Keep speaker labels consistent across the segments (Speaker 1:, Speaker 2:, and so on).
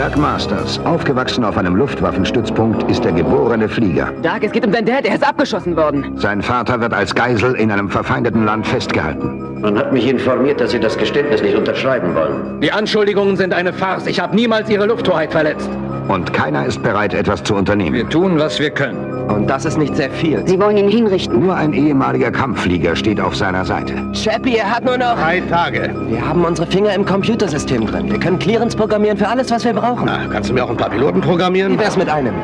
Speaker 1: Doug Masters, aufgewachsen auf einem Luftwaffenstützpunkt, ist der geborene Flieger.
Speaker 2: Doug, es geht um deinen Dad, er ist abgeschossen worden.
Speaker 1: Sein Vater wird als Geisel in einem verfeindeten Land festgehalten.
Speaker 3: Man hat mich informiert, dass Sie das Geständnis nicht unterschreiben wollen.
Speaker 4: Die Anschuldigungen sind eine Farce. Ich habe niemals Ihre Lufthoheit verletzt.
Speaker 1: Und keiner ist bereit, etwas zu unternehmen.
Speaker 4: Wir tun, was wir können.
Speaker 2: Und das ist nicht sehr viel.
Speaker 5: Sie wollen ihn hinrichten.
Speaker 1: Nur ein ehemaliger Kampfflieger steht auf seiner Seite.
Speaker 2: Chappie, er hat nur noch...
Speaker 4: Drei Tage.
Speaker 2: Wir haben unsere Finger im Computersystem drin. Wir können Clearance programmieren für alles, was wir brauchen.
Speaker 4: Na, kannst du mir auch ein paar Piloten programmieren?
Speaker 2: Wie wär's mit einem?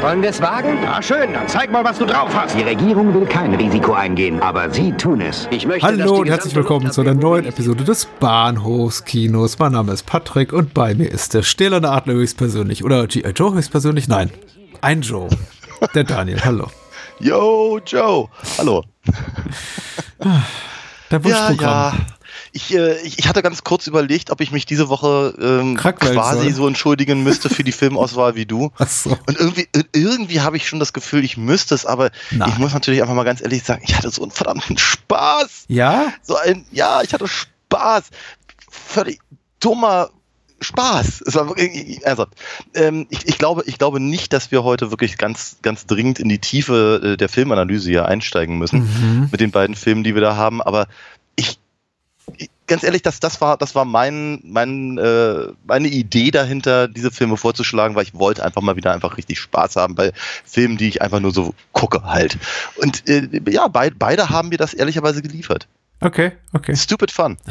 Speaker 2: Wollen wir es wagen?
Speaker 4: Na schön, dann zeig mal, was du drauf hast.
Speaker 1: Die Regierung will kein Risiko eingehen, aber Sie tun es.
Speaker 4: Ich möchte, dass
Speaker 6: Hallo und herzlich willkommen zu einer neuen Episode des Bahnhofskinos. Mein Name ist Patrick und bei mir ist der stählerne Adler höchstpersönlich. Oder G.I. Joe höchstpersönlich? Nein, ein Joe. Der Daniel, hallo.
Speaker 7: Yo, Joe. Hallo.
Speaker 6: Der
Speaker 7: Ja,
Speaker 6: Wunschprogramm.
Speaker 7: ja. Ich, äh, ich, hatte ganz kurz überlegt, ob ich mich diese Woche ähm, quasi
Speaker 6: soll.
Speaker 7: so entschuldigen müsste für die Filmauswahl wie du.
Speaker 6: Ach so.
Speaker 7: Und irgendwie, ir- irgendwie habe ich schon das Gefühl, ich müsste es, aber
Speaker 6: Nein.
Speaker 7: ich muss natürlich einfach mal ganz ehrlich sagen, ich hatte so einen verdammten Spaß.
Speaker 6: Ja?
Speaker 7: So ein, ja, ich hatte Spaß. Völlig dummer Spaß. Wirklich, also, ähm, ich, ich glaube, ich glaube nicht, dass wir heute wirklich ganz, ganz dringend in die Tiefe äh, der Filmanalyse hier einsteigen müssen
Speaker 6: Mhm.
Speaker 7: mit den beiden Filmen, die wir da haben. Aber ich ganz ehrlich, das, das war, das war mein, mein, äh, meine Idee dahinter, diese Filme vorzuschlagen, weil ich wollte einfach mal wieder einfach richtig Spaß haben bei Filmen, die ich einfach nur so gucke halt. Und äh, ja, beid, beide haben mir das ehrlicherweise geliefert.
Speaker 6: Okay, okay.
Speaker 7: Stupid fun.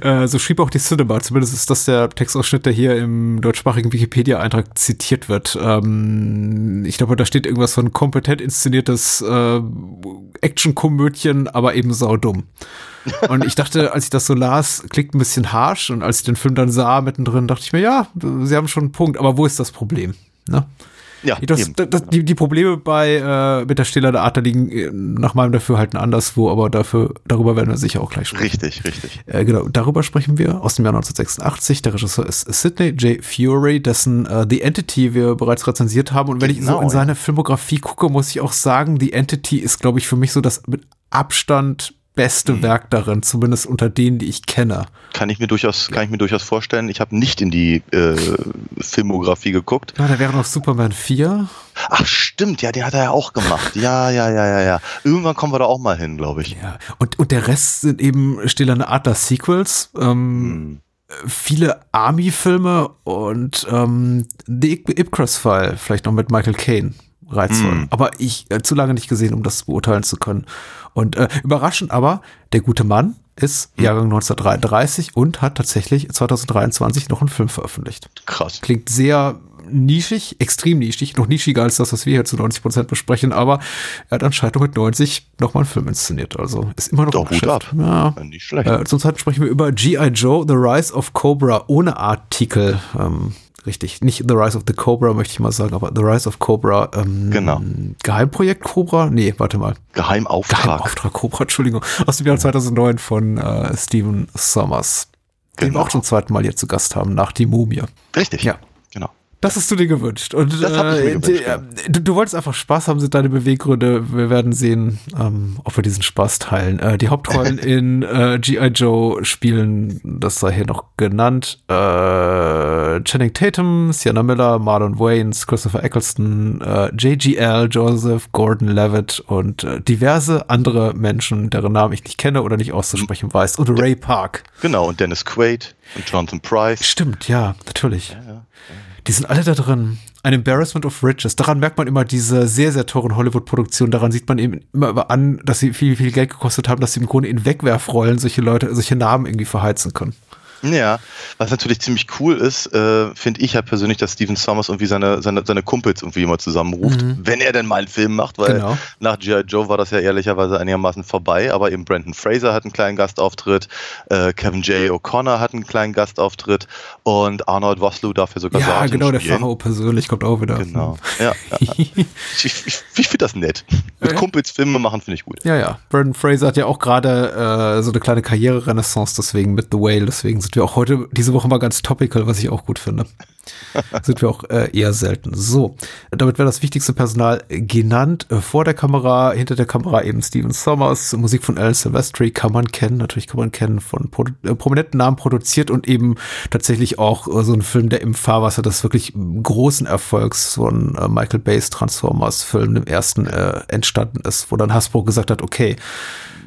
Speaker 6: Äh, so schrieb auch die Cinema. Zumindest ist das der Textausschnitt, der hier im deutschsprachigen Wikipedia-Eintrag zitiert wird. Ähm, ich glaube, da steht irgendwas von kompetent inszeniertes äh, Action-Komödien, aber eben saudumm. Und ich dachte, als ich das so las, klingt ein bisschen harsh. Und als ich den Film dann sah mittendrin, dachte ich mir, ja, sie haben schon einen Punkt. Aber wo ist das Problem? Ne?
Speaker 7: Ja,
Speaker 6: Das,
Speaker 7: eben.
Speaker 6: das, die, die Probleme bei äh, mit der Stille der Art liegen äh, nach meinem Dafürhalten anderswo, aber dafür darüber werden wir sicher auch gleich sprechen.
Speaker 7: Richtig, richtig.
Speaker 6: Äh, genau, darüber sprechen wir aus dem Jahr 1986. Der Regisseur ist Sidney J. Fury, dessen äh, The Entity wir bereits rezensiert haben. Und wenn ich so
Speaker 7: Genau,
Speaker 6: in
Speaker 7: ja.
Speaker 6: seine Filmografie gucke, muss ich auch sagen, The Entity ist, glaube ich, für mich so das mit Abstand beste
Speaker 7: Mhm.
Speaker 6: Werk darin, zumindest unter denen, die ich kenne.
Speaker 7: Kann ich mir durchaus, kann ich mir durchaus vorstellen. Ich habe nicht in die äh, Filmografie geguckt.
Speaker 6: Ja, da wäre noch Superman 4.
Speaker 7: Ach stimmt, ja, den hat er ja auch gemacht. Ja, ja, ja, ja, ja. Irgendwann kommen wir da auch mal hin, glaube ich.
Speaker 6: Ja, und, und der Rest sind eben Stillerne Adler Sequels. Ähm,
Speaker 7: Hm.
Speaker 6: viele Army-Filme und ähm, The Ipcross-File, vielleicht noch mit Michael Caine. Reizvoll.
Speaker 7: Mm.
Speaker 6: Aber ich äh, zu lange nicht gesehen, um das beurteilen zu können. Und äh, überraschend aber, der gute Mann ist Jahrgang 1933 und hat tatsächlich 2023 noch einen Film veröffentlicht.
Speaker 7: Krass.
Speaker 6: Klingt sehr nischig, extrem nischig, noch nischiger als das, was wir hier zu 90 Prozent besprechen, aber er hat anscheinend mit 90 nochmal einen Film inszeniert. Also ist immer noch
Speaker 7: Doch,
Speaker 6: Geschäft.
Speaker 7: ab.
Speaker 6: Ja.
Speaker 7: Nicht schlecht.
Speaker 6: Äh, zum Zweiten sprechen wir über G.I. Joe, The Rise of Cobra ohne Artikel. Ähm, richtig, nicht The Rise of the Cobra, möchte ich mal sagen, aber The Rise of Cobra. Ähm,
Speaker 7: Genau.
Speaker 6: Geheimprojekt Cobra? Nee, warte mal.
Speaker 7: Geheimauftrag.
Speaker 6: Geheimauftrag Cobra, Entschuldigung. Aus dem Jahr 2009 von äh, Steven Sommers. Den wir
Speaker 7: Genau.
Speaker 6: auch zum zweiten Mal hier zu Gast haben, nach Die Mumie.
Speaker 7: Richtig.
Speaker 6: Ja. Das hast du dir gewünscht. Und
Speaker 7: Das hab ich mir
Speaker 6: äh,
Speaker 7: gewünscht, ja.
Speaker 6: äh, du, du wolltest einfach Spaß haben, sind deine Beweggründe. Wir werden sehen, ähm, ob wir diesen Spaß teilen. Äh, die Hauptrollen in äh, G.I. Joe spielen, das sei hier noch genannt, äh, Channing Tatum, Sienna Miller, Marlon Wayans, Christopher Eccleston, äh, JGL, Joseph Gordon-Levitt und äh, diverse andere Menschen, deren Namen ich nicht kenne oder nicht auszusprechen weiß. Und Ray Park.
Speaker 7: Genau. Und Dennis Quaid und Jonathan Price.
Speaker 6: Stimmt, ja, natürlich. Die sind alle da drin. Ein Embarrassment of Riches. Daran merkt man immer diese sehr, sehr teuren Hollywood-Produktionen. Daran sieht man eben immer an, dass sie viel, viel Geld gekostet haben, dass sie im Grunde in Wegwerfrollen solche Leute, solche Namen irgendwie verheizen können.
Speaker 7: Ja, was natürlich ziemlich cool ist, äh, finde ich halt persönlich, dass Steven Sommers irgendwie seine, seine, seine Kumpels irgendwie immer zusammenruft,
Speaker 6: Mhm.
Speaker 7: wenn er denn mal einen Film macht, weil
Speaker 6: Genau.
Speaker 7: nach G.I. Joe war das ja ehrlicherweise einigermaßen vorbei, aber eben Brandon Fraser hat einen kleinen Gastauftritt, äh, Kevin J. O'Connor hat einen kleinen Gastauftritt und Arnold Vosloo darf ja sogar
Speaker 6: Ja,
Speaker 7: Sergeant
Speaker 6: genau, der. Pharao persönlich kommt auch wieder.
Speaker 7: Genau. Ja, ja, ja. Ich, ich, ich finde das nett. Mit
Speaker 6: Ja.
Speaker 7: Kumpels Filme machen finde ich gut.
Speaker 6: Ja, ja. Brandon Fraser hat ja auch gerade äh, so eine kleine Karriere-Renaissance deswegen mit The Whale. Deswegen sind wir auch heute, diese Woche mal ganz topical, was ich auch gut finde. sind wir auch äh, eher selten. So, damit wäre das wichtigste Personal genannt. Äh, vor der Kamera, hinter der Kamera eben Steven Sommers. Musik von Alan Silvestri kann man kennen. Natürlich kann man kennen von Produ äh, prominenten Namen produziert und eben tatsächlich auch äh, so ein Film, der im Fahrwasser des wirklich großen Erfolgs von äh, Michael Bays Transformers-Film, dem ersten, äh, entstanden ist, wo dann Hasbro gesagt hat, okay,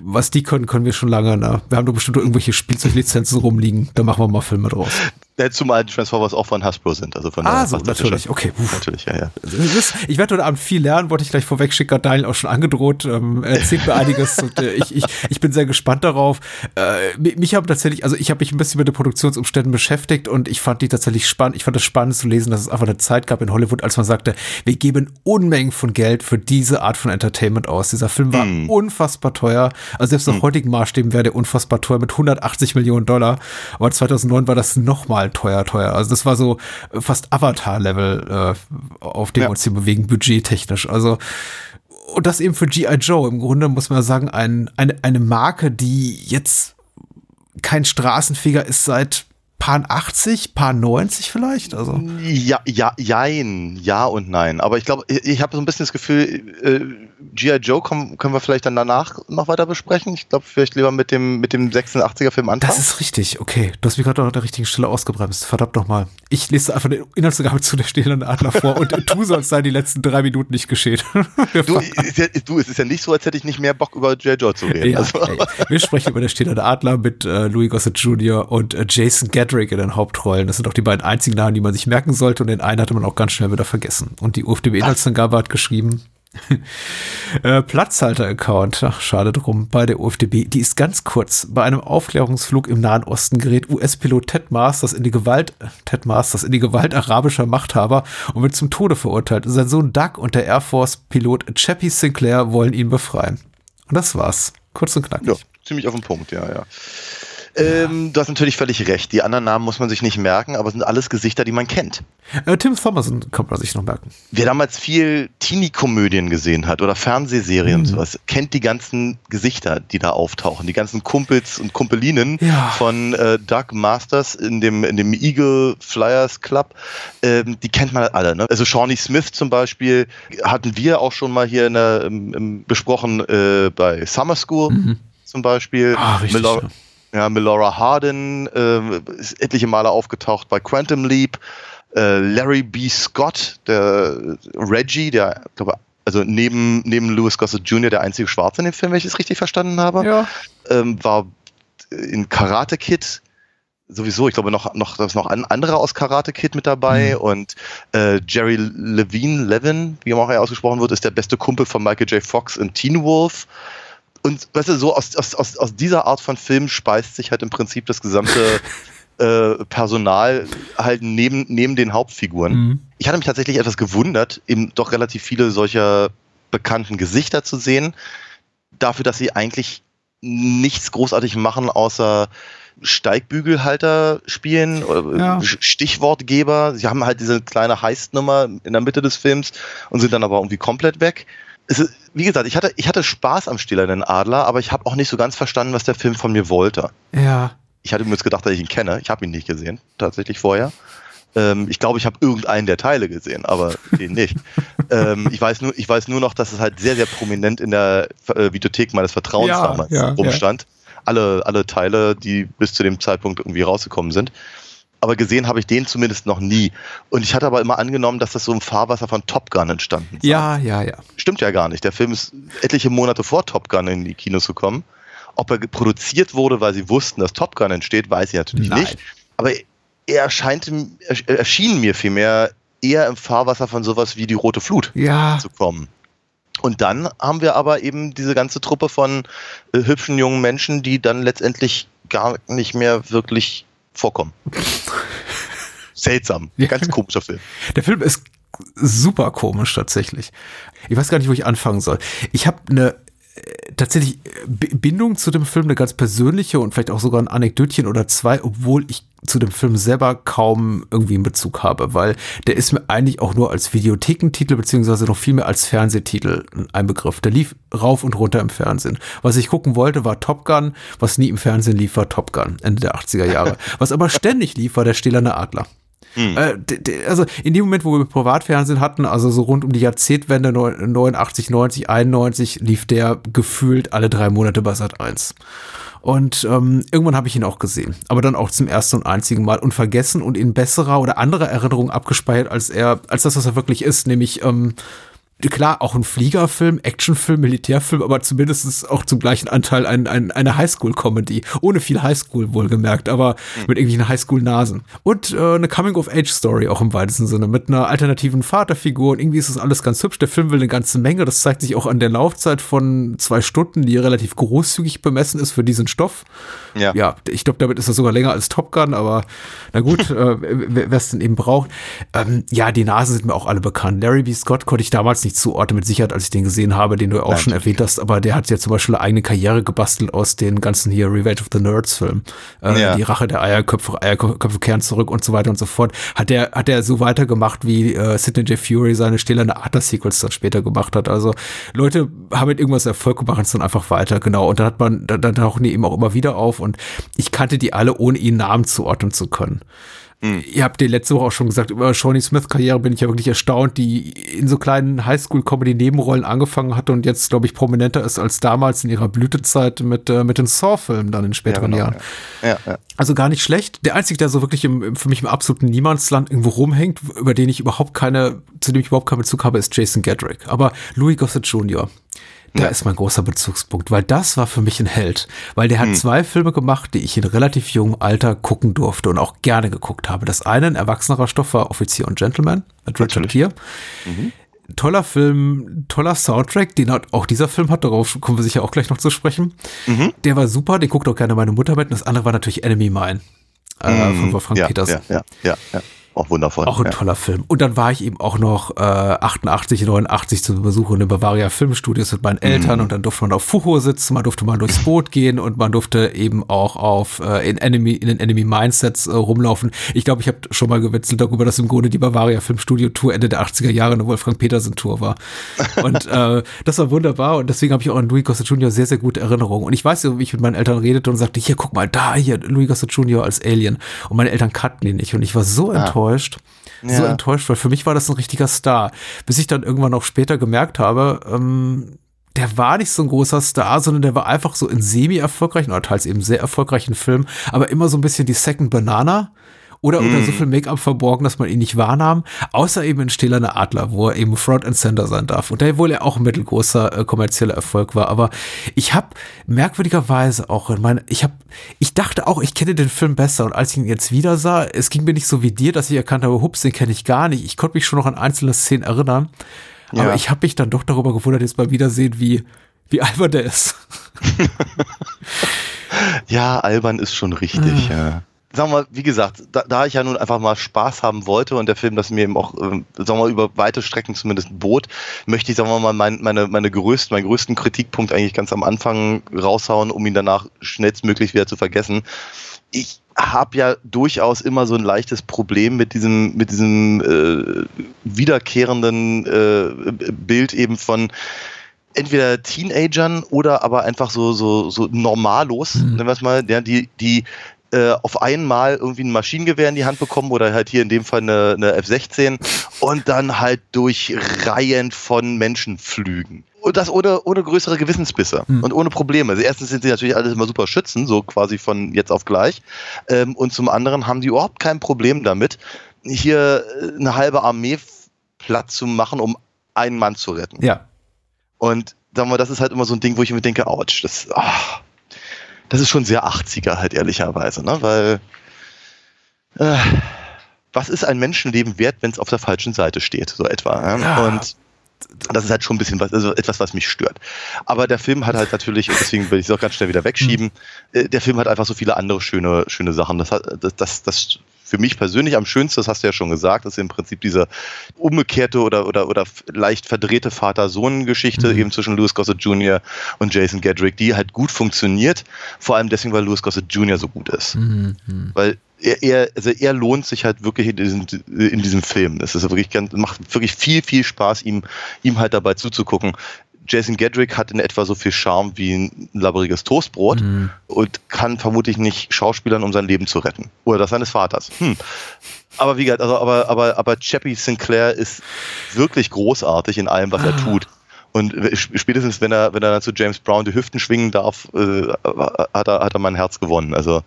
Speaker 6: was die können, können wir schon lange. Ne? Wir haben doch bestimmt irgendwelche Spielzeuglizenzen rumliegen. Da machen wir mal Filme draus.
Speaker 7: Ja, zumal die Transformers auch von Hasbro sind. Also von
Speaker 6: Ah, so, natürlich. Okay. Uff.
Speaker 7: Natürlich, ja, ja.
Speaker 6: Ich werde heute Abend viel lernen, wollte ich gleich vorweg schicken, hat Daniel auch schon angedroht. Ähm, er erzählt mir einiges und äh, ich, ich, ich bin sehr gespannt darauf. Äh, mi- mich haben tatsächlich, also ich habe mich ein bisschen mit den Produktionsumständen beschäftigt und ich fand die tatsächlich spannend. Ich fand es spannend zu lesen, dass es einfach eine Zeit gab in Hollywood, als man sagte, wir geben Unmengen von Geld für diese Art von Entertainment aus. Dieser Film war unfassbar teuer. Also selbst nach heutigen Maßstäben wäre der unfassbar teuer mit 180 Millionen Dollar. Aber 2009 war das nochmal teuer, teuer. Also das war so äh, fast Avatar-Level, äh, auf dem
Speaker 7: Ja.
Speaker 6: wir uns hier bewegen, budgettechnisch. Also und das eben für G.I. Joe. Im Grunde muss man sagen, ein, eine, eine Marke, die jetzt kein Straßenfeger ist seit Paar 80, Paar 90 vielleicht. Also
Speaker 7: Ja, ja, jein, ja und nein. Aber ich glaube, ich, ich habe so ein bisschen das Gefühl, äh, G.I. Joe kommen, können wir vielleicht dann danach noch weiter besprechen. Ich glaube, vielleicht lieber mit dem, mit dem 86er Film anfangen.
Speaker 6: das ist richtig. Okay, du hast mich gerade noch an der richtigen Stelle ausgebremst. Verdammt nochmal. Ich lese einfach den Inhaltsangabe zu der stehenden Adler vor und tu so, als sei die letzten drei Minuten nicht geschehen.
Speaker 7: Du, ist ja, du, es ist ja nicht so, als hätte ich nicht mehr Bock über G.I. Joe zu reden.
Speaker 6: Ja,
Speaker 7: also,
Speaker 6: wir sprechen über der stehende Adler mit äh, Louis Gossett Jr. und äh, Jason Gedrick in den Hauptrollen. Das sind auch die beiden einzigen Namen, die man sich merken sollte und den einen hatte man auch ganz schnell wieder vergessen. Und die UFDB-Inhaltsangabe hat geschrieben, äh, Platzhalter-Account, ach, schade drum, bei der UFDB, die ist ganz kurz. Bei einem Aufklärungsflug im Nahen Osten gerät US-Pilot Ted Masters in die Gewalt, Ted Masters in die Gewalt arabischer Machthaber und wird zum Tode verurteilt. Sein Sohn Doug und der Air Force-Pilot Chappie Sinclair wollen ihn befreien. Und das war's. Kurz und knackig.
Speaker 7: ja, ziemlich auf den Punkt, ja, ja. Ähm, du hast natürlich völlig recht. Die anderen Namen muss man sich nicht merken, aber es sind alles Gesichter, die man kennt.
Speaker 6: Äh, Tim Thomason kann man sich noch merken.
Speaker 7: Wer damals viel Teenie-Komödien gesehen hat oder Fernsehserien und sowas, kennt die ganzen Gesichter, die da auftauchen. Die ganzen Kumpels und Kumpelinen
Speaker 6: Ja.
Speaker 7: von äh, Doug Masters in dem, in dem Eagle Flyers Club. Ähm, die kennt man halt alle. Ne? Also Shawnee Smith zum Beispiel hatten wir auch schon mal hier in der, im, im, besprochen äh, bei Summer School zum Beispiel.
Speaker 6: Ah, richtig, ja.
Speaker 7: Ja, Melora Hardin äh, ist etliche Male aufgetaucht bei Quantum Leap. Äh, Larry B. Scott, der Reggie, der, glaube also neben, neben Louis Gossett Jr. der einzige Schwarze in dem Film, wenn ich es richtig verstanden habe,
Speaker 6: Ja.
Speaker 7: ähm, war in Karate Kid sowieso, ich glaube noch, noch, da ist noch ein anderer aus Karate Kid mit dabei
Speaker 6: Mhm.
Speaker 7: und äh, Jerry Levine, Levin, wie auch er ausgesprochen wird, ist der beste Kumpel von Michael J. Fox in Teen Wolf. Und weißt du, so aus, aus, aus, aus dieser Art von Film speist sich halt im Prinzip das gesamte äh, Personal halt neben, neben den Hauptfiguren.
Speaker 6: Mhm.
Speaker 7: Ich hatte mich tatsächlich etwas gewundert, eben doch relativ viele solcher bekannten Gesichter zu sehen, dafür, dass sie eigentlich nichts großartig machen, außer Steigbügelhalter spielen, oder
Speaker 6: Ja.
Speaker 7: Stichwortgeber. Sie haben halt diese kleine Heistnummer in der Mitte des Films und sind dann aber irgendwie komplett weg. Es ist, wie gesagt, ich hatte, ich hatte Spaß am Stählernen Adler, aber ich habe auch nicht so ganz verstanden, was der Film von mir wollte.
Speaker 6: Ja.
Speaker 7: Ich hatte mir jetzt gedacht, dass ich ihn kenne. Ich habe ihn nicht gesehen, tatsächlich vorher. Ähm, ich glaube, ich habe irgendeinen der Teile gesehen, aber den nicht. ähm, ich, weiß nur, ich weiß nur noch, dass es halt sehr, sehr prominent in der äh, Videothek meines Vertrauens
Speaker 6: Ja,
Speaker 7: damals
Speaker 6: ja,
Speaker 7: rumstand. Alle, alle Teile, die bis zu dem Zeitpunkt irgendwie rausgekommen sind. Aber gesehen habe ich den zumindest noch nie. Und ich hatte aber immer angenommen, dass das so im Fahrwasser von Top Gun entstanden sei.
Speaker 6: Ja, ja, ja.
Speaker 7: Stimmt ja gar nicht. Der Film ist etliche Monate vor Top Gun in die Kinos gekommen. Ob er produziert wurde, weil sie wussten, dass Top Gun entsteht, weiß ich natürlich
Speaker 6: Nein.
Speaker 7: nicht. Aber er erscheinte, er erschien mir vielmehr eher im Fahrwasser von sowas wie die Rote Flut
Speaker 6: Ja.
Speaker 7: zu kommen. Und dann haben wir aber eben diese ganze Truppe von äh, hübschen jungen Menschen, die dann letztendlich gar nicht mehr wirklich vorkommen. Seltsam.
Speaker 6: Ja.
Speaker 7: Ganz komischer Film.
Speaker 6: Der Film ist super komisch tatsächlich. Ich weiß gar nicht, wo ich anfangen soll. Ich habe eine äh, tatsächlich B- Bindung zu dem Film, eine ganz persönliche und vielleicht auch sogar ein Anekdötchen oder zwei, obwohl ich zu dem Film selber kaum irgendwie einen Bezug habe, weil der ist mir eigentlich auch nur als Videothekentitel beziehungsweise noch viel mehr als Fernsehtitel ein Begriff. Der lief rauf und runter im Fernsehen. Was ich gucken wollte, war Top Gun. Was nie im Fernsehen lief, war Top Gun, Ende der 80er Jahre. Was aber ständig lief, war der Stählerne Adler. Äh, d- d- also in dem Moment, wo wir Privatfernsehen hatten, also so rund um die Jahrzehntwende neun- 89, 90, 91, lief der gefühlt alle drei Monate bei Sat 1. Und ähm, irgendwann habe ich ihn auch gesehen, aber dann auch zum ersten und einzigen Mal. Und vergessen und in besserer oder anderer Erinnerung abgespeichert, als er, als das, was er wirklich ist, nämlich ähm, klar, auch ein Fliegerfilm, Actionfilm, Militärfilm, aber zumindest auch zum gleichen Anteil ein, ein, eine Highschool-Comedy. Ohne viel Highschool wohlgemerkt, aber mit irgendwelchen Highschool-Nasen. Und äh, eine Coming-of-Age-Story auch im weitesten Sinne, mit einer alternativen Vaterfigur. Und irgendwie ist das alles ganz hübsch. Der Film will eine ganze Menge. Das zeigt sich auch an der Laufzeit von zwei Stunden, die relativ großzügig bemessen ist für diesen Stoff.
Speaker 7: Ja.
Speaker 6: Ja, ich glaube, damit ist er sogar länger als Top Gun, aber na gut, äh, wer es denn eben braucht. Ähm, ja, die Nasen sind mir auch alle bekannt. Larry B. Scott konnte ich damals nicht zuordnen, mit Sicherheit, als ich den gesehen habe, den du auch
Speaker 7: Nein,
Speaker 6: schon erwähnt hast, aber der hat ja zum Beispiel eine eigene Karriere gebastelt aus den ganzen hier Revenge of the Nerds Filmen. Äh,
Speaker 7: Ja.
Speaker 6: Die Rache der Eierköpfe, Eierköpfe kehren zurück und so weiter und so fort. Hat der, hat der so weitergemacht, wie äh, Sidney J. Fury seine stählerne Adler-Sequels dann später gemacht hat. Also Leute haben mit irgendwas Erfolg gemacht und es dann einfach weiter, genau. Und dann hat man, dann, dann tauchen die eben auch immer wieder auf und ich kannte die alle, ohne ihnen Namen zuordnen zu können. Ihr habt dir letzte Woche auch schon gesagt, über Shawnee Smith Karriere bin ich ja wirklich erstaunt, die in so kleinen Highschool-Comedy-Nebenrollen angefangen hatte und jetzt, glaube ich, prominenter ist als damals in ihrer Blütezeit mit, äh, mit den Saw-Filmen dann in späteren
Speaker 7: genau,
Speaker 6: Jahren.
Speaker 7: Ja, ja. ja.
Speaker 6: Also gar nicht schlecht. Der einzige, der so wirklich im, für mich im absoluten Niemandsland irgendwo rumhängt, über den ich überhaupt keine, zu dem ich überhaupt keinen Bezug habe, ist Jason Gedrick. Aber Louis Gossett Jr., da
Speaker 7: Ja.
Speaker 6: ist mein großer Bezugspunkt, weil das war für mich ein Held. Weil der hat zwei Filme gemacht, die ich in relativ jungem Alter gucken durfte und auch gerne geguckt habe. Das eine, ein erwachsenerer Stoff, war Offizier und Gentleman mit Richard Gere. Toller Film, toller Soundtrack, den hat auch dieser Film hat, darauf kommen wir sicher auch gleich noch zu sprechen. Der war super, den guckt auch gerne meine Mutter mit. Und das andere war natürlich Enemy Mine äh, von Wolfgang
Speaker 7: ja,
Speaker 6: Petersen.
Speaker 7: ja, ja, ja, ja. Auch wundervoll.
Speaker 6: Auch ein
Speaker 7: ja.
Speaker 6: toller Film. Und dann war ich eben auch noch äh, 88, 89 zu Besuch in den Bavaria Filmstudios mit meinen Eltern und dann durfte man auf Fucho sitzen, man durfte mal durchs Boot gehen und man durfte eben auch auf äh, in Enemy in den Enemy Mindsets äh, rumlaufen. Ich glaube, ich habe schon mal gewitzelt darüber, dass im Grunde die Bavaria Filmstudio Tour Ende der 80er Jahre eine Wolfgang Petersen Tour war. Und äh, das war wunderbar und deswegen habe ich auch an Louis Gossett Jr. sehr sehr gute Erinnerungen. Und ich weiß ja, wie ich mit meinen Eltern redete und sagte, hier guck mal da hier Louis Gossett Jr. als Alien und meine Eltern kannten ihn nicht und ich war so enttäuscht so
Speaker 7: Ja.
Speaker 6: enttäuscht, weil für mich war das ein richtiger Star. Bis ich dann irgendwann auch später gemerkt habe, ähm, der war nicht so ein großer Star, sondern der war einfach so in semi-erfolgreichen oder teils eben sehr erfolgreichen Filmen, aber immer so ein bisschen die Second Banana. Oder unter so viel Make-up verborgen, dass man ihn nicht wahrnahm, außer eben in Stählerne Adler, wo er eben Front and Center sein darf. Und der wohl ja auch ein mittelgroßer äh, kommerzieller Erfolg war. Aber ich habe merkwürdigerweise auch in meine, ich habe, ich dachte auch, ich kenne den Film besser. Und als ich ihn jetzt wieder sah, es ging mir nicht so wie dir, dass ich erkannt habe, hups, den kenne ich gar nicht. Ich konnte mich schon noch an einzelne Szenen erinnern. Aber
Speaker 7: Ja.
Speaker 6: ich habe mich dann doch darüber gewundert, jetzt beim Wiedersehen, wie, wie albern der ist.
Speaker 7: Ja, albern ist schon richtig, ja. Sagen wir mal, wie gesagt, da, da ich ja nun einfach mal Spaß haben wollte und der Film das mir eben auch, ähm, sagen wir über weite Strecken zumindest bot, möchte ich, sagen wir mal, mein, meine, meine größten, meinen größten Kritikpunkt eigentlich ganz am Anfang raushauen, um ihn danach schnellstmöglich wieder zu vergessen. Ich habe ja durchaus immer so ein leichtes Problem mit diesem, mit diesem äh, wiederkehrenden äh, Bild eben von entweder Teenagern oder aber einfach so, so, so Normalos, nennen wir es mal, ja, die, die äh, auf einmal irgendwie ein Maschinengewehr in die Hand bekommen oder halt hier in dem Fall eine, eine F-16 und dann halt durch Reihen von Menschen flügen. Und das ohne, ohne größere Gewissensbisse und ohne Probleme. Also erstens sind sie natürlich alles immer super Schützen, so quasi von jetzt auf gleich. Ähm, und zum anderen haben die überhaupt kein Problem damit, hier äh, eine halbe Armee platt zu machen, um einen Mann zu retten.
Speaker 6: Ja.
Speaker 7: Und sagen wir, das ist halt immer so ein Ding, wo ich mir denke, ouch, das, ah, das ist schon sehr 80er halt ehrlicherweise, ne? Weil äh, was ist ein Menschenleben wert, wenn es auf der falschen Seite steht, so etwa. Ja?
Speaker 6: Ja.
Speaker 7: Und das ist halt schon ein bisschen was, also etwas, was mich stört. Aber der Film hat halt natürlich, und deswegen will ich es auch ganz schnell wieder wegschieben, äh, der Film hat einfach so viele andere schöne, schöne Sachen. Das, hat, das, das, das für mich persönlich am schönsten, das hast du ja schon gesagt, ist im Prinzip diese umgekehrte oder, oder, oder leicht verdrehte Vater-Sohn-Geschichte eben zwischen Louis Gossett Jr. und Jason Gedrick, die halt gut funktioniert, vor allem deswegen, weil Louis Gossett Jr. so gut ist. Weil er, er, also er lohnt sich halt wirklich in diesem, in diesem Film. Es ist wirklich ganz, macht wirklich viel, viel Spaß, ihm, ihm halt dabei zuzugucken. Jason Gedrick hat in etwa so viel Charme wie ein labberiges Toastbrot und kann vermutlich nicht Schauspielern, um sein Leben zu retten. Oder das seines Vaters. Hm. Aber wie gesagt, also, aber, aber, aber Chappie Sinclair ist wirklich großartig in allem, was er tut. Und spätestens, wenn er, wenn er dann zu James Brown die Hüften schwingen darf, äh, hat, er, hat er mein Herz gewonnen. Also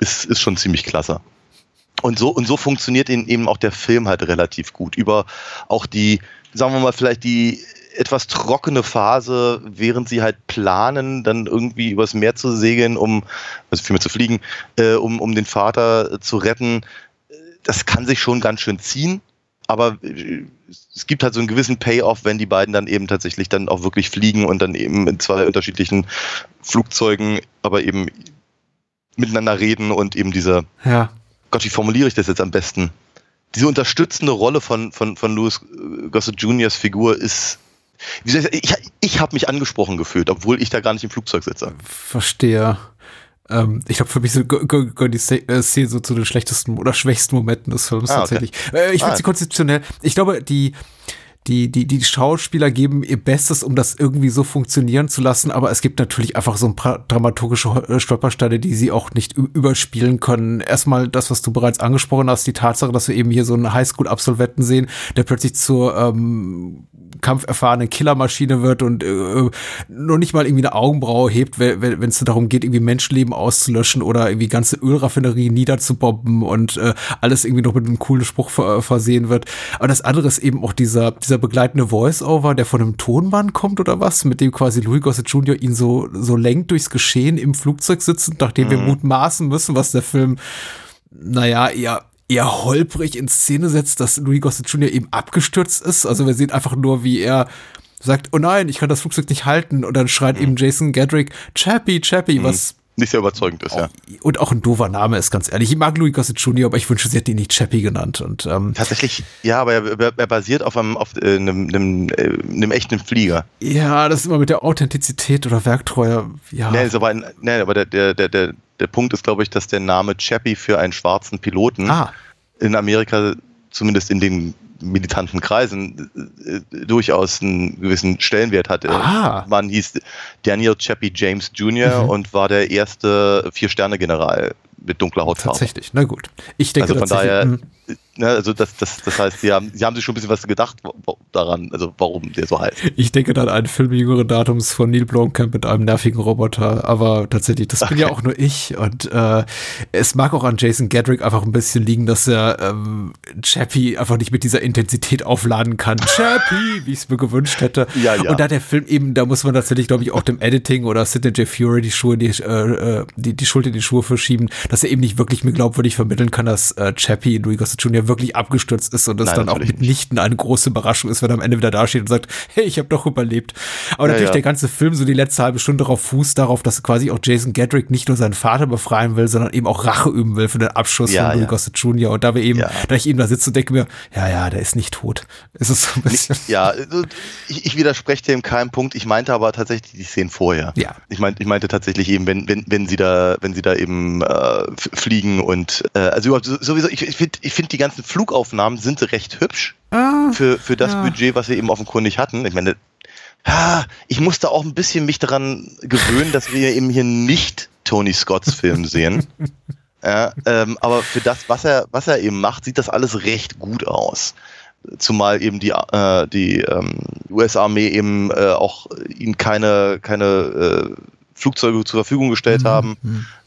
Speaker 7: ist, ist schon ziemlich klasse. Und so, und so funktioniert eben auch der Film halt relativ gut. Über auch die, sagen wir mal, vielleicht die etwas trockene Phase, während sie halt planen, dann irgendwie übers Meer zu segeln, um, also vielmehr zu fliegen, äh, um, um den Vater zu retten. Das kann sich schon ganz schön ziehen, aber äh, es gibt halt so einen gewissen Payoff, wenn die beiden dann eben tatsächlich dann auch wirklich fliegen und dann eben in zwei unterschiedlichen Flugzeugen, aber eben miteinander reden und eben diese,
Speaker 6: Ja.
Speaker 7: Gott, wie formuliere ich das jetzt am besten? Diese unterstützende Rolle von, von, von Louis Gossett Juniors Figur ist, ich ich, habe mich angesprochen gefühlt, obwohl ich da gar nicht im Flugzeug sitze.
Speaker 6: Verstehe. Ähm, ich glaube, für mich gehören die Szene äh, Szenen so zu den schlechtesten oder schwächsten Momenten des Films
Speaker 7: Ah, okay.
Speaker 6: tatsächlich. Äh, ich finde
Speaker 7: Ah.
Speaker 6: sie konzeptionell. Ich glaube, die, die, die, die Schauspieler geben ihr Bestes, um das irgendwie so funktionieren zu lassen, aber es gibt natürlich einfach so ein paar dramaturgische äh, Stolpersteine, die sie auch nicht überspielen können. Erstmal das, was du bereits angesprochen hast, die Tatsache, dass wir eben hier so einen Highschool-Absolventen sehen, der plötzlich zur ähm, kampferfahrenen Killermaschine wird und äh, nur nicht mal irgendwie eine Augenbraue hebt, wenn es darum geht, irgendwie Menschenleben auszulöschen oder irgendwie ganze Ölraffinerien niederzubomben und äh, alles irgendwie noch mit einem coolen Spruch ver versehen wird. Aber das andere ist eben auch dieser, dieser begleitende Voice-Over, der von einem Tonband kommt oder was, mit dem quasi Louis Gossett Jr. ihn so, so lenkt durchs Geschehen im Flugzeug sitzend, nachdem wir mutmaßen müssen, was der Film, naja, eher eher holprig in Szene setzt, dass Louis Gossett Jr. eben abgestürzt ist. Also wir sehen einfach nur, wie er sagt, oh nein, ich kann das Flugzeug nicht halten. Und dann schreit eben Jason Gedrick, Chappie, Chappie, was
Speaker 7: Nicht sehr überzeugend ist, ja.
Speaker 6: und auch ein doofer Name ist, ganz ehrlich. Ich mag Louis Gossett Jr., aber ich wünsche, sie hätte ihn nicht Chappie genannt. Und ähm,
Speaker 7: Tatsächlich, ja, aber er, er, er basiert auf einem, auf äh, einem, einem, äh, einem echten Flieger.
Speaker 6: ja, das ist immer mit der Authentizität oder Werktreue. Ja,
Speaker 7: Nee, aber, ein, nee, aber der, der, der, der, der Punkt ist, glaube ich, dass der Name Chappie für einen schwarzen Piloten
Speaker 6: ah,
Speaker 7: in Amerika, zumindest in den militanten Kreisen, äh, äh, durchaus einen gewissen Stellenwert hatte.
Speaker 6: Ah.
Speaker 7: Man hieß Daniel Chappie James Jr.
Speaker 6: Mhm.
Speaker 7: und war der erste Vier-Sterne-General mit dunkler Hautfarbe.
Speaker 6: tatsächlich. Na gut. Ich denke
Speaker 7: Also von daher,
Speaker 6: mh,
Speaker 7: ne, also das, das, das heißt, sie haben, sie haben sich schon ein bisschen was gedacht daran, also warum der so heißt.
Speaker 6: ich denke dann an einen Film jüngeren Datums von Neil Blomkamp mit einem nervigen Roboter, aber tatsächlich, das bin ja auch nur ich und äh, es mag auch an Jason Gedrick einfach ein bisschen liegen, dass er ähm, Chappie einfach nicht mit dieser Intensität aufladen kann. Chappie, wie ich es mir gewünscht hätte.
Speaker 7: Ja, ja.
Speaker 6: Und da der Film eben, da muss man tatsächlich, glaube ich, auch dem Editing oder Sidney J. Fury die Schuhe, die, äh, äh, die, die Schuld in die Schuhe verschieben, dass er eben nicht wirklich mir glaubwürdig vermitteln kann, dass äh, Chappie, Louis Gossett Jr. wirklich abgestürzt ist und das
Speaker 7: Nein,
Speaker 6: dann auch
Speaker 7: natürlich nicht.
Speaker 6: mitnichten eine große Überraschung ist, wenn er am Ende wieder dasteht und sagt, hey, ich habe doch überlebt. Aber natürlich
Speaker 7: ja.
Speaker 6: der ganze Film, so die letzte halbe Stunde darauf fußt, darauf, dass quasi auch Jason Gedrick nicht nur seinen Vater befreien will, sondern eben auch Rache üben will für den Abschuss
Speaker 7: Ja,
Speaker 6: von
Speaker 7: ja.
Speaker 6: Gossett Jr. Und da wir eben,
Speaker 7: Ja.
Speaker 6: da ich eben da sitze und denke mir, ja, ja, der ist nicht tot. Es ist so ein bisschen.
Speaker 7: Ja, also ich, ich widerspreche dem keinen Punkt. Ich meinte aber tatsächlich die Szenen vorher.
Speaker 6: Ja.
Speaker 7: Ich meinte, ich meinte tatsächlich eben, wenn, wenn, wenn sie da, wenn sie da eben äh, fliegen und äh, also überhaupt so- sowieso, ich, ich finde ich find die ganzen Flugaufnahmen sind recht hübsch
Speaker 6: Ah,
Speaker 7: für, für das
Speaker 6: ja.
Speaker 7: Budget, was wir eben offenkundig hatten. Ich meine, ah, ich musste auch ein bisschen mich daran gewöhnen, dass wir eben hier nicht Tony Scotts Film sehen. Ja, ähm, aber für das, was er, was er eben macht, sieht das alles recht gut aus. Zumal eben die, äh, die ähm, US-Armee eben äh, auch ihnen keine, keine äh, Flugzeuge zur Verfügung gestellt haben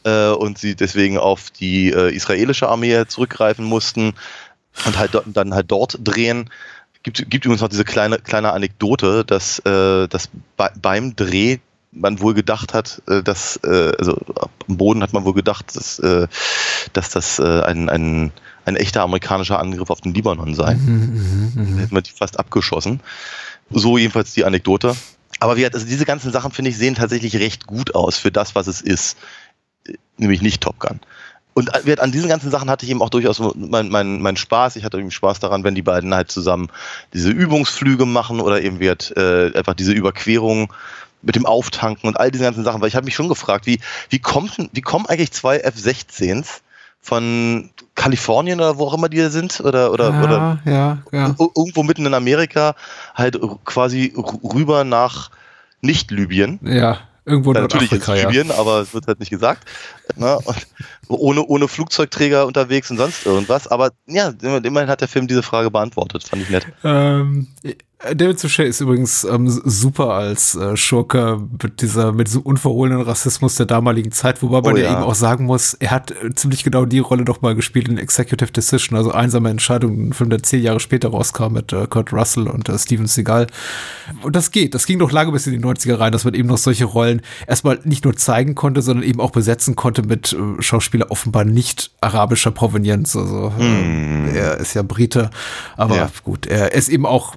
Speaker 7: äh, und sie deswegen auf die äh, israelische Armee zurückgreifen mussten und halt dort, dann halt dort drehen. Gibt, gibt übrigens noch diese kleine, kleine Anekdote, dass, äh, dass bei, beim Dreh man wohl gedacht hat, äh, dass, äh, also am Boden hat man wohl gedacht, dass, äh, dass das ein, ein, ein echter amerikanischer Angriff auf den Libanon sei.
Speaker 6: Mhm,
Speaker 7: Da hätten wir die fast abgeschossen. So jedenfalls die Anekdote. Aber wie, also diese ganzen Sachen, finde ich, sehen tatsächlich recht gut aus für das, was es ist. Nämlich nicht Top Gun. Und an diesen ganzen Sachen hatte ich eben auch durchaus meinen mein, mein Spaß. Ich hatte eben Spaß daran, wenn die beiden halt zusammen diese Übungsflüge machen oder eben wird äh, einfach diese Überquerung mit dem Auftanken und all diese ganzen Sachen. Weil ich habe mich schon gefragt, wie, wie, kommt, wie kommen eigentlich zwei F-16s von Kalifornien oder wo auch immer die sind oder oder,
Speaker 6: ja,
Speaker 7: oder
Speaker 6: ja, ja.
Speaker 7: irgendwo mitten in Amerika halt quasi rüber nach nicht Libyen.
Speaker 6: Ja, irgendwo in
Speaker 7: ja, Natürlich ist Libyen, aber es wird halt nicht gesagt. Ne? ohne, ohne Flugzeugträger unterwegs und sonst irgendwas. Aber ja, immerhin hat der Film diese Frage beantwortet. Fand ich nett.
Speaker 6: Ähm, David Suchet ist übrigens ähm, super als äh, Schurke mit dieser mit so unverhohlenen Rassismus der damaligen Zeit, wobei man oh, ja. eben auch sagen muss, er hat äh, ziemlich genau die Rolle doch mal gespielt in Executive Decision, also einsame Entscheidung, ein Film, der zehn Jahre später rauskam mit äh, Kurt Russell und äh, Steven Seagal. Und das geht, das ging doch lange bis in die 90er rein, dass man eben noch solche Rollen erstmal nicht nur zeigen konnte, sondern eben auch besetzen konnte mit äh, Schauspieler offenbar nicht arabischer Provenienz. Also mm. er ist ja Brite, aber ja. gut, er ist eben auch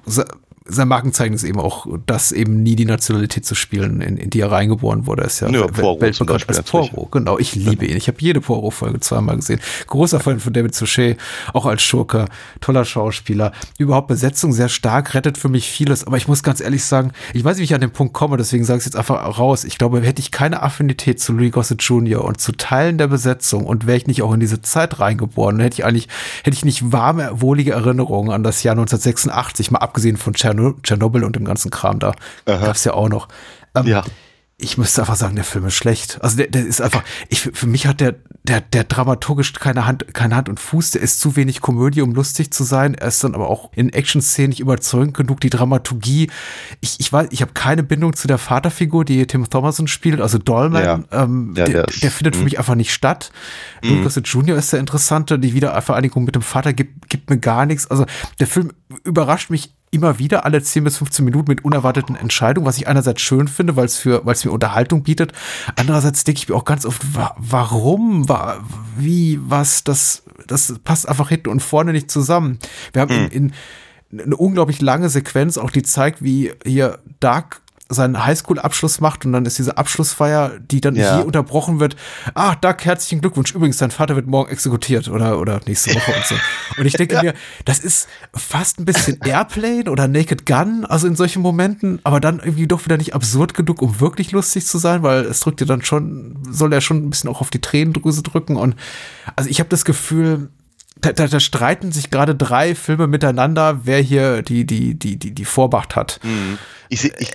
Speaker 6: sein Markenzeichen ist eben auch, das eben nie die Nationalität zu spielen, in, in die er reingeboren wurde. Er ist ja,
Speaker 7: ja Poirot
Speaker 6: weltbekannt als Poirot. Genau, ich liebe ihn. Ich habe jede Poirot-Folge zweimal gesehen. Großer Fan von David Suchet, auch als Schurke, toller Schauspieler. Überhaupt Besetzung sehr stark, rettet für mich vieles. Aber ich muss ganz ehrlich sagen, ich weiß nicht, wie ich an den Punkt komme, deswegen sage ich es jetzt einfach raus. Ich glaube, hätte ich keine Affinität zu Louis Gossett Jr. und zu Teilen der Besetzung und wäre ich nicht auch in diese Zeit reingeboren, hätte ich eigentlich, hätte ich nicht warme, wohlige Erinnerungen an das Jahr 1986, mal abgesehen von Tschernobyl Tschernobyl und dem ganzen Kram da. Gab es ja auch noch. Ähm, ja ich müsste einfach sagen, der Film ist schlecht. Also der, der ist einfach, ich, für mich hat der, der, der dramaturgisch keine Hand, keine Hand und Fuß. Der ist zu wenig Komödie, um lustig zu sein. Er ist dann aber auch in Action-Szenen nicht überzeugend genug. Die Dramaturgie, ich, ich weiß, ich habe keine Bindung zu der Vaterfigur, die Tim Thomason spielt, also Dolman. Ja. Ähm, ja, der, der, findet für mhm. mich einfach nicht statt. Mhm. Lucas Jr. ist der Interessante. Die Wiedervereinigung mit dem Vater gibt, gibt mir gar nichts. Also der Film überrascht mich immer wieder alle 10 bis 15 Minuten mit unerwarteten Entscheidungen, was ich einerseits schön finde, weil es für, weil es mir Unterhaltung bietet. Andererseits denke ich mir auch ganz oft, warum, wie, was, das, das passt einfach hinten und vorne nicht zusammen. Wir haben in, hm. in eine unglaublich lange Sequenz auch, die zeigt, wie hier Dark seinen Highschool-Abschluss macht und dann ist diese Abschlussfeier, die dann ja. hier unterbrochen wird. Ah, Doug, herzlichen Glückwunsch. Übrigens, dein Vater wird morgen exekutiert oder, oder nächste Woche und so. Und ich denke ja. mir, das ist fast ein bisschen Airplane oder Naked Gun, also in solchen Momenten, aber dann irgendwie doch wieder nicht absurd genug, um wirklich lustig zu sein, weil es drückt dir dann schon, soll er schon ein bisschen auch auf die Tränendrüse drücken und also ich habe das Gefühl, da, da, da streiten sich gerade drei Filme miteinander, wer hier die, die, die, die, die Vormacht hat.
Speaker 7: Mhm. Ich, seh, ich,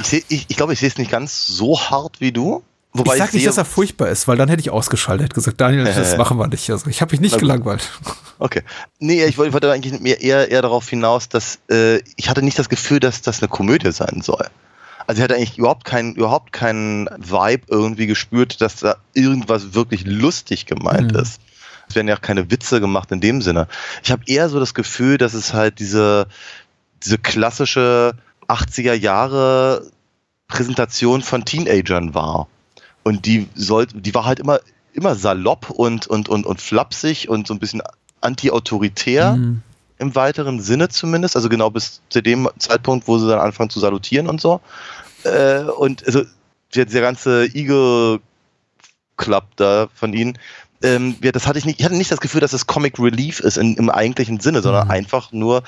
Speaker 7: ich, seh, ich, ich glaube, ich sehe es nicht ganz so hart wie du.
Speaker 6: Wobei ich sag ich nicht, dass er furchtbar ist, weil dann hätte ich ausgeschaltet, hätte gesagt, Daniel, das machen wir nicht. Also ich habe mich nicht gelangweilt.
Speaker 7: Okay. Nee, ich wollte, wollte eigentlich eher, eher darauf hinaus, dass äh, ich hatte nicht das Gefühl, dass das eine Komödie sein soll. Also ich hatte eigentlich überhaupt keinen, überhaupt keinen Vibe irgendwie gespürt, dass da irgendwas wirklich lustig gemeint mhm. ist. Es werden ja auch keine Witze gemacht in dem Sinne. Ich habe eher so das Gefühl, dass es halt diese, diese klassische 80er Jahre Präsentation von Teenagern war. Und die sollte, die war halt immer, immer salopp und, und, und, und flapsig und so ein bisschen anti-autoritär. Mhm. Im weiteren Sinne zumindest, also genau bis zu dem Zeitpunkt, wo sie dann anfangen zu salutieren und so. Äh, und also der ganze Eagle Club da von ihnen, ähm, ja, das hatte ich nicht, ich hatte nicht das Gefühl, dass es Comic Relief ist in, im eigentlichen Sinne, sondern mhm. einfach nur,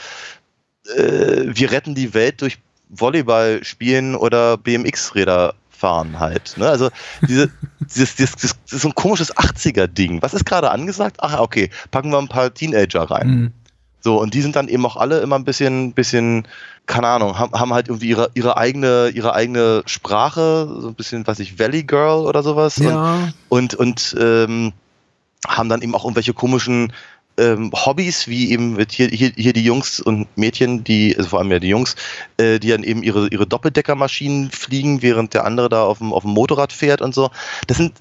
Speaker 7: äh, wir retten die Welt durch Volleyball spielen oder BMX-Räder fahren halt. Ne? Also diese, dieses, dieses, das ist so ein komisches 80er-Ding. Was ist gerade angesagt? Ach, okay, packen wir ein paar Teenager rein. Mhm. So, und die sind dann eben auch alle immer ein bisschen, bisschen, keine Ahnung, haben, haben halt irgendwie ihre, ihre eigene, ihre eigene Sprache, so ein bisschen, was ich, Valley Girl oder sowas.
Speaker 6: Ja.
Speaker 7: Und, und, und ähm, haben dann eben auch irgendwelche komischen ähm, Hobbys, wie eben mit hier, hier, hier die Jungs und Mädchen, die, also vor allem ja die Jungs, äh, die dann eben ihre, ihre Doppeldeckermaschinen fliegen, während der andere da auf dem, auf dem Motorrad fährt und so. Das sind,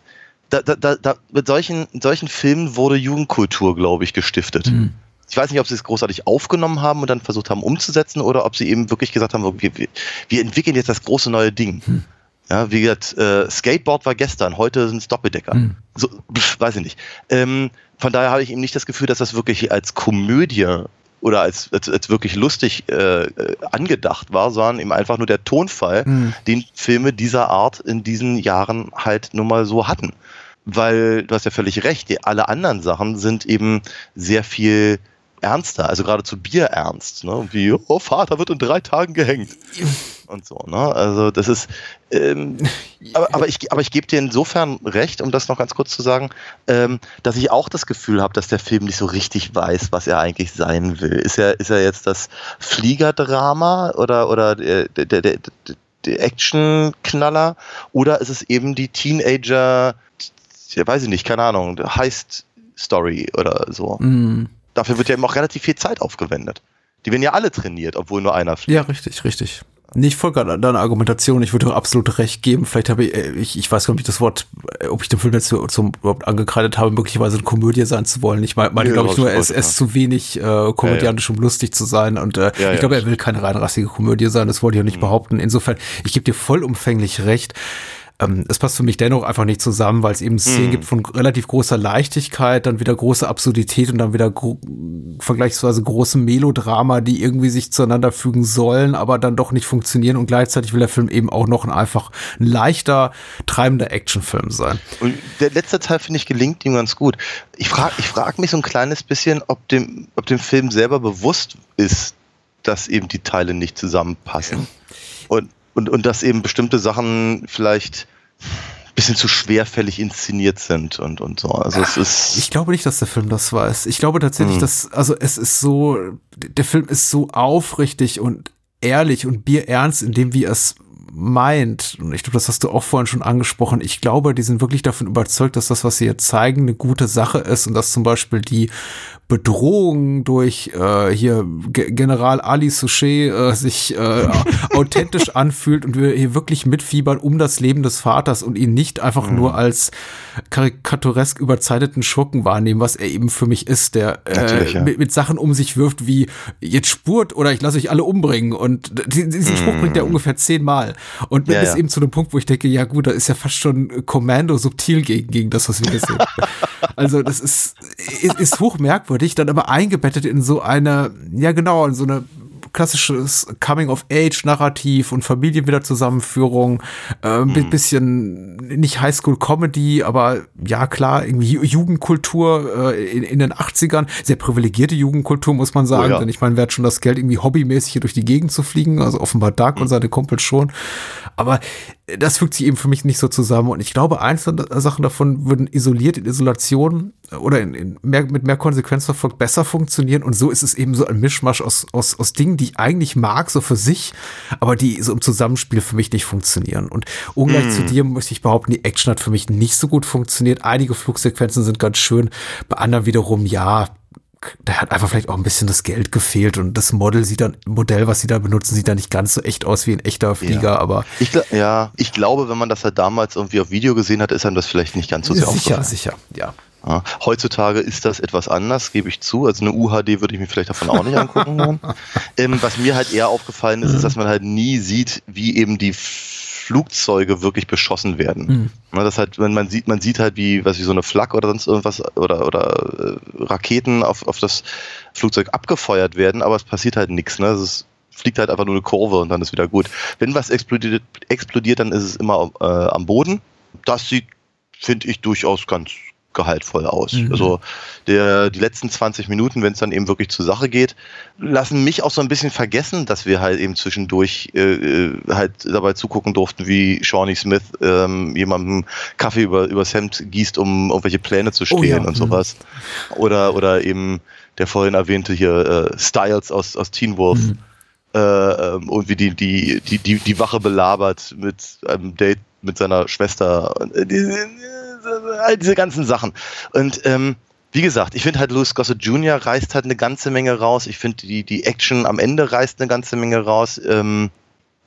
Speaker 7: da, da, da, mit solchen, solchen Filmen wurde Jugendkultur, glaube ich, gestiftet. Mhm. Ich weiß nicht, ob sie es großartig aufgenommen haben und dann versucht haben umzusetzen oder ob sie eben wirklich gesagt haben, wir, wir entwickeln jetzt das große neue Ding. Mhm. Ja, wie gesagt, äh, Skateboard war gestern, heute sind es Doppeldecker. Mhm. So, pf, weiß ich nicht. Ähm, von daher habe ich eben nicht das Gefühl, dass das wirklich als Komödie oder als, als, als wirklich lustig äh, äh, angedacht war, sondern eben einfach nur der Tonfall,
Speaker 6: Mhm.
Speaker 7: den Filme dieser Art in diesen Jahren halt nun mal so hatten. Weil du hast ja völlig recht, die, alle anderen Sachen sind eben sehr viel ernster, also geradezu bierernst, ne? Wie, oh, Vater wird in drei Tagen gehängt. Und so, ne? Also das ist, ähm, aber, aber ich, aber ich gebe dir insofern recht, um das noch ganz kurz zu sagen, ähm, dass ich auch das Gefühl habe, dass der Film nicht so richtig weiß, was er eigentlich sein will. Ist er, ist er jetzt das Fliegerdrama oder, oder der, der, der, der, Actionknaller oder ist es eben die Teenager, ja, weiß ich nicht, keine Ahnung, Heist-Story oder so.
Speaker 6: Mhm.
Speaker 7: Dafür wird ja eben auch relativ viel Zeit aufgewendet. Die werden ja alle trainiert, obwohl nur einer fliegt.
Speaker 6: Ja, richtig, richtig. Nicht voll gerade deine Argumentation, ich würde dir absolut recht geben. Vielleicht habe ich, äh, ich, ich weiß gar nicht, ob ich das Wort, äh, ob ich den Film jetzt so- zum überhaupt angekreidet habe, möglicherweise eine Komödie sein zu wollen. Ich meine,
Speaker 7: Nee,
Speaker 6: glaube ich, nur, er ist,
Speaker 7: ich
Speaker 6: zu wenig äh, komödiantisch, um lustig zu sein. Und äh,
Speaker 7: Ja,
Speaker 6: ich
Speaker 7: ja.
Speaker 6: glaube, er will keine reinrassige Komödie sein, das wollte ich auch nicht behaupten. Insofern, ich gebe dir vollumfänglich recht. Ähm, es passt für mich dennoch einfach nicht zusammen, weil es eben Szenen gibt von relativ großer Leichtigkeit, dann wieder große Absurdität und dann wieder gro vergleichsweise großem Melodrama, die irgendwie sich zueinander fügen sollen, aber dann doch nicht funktionieren und gleichzeitig will der Film eben auch noch ein einfach ein leichter, treibender Actionfilm sein.
Speaker 7: Und der letzte Teil, finde ich, gelingt ihm ganz gut. Ich frage ich frag mich so ein kleines bisschen, ob dem, ob dem Film selber bewusst ist, dass eben die Teile nicht zusammenpassen. Und, und, und dass eben bestimmte Sachen vielleicht bisschen zu schwerfällig inszeniert sind und, und so. Also es ist.
Speaker 6: Ich glaube nicht, dass der Film das weiß. Ich glaube tatsächlich, dass, also es ist so, der Film ist so aufrichtig und ehrlich und bierernst in dem, wie er es meint. Und ich glaube, das hast du auch vorhin schon angesprochen. Ich glaube, die sind wirklich davon überzeugt, dass das, was sie jetzt zeigen, eine gute Sache ist und dass zum Beispiel die Bedrohung durch äh, hier Ge General Ali Souchet äh, sich äh, authentisch anfühlt und wir hier wirklich mitfiebern um das Leben des Vaters und ihn nicht einfach
Speaker 7: Mhm.
Speaker 6: nur als karikaturesk überzeichneten Schurken wahrnehmen, was er eben für mich ist, der äh,
Speaker 7: ja.
Speaker 6: mit, mit Sachen um sich wirft wie jetzt spurt oder ich lasse euch alle umbringen und die- diesen Spruch bringt er ungefähr zehnmal und.
Speaker 7: Ja,
Speaker 6: bis
Speaker 7: ja.
Speaker 6: eben zu dem Punkt, wo ich denke, ja gut, da ist ja fast schon Kommando subtil gegen, gegen das, was wir hier sehen. Also das ist, ist, ist hoch merkwürdig, dann aber eingebettet in so eine, ja genau, in so eine klassisches Coming-of-Age-Narrativ und Familienwiederzusammenführung, äh, ein bi- bisschen nicht Highschool-Comedy, aber ja klar, irgendwie Ju- Jugendkultur äh, in, in den 80ern, sehr privilegierte Jugendkultur, muss man sagen,
Speaker 7: Oh ja.
Speaker 6: denn ich meine, wer hat schon das Geld, irgendwie hobbymäßig hier durch die Gegend zu fliegen, also offenbar Doug und seine Kumpels schon, aber das fügt sich eben für mich nicht so zusammen und ich glaube, einzelne Sachen davon würden isoliert in Isolation oder in, in mehr, mit mehr Konsequenz verfolgt besser funktionieren und so ist es eben so ein Mischmasch aus, aus, aus Dingen, die ich eigentlich mag, so für sich, aber die so im Zusammenspiel für mich nicht funktionieren. Und ungleich zu dir möchte ich behaupten, die Action hat für mich nicht so gut funktioniert. Einige Flugsequenzen sind ganz schön, bei anderen wiederum, ja, da hat einfach vielleicht auch ein bisschen das Geld gefehlt und das Model sieht dann, Modell, was sie da benutzen, sieht dann nicht ganz so echt aus wie ein echter Flieger, aber
Speaker 7: Ich, ja, ich glaube, wenn man das halt damals irgendwie auf Video gesehen hat, ist einem das vielleicht nicht ganz so sehr
Speaker 6: sicher,
Speaker 7: aufgefallen.
Speaker 6: sicher, ja.
Speaker 7: Ja. Heutzutage ist das etwas anders, gebe ich zu. Also eine UHD würde ich mir vielleicht davon auch nicht angucken. Ähm, was mir halt eher aufgefallen ist, ist, dass man halt nie sieht, wie eben die Flugzeuge wirklich beschossen werden.
Speaker 6: Mhm.
Speaker 7: Das halt, wenn man sieht, man sieht halt wie, was wie so eine Flak oder sonst irgendwas oder oder äh, Raketen auf, auf das Flugzeug abgefeuert werden, aber es passiert halt nichts. Ne? Es fliegt halt einfach nur eine Kurve und dann ist wieder gut. Wenn was explodiert, explodiert dann ist es immer äh, am Boden. Das sieht, finde ich, durchaus ganz gehaltvoll aus.
Speaker 6: Mhm.
Speaker 7: Also der, die letzten 20 Minuten, wenn es dann eben wirklich zur Sache geht, lassen mich auch so ein bisschen vergessen, dass wir halt eben zwischendurch äh, äh, halt dabei zugucken durften, wie Shawnee Smith ähm, jemandem Kaffee über, übers Hemd gießt, um irgendwelche Pläne zu
Speaker 6: Oh ja,
Speaker 7: stehlen und
Speaker 6: mhm.
Speaker 7: sowas. Oder, oder eben der vorhin erwähnte hier äh, Styles aus, aus Teen Wolf.
Speaker 6: Mhm.
Speaker 7: Äh, ähm, und wie die, die, die, die, die Wache belabert mit einem Date mit seiner Schwester. Und, äh, all diese ganzen Sachen. Und ähm, wie gesagt, ich finde halt Louis Gossett Jr. reißt halt eine ganze Menge raus. Ich finde die, die Action am Ende reißt eine ganze Menge raus. Ähm,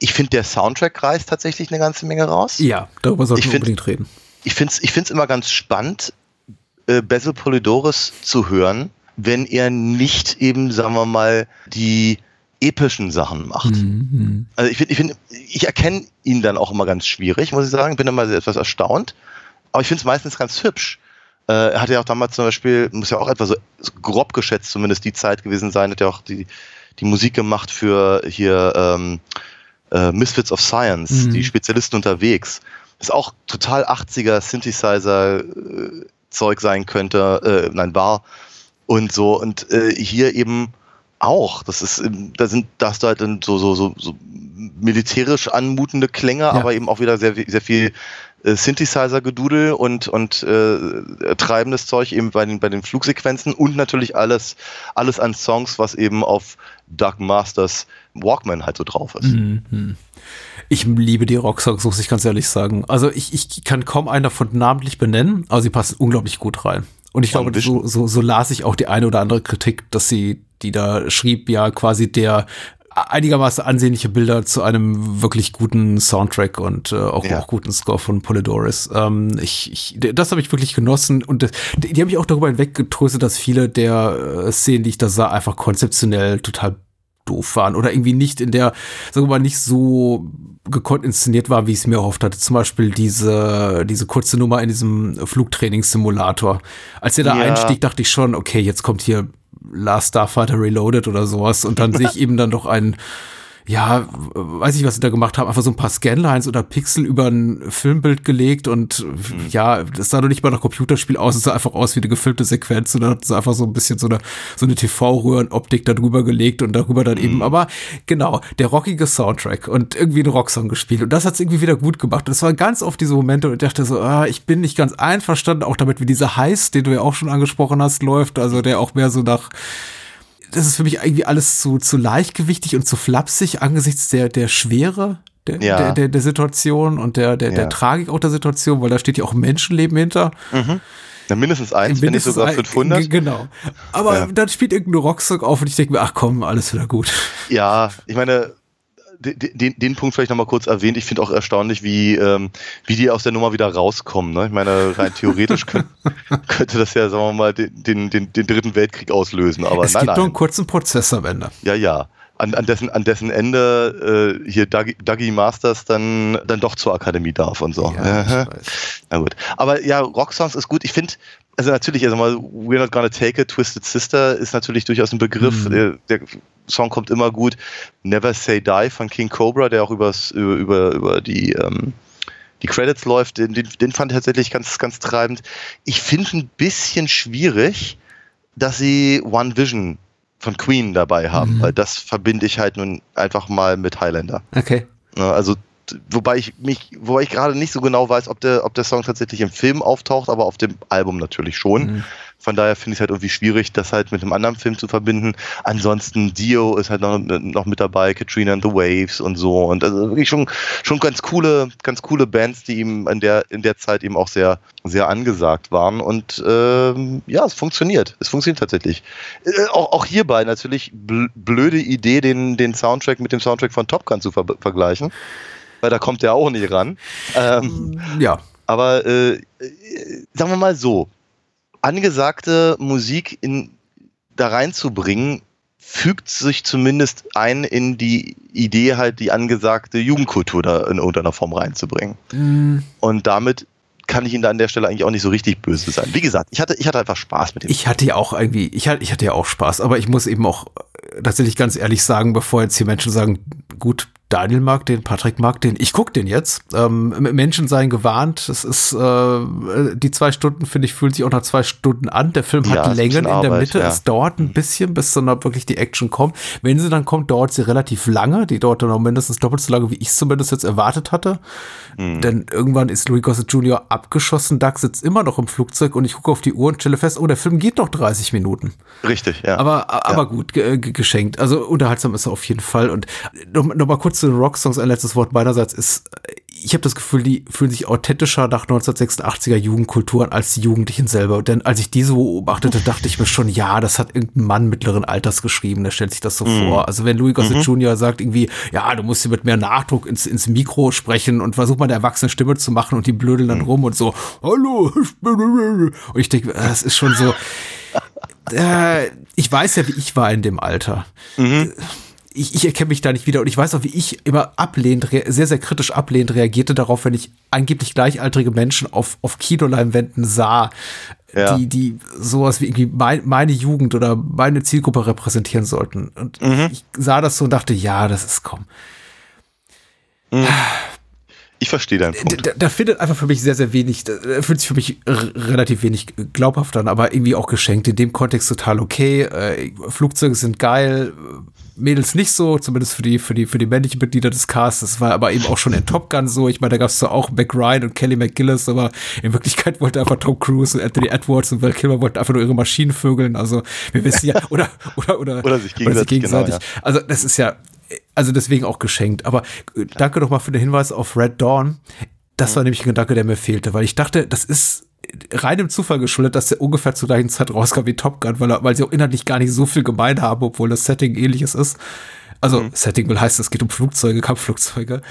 Speaker 7: ich finde der Soundtrack reißt tatsächlich eine ganze Menge raus.
Speaker 6: Ja, darüber sollten
Speaker 7: Ich
Speaker 6: wir
Speaker 7: find-
Speaker 6: unbedingt reden.
Speaker 7: Ich finde es ich find's immer ganz spannend, äh, Basil Polidorus zu hören, wenn er nicht eben, sagen wir mal, die epischen Sachen macht.
Speaker 6: Mhm.
Speaker 7: Also ich finde, ich, find, ich erkenne ihn dann auch immer ganz schwierig, muss ich sagen. Bin immer etwas erstaunt. Aber ich finde es meistens ganz hübsch. Äh, er hat ja auch damals zum Beispiel, muss ja auch etwa so, grob geschätzt zumindest die Zeit gewesen sein, hat ja auch die, die Musik gemacht für hier ähm, äh, Misfits of Science,
Speaker 6: Mhm.
Speaker 7: die Spezialisten unterwegs. Ist auch total 80er Synthesizer-Zeug sein könnte, äh, nein, war. Und so, und äh, hier eben auch. Das ist, ähm, da sind, da hast du halt so, so, so, so militärisch anmutende Klänge, aber eben auch wieder sehr, sehr viel äh, Synthesizer-Gedudel und, und äh, treibendes Zeug eben bei den, bei den Flugsequenzen und natürlich alles, alles an Songs, was eben auf Doug Masters Walkman halt so drauf ist.
Speaker 6: Mhm. Ich liebe die Rocksongs, muss ich ganz ehrlich sagen. Also ich, ich kann kaum einen davon namentlich benennen, aber sie passen unglaublich gut rein. Und ich
Speaker 7: One
Speaker 6: glaube, so, so, so las ich auch die eine oder andere Kritik, dass sie, die da schrieb, ja quasi der einigermaßen ansehnliche Bilder zu einem wirklich guten Soundtrack und äh, auch,
Speaker 7: Ja.
Speaker 6: auch guten Score von Polydorus. Ähm, ich, ich, das habe ich wirklich genossen und das, die, die haben mich auch darüber hinweggetröstet, dass viele der äh, Szenen, die ich da sah, einfach konzeptionell total doof waren oder irgendwie nicht in der, sagen wir mal, nicht so gekonnt inszeniert war, wie ich es mir erhofft hatte. Zum Beispiel diese, diese kurze Nummer in diesem Flugtrainingssimulator. Als er da
Speaker 7: Ja.
Speaker 6: einstieg, dachte ich schon, okay, jetzt kommt hier Last Starfighter Reloaded oder sowas und dann sehe ich eben dann doch einen ja, weiß ich, was sie da gemacht haben, einfach so ein paar Scanlines oder Pixel über ein Filmbild gelegt und ja, das sah doch nicht mal nach Computerspiel aus, es sah einfach aus wie eine gefilmte Sequenz und dann hat sie einfach so ein bisschen so eine, so eine TV-Röhrenoptik da drüber gelegt und darüber dann eben, aber genau, der rockige Soundtrack und irgendwie ein Rocksong gespielt und das hat es irgendwie wieder gut gemacht. Und es waren ganz oft diese Momente und ich dachte so, ah, ich bin nicht ganz einverstanden, auch damit, wie dieser Heiß, den du ja auch schon angesprochen hast, läuft, also der auch mehr so nach das ist für mich irgendwie alles zu, zu leichtgewichtig und zu flapsig angesichts der, der Schwere der,
Speaker 7: Ja.
Speaker 6: der, der, der Situation und der, der, der
Speaker 7: Ja.
Speaker 6: Tragik auch der Situation, weil da steht ja auch Menschenleben hinter.
Speaker 7: Na, mindestens eins, wenn nicht
Speaker 6: Mindestens
Speaker 7: sogar
Speaker 6: ein-
Speaker 7: 500.
Speaker 6: g- Genau. Aber
Speaker 7: Ja.
Speaker 6: dann spielt irgendein Rocksong auf und ich denke mir, ach komm, alles wieder gut.
Speaker 7: Ja, ich meine, den, den, Punkt vielleicht nochmal kurz erwähnt. Ich finde auch erstaunlich, wie, ähm, wie die aus der Nummer wieder rauskommen. Ne? Ich meine, rein theoretisch könnt, könnte das ja, sagen wir mal, den, den, den, dritten Weltkrieg auslösen. Aber
Speaker 6: es
Speaker 7: nein,
Speaker 6: gibt
Speaker 7: nein.
Speaker 6: nur einen kurzen Prozess am Ende.
Speaker 7: Ja, ja. An, an, dessen, an dessen Ende äh, hier Dougie, Dougie Masters dann, dann doch zur Akademie darf und so.
Speaker 6: Ja.
Speaker 7: Na gut. Aber ja, Rocksongs ist gut. Ich finde, also natürlich, also mal, We're Not Gonna Take It, Twisted Sister ist natürlich durchaus ein Begriff.
Speaker 6: Mhm.
Speaker 7: Der, der Song kommt immer gut. Never Say Die von King Cobra, der auch übers, über, über, über die, ähm, die Credits läuft, den, den, fand ich tatsächlich ganz, ganz treibend. Ich finde ein bisschen schwierig, dass sie One Vision von Queen dabei haben,
Speaker 6: Mhm.
Speaker 7: weil das verbinde ich halt nun einfach mal mit Highlander.
Speaker 6: Okay.
Speaker 7: Also wobei ich mich, wobei ich gerade nicht so genau weiß, ob der, ob der Song tatsächlich im Film auftaucht, aber auf dem Album natürlich schon.
Speaker 6: Mhm.
Speaker 7: Von daher finde ich es halt irgendwie schwierig, das halt mit einem anderen Film zu verbinden. Ansonsten Dio ist halt noch, noch mit dabei, Katrina and the Waves und so. Und also wirklich schon, schon ganz coole, ganz coole Bands, die ihm in der, in der Zeit eben auch sehr, sehr angesagt waren. Und ähm, ja, es funktioniert. Es funktioniert tatsächlich. Äh, auch, auch hierbei natürlich bl blöde Idee, den, den Soundtrack mit dem Soundtrack von Top Gun zu ver vergleichen. Weil da kommt der auch nicht ran. Ähm,
Speaker 6: Ja.
Speaker 7: aber äh, äh, sagen wir mal so, angesagte Musik in, da reinzubringen, fügt sich zumindest ein in die Idee, halt die angesagte Jugendkultur da in irgendeiner Form reinzubringen.
Speaker 6: Mm,
Speaker 7: Und damit kann ich Ihnen da an der Stelle eigentlich auch nicht so richtig böse sein. Wie gesagt, ich hatte, ich hatte einfach Spaß mit dem.
Speaker 6: Ich hatte ja auch irgendwie, ich hatte, ich hatte ja auch Spaß, aber ich muss eben auch äh, tatsächlich ganz ehrlich sagen, bevor jetzt hier Menschen sagen, gut, Daniel mag den, Patrick mag den, ich guck den jetzt. Ähm, Menschen seien gewarnt. Es ist äh, die zwei Stunden, finde ich, fühlt sich auch nach zwei Stunden an. Der Film hat
Speaker 7: Ja, ein
Speaker 6: Längen in der
Speaker 7: Arbeit,
Speaker 6: Mitte.
Speaker 7: ja.
Speaker 6: Es dauert ein bisschen, bis dann wirklich die Action kommt. Wenn sie dann kommt, dauert sie relativ lange. Die dauert dann auch mindestens doppelt so lange, wie ich es zumindest jetzt erwartet hatte.
Speaker 7: Hm.
Speaker 6: Denn irgendwann ist Louis Gossett Jr. abgeschossen. Doug sitzt immer noch im Flugzeug und ich gucke auf die Uhr und stelle fest, oh, der Film geht noch 30 Minuten.
Speaker 7: Richtig, ja.
Speaker 6: Aber, aber gut, ge ge geschenkt. Also unterhaltsam ist er auf jeden Fall. Und noch, noch mal kurz zu den Rocksongs, ein letztes Wort meinerseits ist, ich habe das Gefühl, die fühlen sich authentischer nach 1986er Jugendkulturen als die Jugendlichen selber. Denn als ich diese beobachtete, dachte ich mir schon, ja, das hat irgendein Mann mittleren Alters geschrieben, der stellt sich das so vor. Also wenn Louis Gossett Jr. sagt irgendwie, ja, du musst hier mit mehr Nachdruck ins, ins Mikro sprechen und versuch mal eine erwachsene Stimme zu machen und die blödeln dann rum und so, hallo, ich bin, und ich denke, das ist schon so, äh, ich weiß ja, wie ich war in dem Alter. Ich, ich erkenne mich da nicht wieder und ich weiß auch, wie ich immer ablehnend, sehr, sehr kritisch ablehnend reagierte darauf, wenn ich angeblich gleichaltrige Menschen auf, auf Kinoleinwänden sah,
Speaker 7: Ja.
Speaker 6: die, die sowas wie irgendwie mein, meine Jugend oder meine Zielgruppe repräsentieren sollten. Und
Speaker 7: Mhm.
Speaker 6: ich sah das so und dachte, ja, das ist komm.
Speaker 7: Ich verstehe deinen
Speaker 6: Da,
Speaker 7: Punkt.
Speaker 6: da, da findet einfach für mich sehr, sehr wenig, da fühlt sich für mich relativ wenig glaubhaft an, aber irgendwie auch geschenkt. In dem Kontext total okay. Äh, Flugzeuge sind geil, Mädels nicht so, zumindest für die, für die, für die männlichen Mitglieder des Casts. Das war aber eben auch schon in Top Gun so. Ich meine, da gab es zwar auch Mac Ryan und Kelly McGillis, aber in Wirklichkeit wollte einfach Tom Cruise und Anthony Edwards und Val Kilmer wollten einfach nur ihre Maschinen vögeln. Also wir wissen ja, oder, oder, oder,
Speaker 7: Oder sich gegenseitig, genau, ja.
Speaker 6: Also das ist ja, also deswegen auch geschenkt. Aber äh, danke doch mal für den Hinweis auf Red Dawn. Das war nämlich ein Gedanke, der mir fehlte, weil ich dachte, das ist reinem Zufall geschuldet, dass der ungefähr zur gleichen Zeit rauskam wie Top Gun, weil, weil sie auch inhaltlich gar nicht so viel gemein haben, obwohl das Setting ähnliches ist. Also Setting will heißen, es geht um Flugzeuge, Kampfflugzeuge.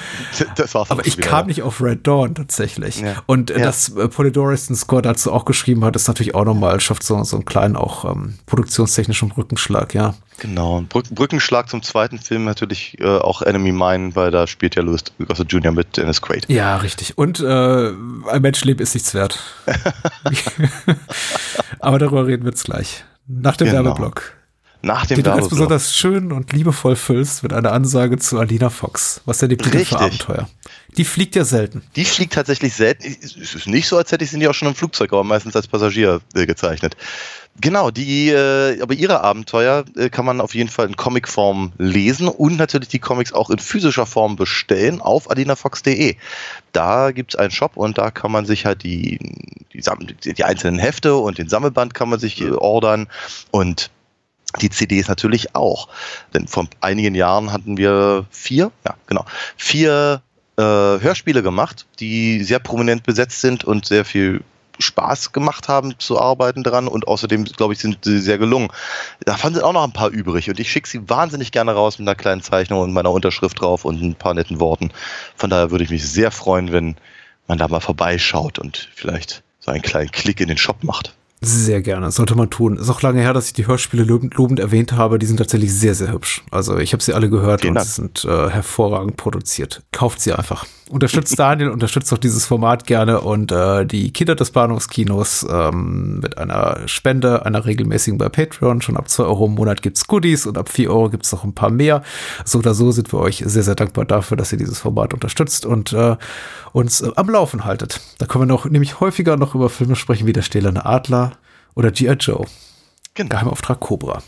Speaker 7: Das war's
Speaker 6: Aber ich
Speaker 7: wieder,
Speaker 6: kam nicht auf Red Dawn tatsächlich.
Speaker 7: Ja.
Speaker 6: Und äh,
Speaker 7: Ja.
Speaker 6: dass äh, Polydorus den Score dazu auch geschrieben hat, ist natürlich auch nochmal, schafft so, so einen kleinen auch ähm, produktionstechnischen Rückenschlag, ja.
Speaker 7: Genau. Und Brück Brückenschlag zum zweiten Film natürlich äh, auch Enemy Mine, weil da spielt ja Louis Gossett Jr. mit Dennis Quaid.
Speaker 6: Ja, richtig. Und äh, ein Menschenleben ist nichts wert. Aber darüber reden wir jetzt gleich. Nach dem
Speaker 7: Genau.
Speaker 6: Werbeblock.
Speaker 7: Nach dem
Speaker 6: Den du ganz besonders schön und liebevoll füllst mit einer Ansage zu Alina Fox. Was erlebt ihr denn für. Abenteuer? Die fliegt ja selten.
Speaker 7: Die fliegt tatsächlich selten. Es ist nicht so, als hätte ich sie nie auch schon im Flugzeug, aber meistens als Passagier äh, gezeichnet. Genau, die, äh, aber ihre Abenteuer äh, kann man auf jeden Fall in Comicform lesen und natürlich die Comics auch in physischer Form bestellen auf adinafox.de. Da gibt's einen Shop und da kann man sich halt die, die, die, die einzelnen Hefte und den Sammelband kann man sich äh, ordern und die CDs natürlich auch. Denn vor einigen Jahren hatten wir vier, ja, genau, vier äh, Hörspiele gemacht, die sehr prominent besetzt sind und sehr viel Spaß gemacht haben zu arbeiten dran und außerdem, glaube ich, sind sie sehr gelungen. Davon sind auch noch ein paar übrig und ich schicke sie wahnsinnig gerne raus mit einer kleinen Zeichnung und meiner Unterschrift drauf und ein paar netten Worten. Von daher würde ich mich sehr freuen, wenn man da mal vorbeischaut und vielleicht so einen kleinen Klick in den Shop macht.
Speaker 6: Sehr gerne, sollte man tun. Ist auch lange her, dass ich die Hörspiele lobend, lobend erwähnt habe. Die sind tatsächlich sehr, sehr hübsch. Also ich habe sie alle gehört
Speaker 7: Vielen
Speaker 6: und
Speaker 7: Dank.
Speaker 6: sie sind äh, hervorragend produziert. Kauft sie einfach. Unterstützt Daniel, unterstützt auch dieses Format gerne und äh, die Kinder des Bahnhofskinos ähm, mit einer Spende, einer regelmäßigen bei Patreon. Schon ab 2 Euro im Monat gibt's Goodies und ab 4 Euro gibt's noch ein paar mehr. So oder so sind wir euch sehr, sehr dankbar dafür, dass ihr dieses Format unterstützt und äh, uns äh, am Laufen haltet. Da können wir noch nämlich häufiger noch über Filme sprechen wie Der stählerne Adler oder G.I. Joe.
Speaker 7: Genau.
Speaker 6: Geheimauftrag Cobra.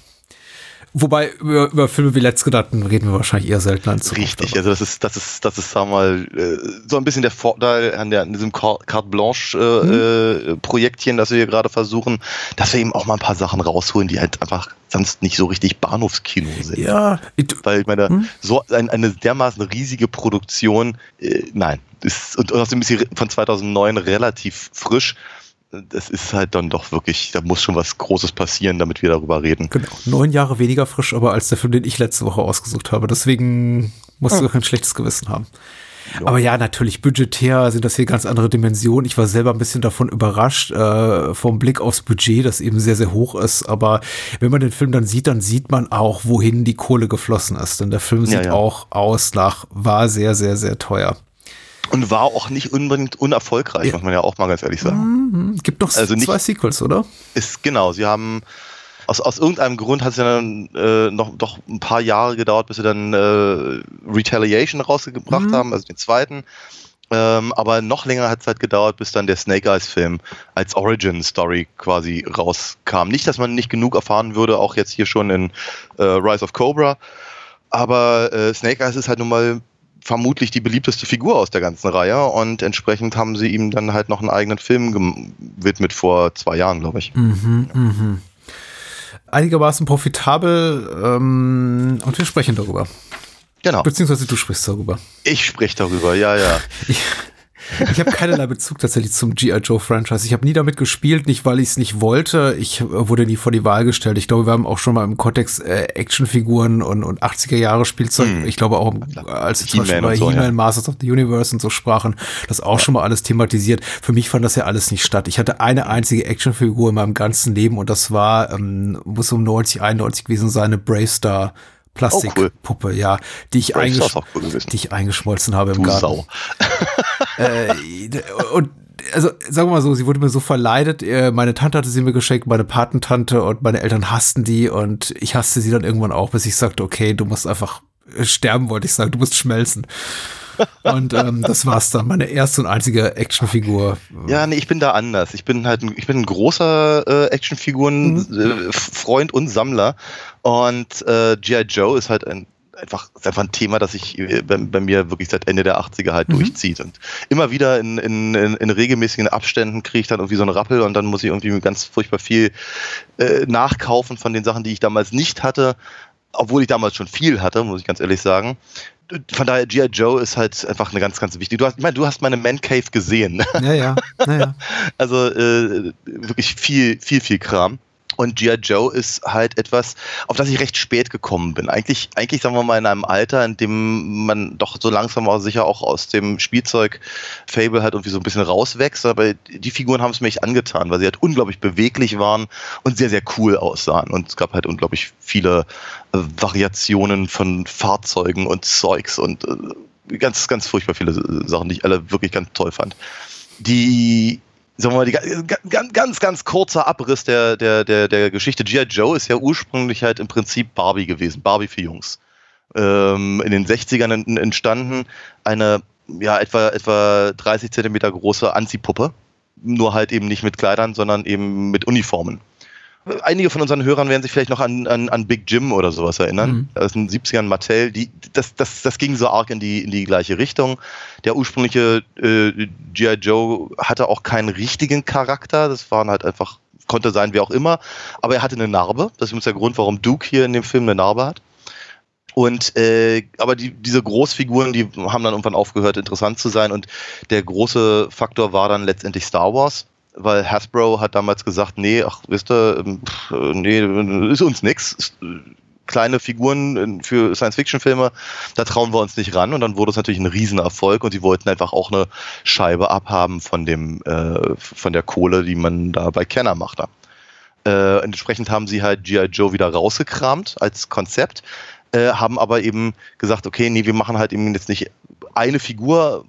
Speaker 6: Wobei über, über Filme wie Letztgenannten reden wir wahrscheinlich eher selten an.
Speaker 7: Richtig,
Speaker 6: aber-
Speaker 7: also das ist, das ist, das ist, sagen wir mal, äh, so ein bisschen der Vorteil an, der, an diesem Car- Carte Blanche äh,
Speaker 6: Mhm.
Speaker 7: äh, Projektchen, das wir hier gerade versuchen, dass wir eben auch mal ein paar Sachen rausholen, die halt einfach sonst nicht so richtig Bahnhofskino sind.
Speaker 6: Ja,
Speaker 7: Weil ich meine,
Speaker 6: Hm?
Speaker 7: so ein, eine dermaßen riesige Produktion, äh, nein, ist, und außerdem ist sie von 2009 relativ frisch. Das ist halt dann doch wirklich, da muss schon was Großes passieren, damit wir darüber reden.
Speaker 6: genau. Neun Jahre weniger frisch, aber als der Film, den ich letzte Woche ausgesucht habe. Deswegen musst du kein schlechtes Gewissen haben. Aber ja, natürlich, budgetär sind das hier ganz andere Dimensionen. Ich war selber ein bisschen davon überrascht, äh, vom Blick aufs Budget, das eben sehr, sehr hoch ist. Aber wenn man den Film dann sieht, dann sieht man auch, wohin die Kohle geflossen ist. Denn der Film
Speaker 7: Ja,
Speaker 6: sieht
Speaker 7: ja.
Speaker 6: auch aus nach, war sehr, sehr, sehr teuer.
Speaker 7: Und war auch nicht unbedingt unerfolgreich,
Speaker 6: Ja.
Speaker 7: muss man ja auch mal ganz ehrlich sagen.
Speaker 6: Mhm. Gibt noch
Speaker 7: Also nicht-
Speaker 6: zwei Sequels, oder?
Speaker 7: Ist genau, sie haben aus, aus irgendeinem Grund hat es ja dann äh, noch doch ein paar Jahre gedauert, bis sie dann äh, Retaliation rausgebracht haben, also den zweiten. Ähm, aber noch länger hat es halt gedauert, bis dann der Snake Eyes Film als Origin Story quasi rauskam. Nicht, dass man nicht genug erfahren würde, auch jetzt hier schon in äh, Rise of Cobra. Aber äh, Snake Eyes ist halt nun mal vermutlich die beliebteste Figur aus der ganzen Reihe und entsprechend haben sie ihm dann halt noch einen eigenen Film gewidmet vor zwei Jahren, glaube ich.
Speaker 6: Mhm, mhm. Einigermaßen profitabel ähm, und wir sprechen darüber.
Speaker 7: Genau.
Speaker 6: Beziehungsweise du sprichst darüber.
Speaker 7: Ich spreche darüber, ja, ja.
Speaker 6: Ich, ich habe keinerlei Bezug tatsächlich zum G.I. Joe Franchise. Ich habe nie damit gespielt, nicht weil ich es nicht wollte. Ich äh, wurde nie vor die Wahl gestellt. Ich glaube, wir haben auch schon mal im Kontext äh, Actionfiguren und, und 80er Jahre Spielzeug.
Speaker 7: Hm.
Speaker 6: Ich glaube auch, als wir zum Beispiel bei
Speaker 7: so,
Speaker 6: He-Man,
Speaker 7: ja.
Speaker 6: Masters of the Universe und so sprachen, das auch schon mal alles thematisiert. Für mich fand das ja alles nicht statt. Ich hatte eine einzige Actionfigur in meinem ganzen Leben und das war, ähm, muss um 90, 91 gewesen sein, eine Brave Star Plastikpuppe, ja, die ich, eingesch
Speaker 7: cool
Speaker 6: die ich eingeschmolzen habe im
Speaker 7: Du
Speaker 6: Garten.
Speaker 7: Sau.
Speaker 6: Äh, und also sagen wir mal so, sie wurde mir so verleidet. Äh, Meine Tante hatte sie mir geschenkt, meine Patentante und meine Eltern hassten die und ich hasste sie dann irgendwann auch, bis ich sagte, okay, du musst einfach äh, sterben, wollte ich sagen, du musst schmelzen. Und ähm, das war's dann, meine erste und einzige Actionfigur.
Speaker 7: Ja, nee, ich bin da anders. Ich bin halt ein, ich bin ein großer äh, Actionfiguren-Freund und Sammler. Und äh, G.I. Joe ist halt ein, einfach, ist einfach ein Thema, das sich äh, bei, bei mir wirklich seit Ende der 80er halt durchzieht. Und immer wieder in, in, in, in regelmäßigen Abständen kriege ich dann irgendwie so einen Rappel und dann muss ich irgendwie ganz furchtbar viel äh, nachkaufen von den Sachen, die ich damals nicht hatte. Obwohl ich damals schon viel hatte, muss ich ganz ehrlich sagen. Von daher, G.I. Joe ist halt einfach eine ganz, ganz wichtige. Du hast, ich meine, du hast meine Man Cave gesehen.
Speaker 6: Ja, ja, naja.
Speaker 7: Also äh, wirklich viel, viel, viel Kram. Und G.I. Joe ist halt etwas, auf das ich recht spät gekommen bin. Eigentlich, eigentlich sagen wir mal in einem Alter, in dem man doch so langsam aber sicher auch aus dem Spielzeug-Fable halt irgendwie so ein bisschen rauswächst. Aber die Figuren haben es mir echt angetan, weil sie halt unglaublich beweglich waren und sehr, sehr cool aussahen. Und es gab halt unglaublich viele äh, Variationen von Fahrzeugen und Zeugs und äh, ganz, ganz furchtbar viele Sachen, die ich alle wirklich ganz toll fand. Die sagen wir mal, die, ganz, ganz, ganz kurzer Abriss der, der, der, der Geschichte. G.I. Joe ist ja ursprünglich halt im Prinzip Barbie gewesen, Barbie für Jungs. Ähm, in den 60ern ent- entstanden eine ja, etwa, etwa 30 Zentimeter große Anziehpuppe. Nur halt eben nicht mit Kleidern, sondern eben mit Uniformen. Einige von unseren Hörern werden sich vielleicht noch an, an, an Big Jim oder sowas erinnern.
Speaker 6: Mhm.
Speaker 7: Das ist in den 70ern Mattel. Die, das, das, das ging so arg in die, in die gleiche Richtung. Der ursprüngliche äh, G.I. Joe hatte auch keinen richtigen Charakter. Das waren halt einfach, konnte sein wie auch immer. Aber er hatte eine Narbe. Das ist übrigens der Grund, warum Duke hier in dem Film eine Narbe hat. Und äh, aber die, diese Großfiguren, die haben dann irgendwann aufgehört, interessant zu sein. Und der große Faktor war dann letztendlich Star Wars, weil Hasbro hat damals gesagt, nee, ach, wisst ihr, ähm, pff, äh, nee, ist uns nix. Äh, Kleine Figuren in- für Science-Fiction-Filme, da trauen wir uns nicht ran. Und dann wurde es natürlich ein Riesenerfolg und sie wollten einfach auch eine Scheibe abhaben von dem, äh, von der Kohle, die man da bei Kenner machte. Äh, entsprechend haben sie halt G.I. Joe wieder rausgekramt als Konzept, äh, haben aber eben gesagt, okay, nee, wir machen halt eben jetzt nicht eine Figur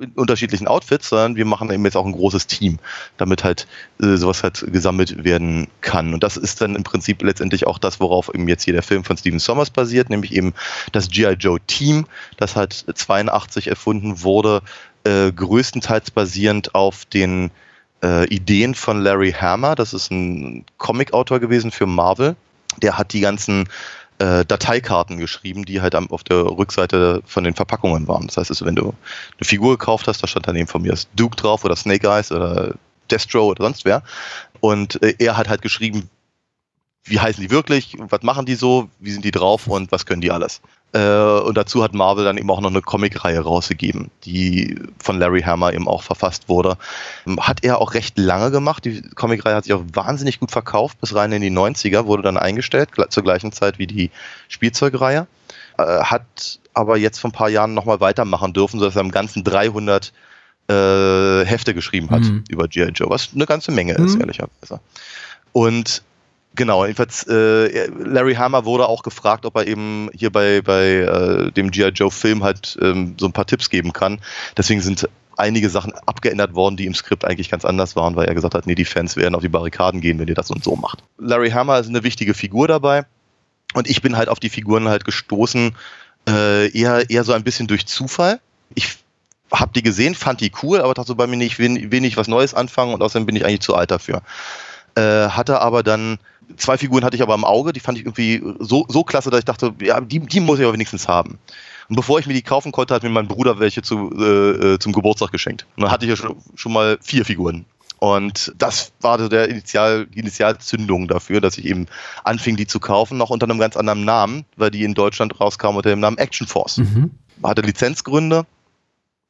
Speaker 7: in unterschiedlichen Outfits, sondern wir machen eben jetzt auch ein großes Team, damit halt äh, sowas halt gesammelt werden kann. Und das ist dann im Prinzip letztendlich auch das, worauf eben jetzt hier der Film von Steven Sommers basiert, nämlich eben das G.I. Joe Team, das halt 82 erfunden wurde, äh, größtenteils basierend auf den äh, Ideen von Larry Hammer. Das ist ein Comic-Autor gewesen für Marvel. Der hat die ganzen äh, Dateikarten geschrieben, die halt auf der Rückseite von den Verpackungen waren. Das heißt, also, wenn du eine Figur gekauft hast, da stand daneben von mir Duke drauf oder Snake Eyes oder Destro oder sonst wer. Und äh, er hat halt geschrieben, wie heißen die wirklich, was machen die so, wie sind die drauf und was können die alles. Äh, und dazu hat Marvel dann eben auch noch eine Comicreihe rausgegeben, die von Larry Hammer eben auch verfasst wurde. Hat er auch recht lange gemacht. Die Comicreihe hat sich auch wahnsinnig gut verkauft, bis rein in die 90er, wurde dann eingestellt, zur gleichen Zeit wie die Spielzeugreihe. Äh, hat aber jetzt vor ein paar Jahren nochmal weitermachen dürfen, sodass er im Ganzen 300 äh, Hefte geschrieben hat
Speaker 6: Mhm.
Speaker 7: über G.I. Joe, was eine ganze Menge ist,
Speaker 6: Mhm.
Speaker 7: ehrlicherweise. Und Genau, jedenfalls, äh, Larry Hammer wurde auch gefragt, ob er eben hier bei, bei äh, dem G.I. Joe Film halt ähm, so ein paar Tipps geben kann. Deswegen sind einige Sachen abgeändert worden, die im Skript eigentlich ganz anders waren, weil er gesagt hat, nee, die Fans werden auf die Barrikaden gehen, wenn ihr das und so macht. Larry Hammer ist eine wichtige Figur dabei und ich bin halt auf die Figuren halt gestoßen, äh, eher, eher so ein bisschen durch Zufall. Ich habe die gesehen, fand die cool, aber dachte so bei mir nicht, will, will nicht was Neues anfangen und außerdem bin ich eigentlich zu alt dafür. Äh, hatte aber dann, zwei Figuren hatte ich aber im Auge, die fand ich irgendwie so, so klasse, dass ich dachte, ja, die, die muss ich aber wenigstens haben. Und bevor ich mir die kaufen konnte, hat mir mein Bruder welche zu, äh, äh, zum Geburtstag geschenkt. Und dann hatte ich ja schon, schon mal vier Figuren. Und das war so der Initial, die Initialzündung dafür, dass ich eben anfing, die zu kaufen, noch unter einem ganz anderen Namen, weil die in Deutschland rauskamen unter dem Namen Action Force.
Speaker 6: Mhm.
Speaker 7: Hatte Lizenzgründe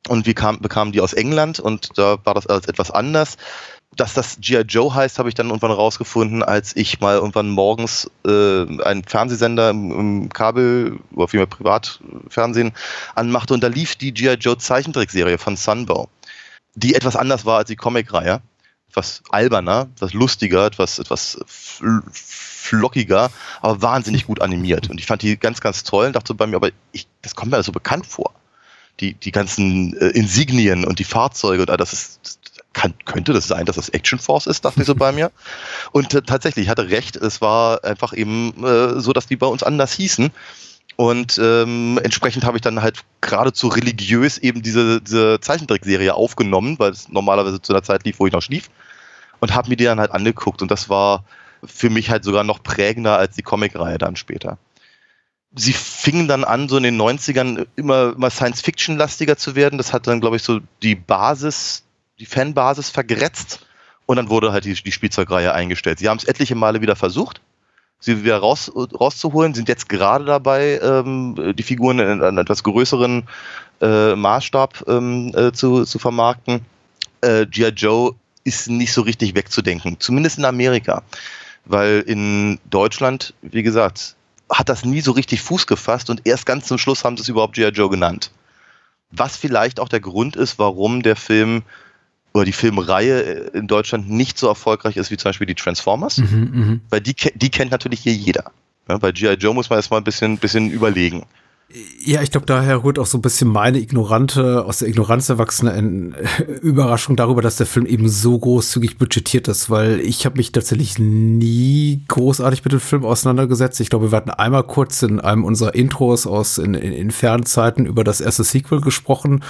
Speaker 7: und wir kam, bekamen die aus England und da war das alles etwas anders. Dass das G.I. Joe heißt, habe ich dann irgendwann rausgefunden, als ich mal irgendwann morgens äh, einen Fernsehsender im, im Kabel oder vielmehr Privatfernsehen anmachte und da lief die G.I. Joe Zeichentrickserie von Sunbow, die etwas anders war als die Comicreihe. etwas alberner, etwas lustiger, etwas, etwas fl flockiger, aber wahnsinnig gut animiert. Und ich fand die ganz, ganz toll und dachte so bei mir, aber ich, das kommt mir also bekannt vor. Die, die ganzen äh, Insignien und die Fahrzeuge und all das ist, kann, könnte das sein, dass das Action Force ist, dachte ich so bei mir. Und äh, tatsächlich, ich hatte recht, es war einfach eben äh, so, dass die bei uns anders hießen. Und ähm, entsprechend habe ich dann halt geradezu religiös eben diese, diese Zeichentrickserie aufgenommen, weil es normalerweise zu einer Zeit lief, wo ich noch schlief. Und habe mir die dann halt angeguckt. Und das war für mich halt sogar noch prägender als die Comicreihe dann später. Sie fingen dann an, so in den 90ern immer, immer Science-Fiction-lastiger zu werden. Das hat dann, glaube ich, so die Basis, die Fanbasis vergrätzt. Und dann wurde halt die, die Spielzeugreihe eingestellt. Sie haben es etliche Male wieder versucht sie wieder raus, rauszuholen, sind jetzt gerade dabei, ähm, die Figuren in einem etwas größeren äh, Maßstab ähm, äh, zu, zu vermarkten. Äh, G.I. Joe ist nicht so richtig wegzudenken, zumindest in Amerika. Weil in Deutschland, wie gesagt, hat das nie so richtig Fuß gefasst und erst ganz zum Schluss haben sie es überhaupt G.I. Joe genannt. Was vielleicht auch der Grund ist, warum der Film oder die Filmreihe in Deutschland nicht so erfolgreich ist wie zum Beispiel die Transformers, mhm, weil die, die kennt natürlich hier jeder. Ja, bei G.I. Joe muss man erstmal ein bisschen, bisschen überlegen.
Speaker 6: Ja, ich glaube, daher rührt auch so ein bisschen meine ignorante, aus der Ignoranz erwachsene Überraschung darüber, dass der Film eben so großzügig budgetiert ist, weil ich habe mich tatsächlich nie großartig mit dem Film auseinandergesetzt. Ich glaube, wir hatten einmal kurz in einem unserer Intros aus in, in, in fernen Zeiten über das erste Sequel gesprochen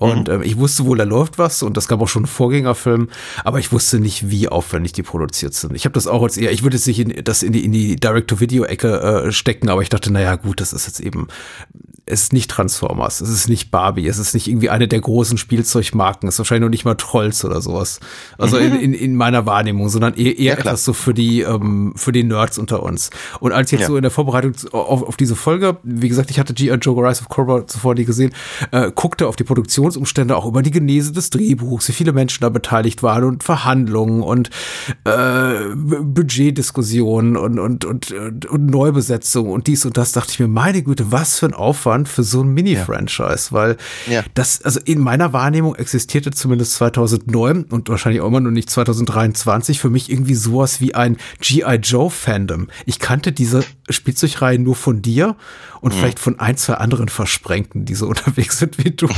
Speaker 6: und mhm. ähm, ich wusste wohl, da läuft was und das gab auch schon einen Vorgängerfilm, aber ich wusste nicht, wie aufwendig die produziert sind. Ich habe das auch als eher, ich würde jetzt nicht in, das in die, in die Direct-to-Video-Ecke äh, stecken, aber ich dachte, naja, gut, das ist jetzt eben es ist nicht Transformers, es ist nicht Barbie, es ist nicht irgendwie eine der großen Spielzeugmarken, es ist wahrscheinlich noch nicht mal Trolls oder sowas. Also in, in, in meiner Wahrnehmung, sondern eher, eher ja, etwas so für die, ähm, für die Nerds unter uns. Und als jetzt ja. so in der Vorbereitung auf, auf diese Folge, wie gesagt, ich hatte G.I. Joe Rise of Cobra zuvor nie gesehen, äh, guckte auf die Produktionsumstände, auch über die Genese des Drehbuchs, wie viele Menschen da beteiligt waren und Verhandlungen und äh, Budgetdiskussionen und, und, und, und, und Neubesetzung und dies und das, dachte ich mir, meine Güte, was für ein Aufwand für so ein Mini-Franchise, ja. weil ja. das, also in meiner Wahrnehmung existierte zumindest 2009 und wahrscheinlich auch immer noch nicht 2023 für mich irgendwie sowas wie ein G.I. Joe-Fandom. Ich kannte diese Spielzeugreihe nur von dir und mhm. vielleicht von ein, zwei anderen Versprengten, die so unterwegs sind wie du.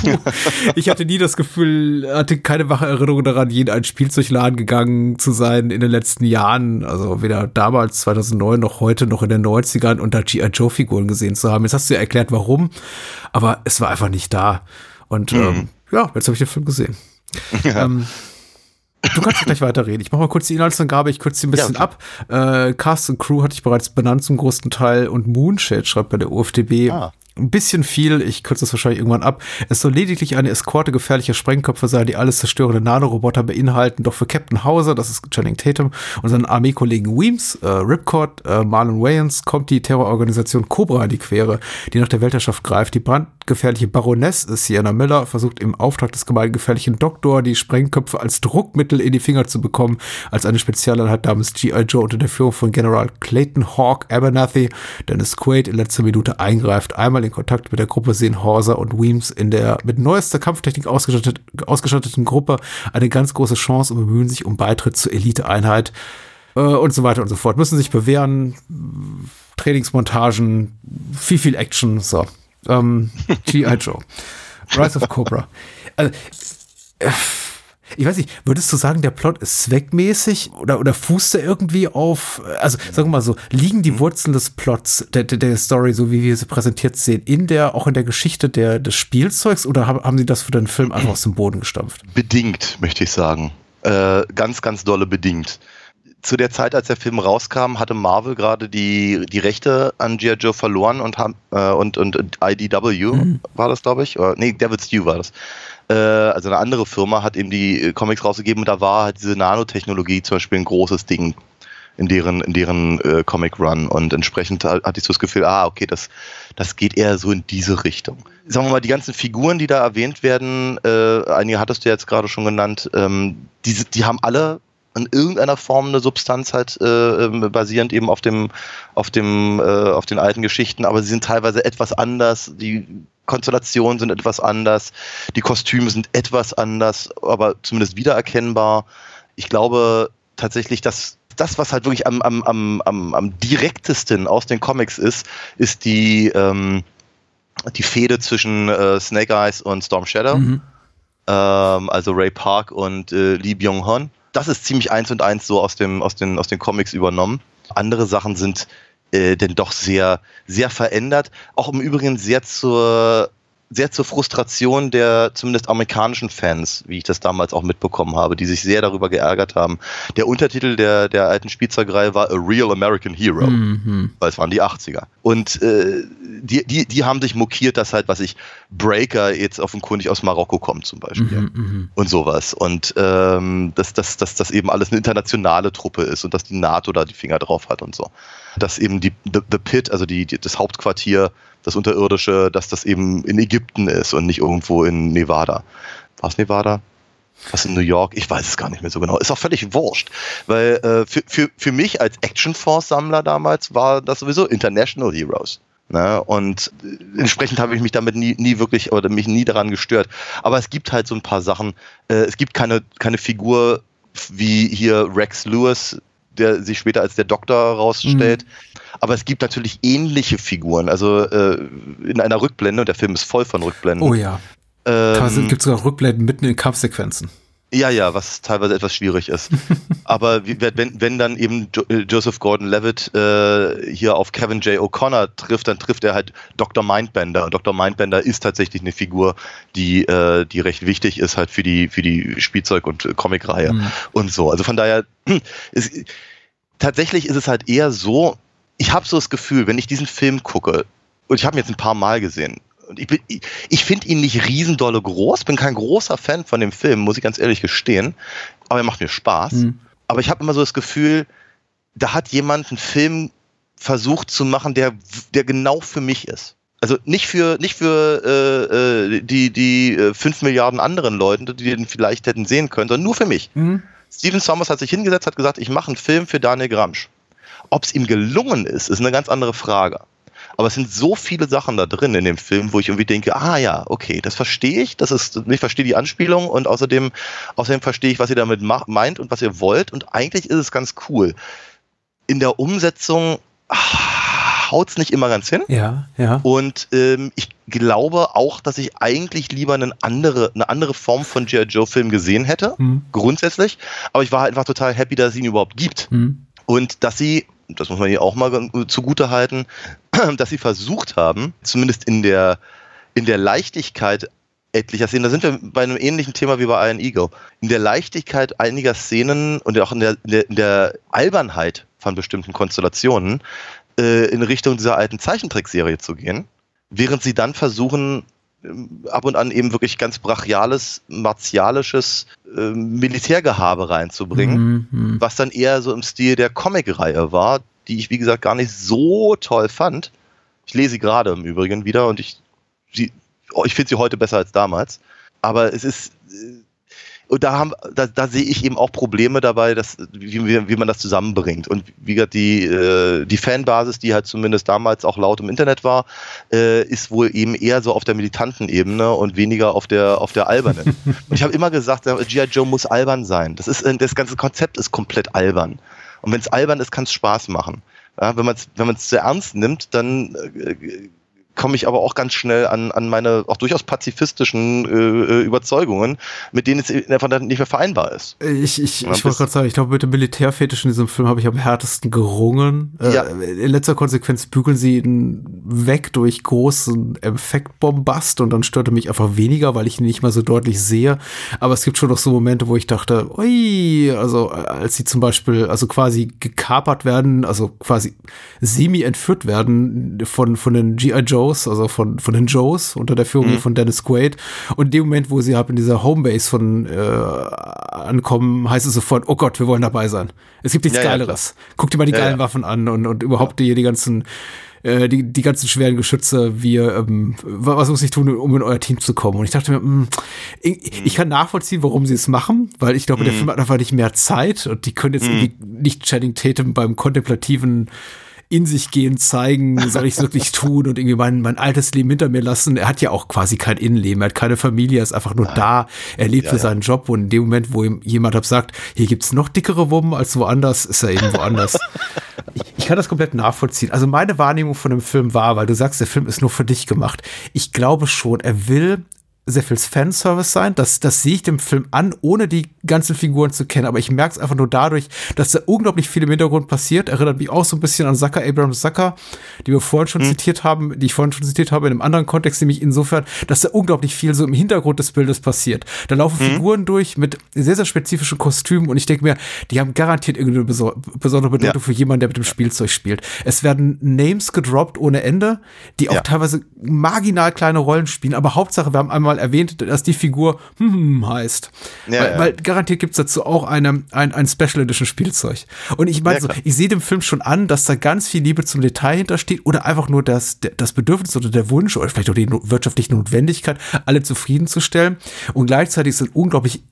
Speaker 6: Ich hatte nie das Gefühl, hatte keine wache Erinnerung daran, je in einen Spielzeugladen gegangen zu sein in den letzten Jahren, also weder damals 2009 noch heute noch in den 90ern und da G.I. Joe Figuren gesehen zu haben. Jetzt hast du ja erklärt, warum, aber es war einfach nicht da. Und mhm. ähm, ja, jetzt habe ich den Film gesehen. Ja. Ähm, Du kannst gleich weiterreden. Ich mache mal kurz die Inhaltsangabe, ich kürze sie ein bisschen ja, okay. ab. Äh, Cast und Crew hatte ich bereits benannt zum größten Teil und Moonshade schreibt bei der UFDB. Ah ein bisschen viel, ich kürze das wahrscheinlich irgendwann ab. Es soll lediglich eine Eskorte gefährlicher Sprengköpfe sein, die alles zerstörende Nanoroboter beinhalten. Doch für Captain Hauser, das ist Channing Tatum, und seinen Armeekollegen Weems, äh, Ripcord, äh, Marlon Wayans, kommt die Terrororganisation Cobra in die Quere, die nach der Weltherrschaft greift. Die brandgefährliche Baroness Sienna Miller versucht im Auftrag des gemeingefährlichen Doktor, die Sprengköpfe als Druckmittel in die Finger zu bekommen, als eine Spezialeinheit namens G.I. Joe unter der Führung von General Clayton Hawk Abernathy, Dennis Quaid in letzter Minute eingreift. Einmal in Kontakt mit der Gruppe sehen Horser und Weems in der mit neuester Kampftechnik ausgestattet, ausgestatteten Gruppe eine ganz große Chance und bemühen sich um Beitritt zur Eliteeinheit äh, und so weiter und so fort. Müssen sich bewähren, Trainingsmontagen, viel, viel Action, so. Ähm, G.I. Joe. Rise of Cobra. Also, äh, ich weiß nicht, würdest du sagen, der Plot ist zweckmäßig oder, oder fußt er irgendwie auf, also sagen wir mal so, liegen die Wurzeln des Plots, der, der, der Story, so wie wir sie präsentiert sehen, in der, auch in der Geschichte der, des Spielzeugs oder haben, haben sie das für den Film einfach aus dem Boden gestampft?
Speaker 7: Bedingt, möchte ich sagen. Äh, ganz, ganz dolle bedingt zu der Zeit, als der Film rauskam, hatte Marvel gerade die, die Rechte an G.I. Joe verloren und, haben, äh, und, und IDW mhm. war das, glaube ich. Oder, nee, David Stew war das. Äh, also eine andere Firma hat eben die äh, Comics rausgegeben und da war halt diese Nanotechnologie zum Beispiel ein großes Ding in deren, in deren äh, Comic Run und entsprechend hatte ich so das Gefühl, ah, okay, das, das geht eher so in diese Richtung. Sagen wir mal, die ganzen Figuren, die da erwähnt werden, äh, einige hattest du jetzt gerade schon genannt, ähm, die, die haben alle in irgendeiner Form eine Substanz halt äh, ähm, basierend eben auf dem auf dem äh, auf den alten Geschichten, aber sie sind teilweise etwas anders. Die Konstellationen sind etwas anders, die Kostüme sind etwas anders, aber zumindest wiedererkennbar. ich glaube tatsächlich, dass das, was halt wirklich am, am, am, am, am direktesten aus den Comics ist, ist die, ähm, die Fehde zwischen äh, Snake Eyes und Storm Shadow.
Speaker 6: Mhm.
Speaker 7: Ähm, also Ray Park und äh, Lee Byung-hun. Das ist ziemlich eins und eins so aus, dem, aus, den, aus den Comics übernommen. Andere Sachen sind äh, denn doch sehr, sehr verändert. Auch im Übrigen sehr zur sehr zur Frustration der zumindest amerikanischen Fans, wie ich das damals auch mitbekommen habe, die sich sehr darüber geärgert haben. Der Untertitel der, der alten Spielzeugreihe war A Real American Hero,
Speaker 6: Mhm.
Speaker 7: weil es waren die 80er. Und äh, die, die, die haben sich mokiert, dass halt, was ich, Breaker jetzt offenkundig aus Marokko kommt zum Beispiel
Speaker 6: Mhm, mhm.
Speaker 7: und sowas. Und ähm, dass, dass, dass das eben alles eine internationale Truppe ist und dass die NATO da die Finger drauf hat und so. Dass eben die The, the Pit, also die, die, das Hauptquartier, das Unterirdische, dass das eben in Ägypten ist und nicht irgendwo in Nevada. War es Nevada? Was in New York? Ich weiß es gar nicht mehr so genau. Ist auch völlig wurscht. Weil äh, für, für, für mich als Action Force-Sammler damals war das sowieso International Heroes. Ne? Und entsprechend habe ich mich damit nie, nie wirklich oder mich nie daran gestört. Aber es gibt halt so ein paar Sachen. Äh, es gibt keine, keine Figur wie hier Rex Lewis, der sich später als der Doktor rausstellt. Aber es gibt natürlich ähnliche Figuren. Also äh, in einer Rückblende, und der Film ist voll von Rückblenden.
Speaker 6: Oh ja.
Speaker 7: Ähm,
Speaker 6: gibt es sogar Rückblenden mitten in Kampfsequenzen.
Speaker 7: Ja, ja, was teilweise etwas schwierig ist. Aber wenn, wenn dann eben jo äh, Joseph Gordon-Levitt äh, hier auf Kevin J. O'Connor trifft, dann trifft er halt Dr. Mindbender. Und Dr. Mindbender ist tatsächlich eine Figur, die, äh, die recht wichtig ist halt für die, für die Spielzeug- und äh, Comicreihe
Speaker 6: Mhm.
Speaker 7: und so. Also von daher, ist, tatsächlich ist es halt eher so, ich habe so das Gefühl, wenn ich diesen Film gucke, und ich habe ihn jetzt ein paar Mal gesehen, ich, bin- ich, ich finde ihn nicht riesendolle groß, bin kein großer Fan von dem Film, muss ich ganz ehrlich gestehen, aber er macht mir Spaß.
Speaker 6: Mhm.
Speaker 7: Aber ich habe immer so das Gefühl, da hat jemand einen Film versucht zu machen, der, der genau für mich ist. Also nicht für, nicht für äh, äh, die, die äh, 5 Milliarden anderen Leuten, die den vielleicht hätten sehen können, sondern nur für mich.
Speaker 6: Mhm.
Speaker 7: Steven Sommers hat sich hingesetzt, hat gesagt, ich mache einen Film für Daniel Gramsch. Ob es ihm gelungen ist, ist eine ganz andere Frage. Aber es sind so viele Sachen da drin in dem Film, wo ich irgendwie denke, ah ja, okay, das verstehe ich, das ist, ich verstehe die Anspielung und außerdem, außerdem verstehe ich, was ihr damit meint und was ihr wollt und eigentlich ist es ganz cool. In der Umsetzung haut es nicht immer ganz hin.
Speaker 6: Ja, ja.
Speaker 7: Und ähm, ich glaube auch, dass ich eigentlich lieber eine andere, eine andere Form von G.I. Joe-Film gesehen hätte,
Speaker 6: Mhm.
Speaker 7: grundsätzlich. Aber ich war halt einfach total happy, dass es ihn überhaupt gibt.
Speaker 6: Mhm.
Speaker 7: Und dass sie, das muss man hier auch mal zugute halten, dass sie versucht haben, zumindest in der, in der Leichtigkeit etlicher Szenen, da sind wir bei einem ähnlichen Thema wie bei Iron Eagle, in der Leichtigkeit einiger Szenen und auch in der, in der, in der Albernheit von bestimmten Konstellationen äh, in Richtung dieser alten Zeichentrickserie zu gehen, während sie dann versuchen, ab und an eben wirklich ganz brachiales, martialisches äh, Militärgehabe reinzubringen
Speaker 6: Mhm. Mhm.
Speaker 7: was dann eher so im Stil der Comic-Reihe war, die ich, wie gesagt, gar nicht so toll fand. Ich lese sie gerade im Übrigen wieder und ich, sie, oh, ich finde sie heute besser als damals. Aber es ist, äh, und da, haben, da, da sehe ich eben auch Probleme dabei, dass, wie, wie, man das zusammenbringt. Und wie gesagt, die, äh, die Fanbasis, die halt zumindest damals auch laut im Internet war, äh, ist wohl eben eher so auf der militanten Ebene und weniger auf der, auf der albernen. und ich habe immer gesagt, äh, G.I. Joe muss albern sein. Das, ist, äh, das ganze Konzept ist komplett albern. Und wenn es albern ist, kann es Spaß machen. Ja, wenn man es wenn man's zu ernst nimmt, dann äh, komme ich aber auch ganz schnell an, an meine auch durchaus pazifistischen äh, äh, Überzeugungen, mit denen es einfach nicht mehr vereinbar ist.
Speaker 6: Ich, ich, ich wollte gerade sagen, ich glaube, mit dem Militärfetisch in diesem Film habe ich am härtesten gerungen.
Speaker 7: Ja.
Speaker 6: Äh, in letzter Konsequenz bügeln sie ihn weg durch großen Effektbombast und dann störte mich einfach weniger, weil ich ihn nicht mehr so deutlich sehe. Aber es gibt schon noch so Momente, wo ich dachte, ui, also äh, als sie zum Beispiel, also quasi gekapert werden, also quasi semi entführt werden von, von den G.I. Joes, also von, von den Joes unter der Führung von Dennis Quaid. Und in dem Moment, wo sie halt in dieser Homebase von äh, ankommen, heißt es sofort, oh Gott, wir wollen dabei sein. Es gibt nichts
Speaker 7: Ja, ja,
Speaker 6: Geileres. Guck dir mal die
Speaker 7: Ja,
Speaker 6: geilen
Speaker 7: ja.
Speaker 6: Waffen an und, und überhaupt die, die ganzen äh, die, die ganzen schweren Geschütze, wir, ähm, wa- was muss ich tun, um in euer Team zu kommen? Und ich dachte mir, mh, ich, ich kann nachvollziehen, warum sie es machen, weil ich glaube, der Film hat einfach nicht mehr Zeit und die können jetzt irgendwie nicht Channing Tatum beim kontemplativen in sich gehen zeigen, soll ich es wirklich tun und irgendwie mein, mein altes Leben hinter mir lassen. Er hat ja auch quasi kein Innenleben, er hat keine Familie, er ist einfach nur da, er lebt
Speaker 7: Ja,
Speaker 6: für
Speaker 7: ja.
Speaker 6: seinen Job und in dem Moment, wo ihm jemand hat sagt, hier gibt's noch dickere Wummen als woanders, ist er eben woanders. ich, ich kann das komplett nachvollziehen. Also meine Wahrnehmung von dem Film war, weil du sagst, der Film ist nur für dich gemacht. Ich glaube schon, er will sehr viel Fanservice sein. Das, das sehe ich dem Film an, ohne die ganzen Figuren zu kennen. Aber ich merke es einfach nur dadurch, dass da unglaublich viel im Hintergrund passiert. Erinnert mich auch so ein bisschen an Zucker, Abraham Zucker, die wir vorhin schon zitiert haben, die ich vorhin schon zitiert habe, in einem anderen Kontext, nämlich insofern, dass da unglaublich viel so im Hintergrund des Bildes passiert. Da laufen Figuren durch mit sehr, sehr spezifischen Kostümen und ich denke mir, die haben garantiert irgendeine beso besondere Bedeutung
Speaker 7: Ja.
Speaker 6: für jemanden, der mit dem Spielzeug spielt. Es werden Names gedroppt ohne Ende, die auch
Speaker 7: Ja.
Speaker 6: teilweise marginal kleine Rollen spielen, aber Hauptsache, wir haben einmal erwähnt, dass die Figur hm heißt.
Speaker 7: Ja,
Speaker 6: weil, weil garantiert gibt's dazu auch eine, ein, ein Special Edition Spielzeug. Und ich meine,
Speaker 7: Ja,
Speaker 6: so, ich sehe dem Film schon an, dass da ganz viel Liebe zum Detail hintersteht oder einfach nur das, das Bedürfnis oder der Wunsch oder vielleicht auch die wirtschaftliche Notwendigkeit, alle zufriedenzustellen. Und gleichzeitig sind unglaublich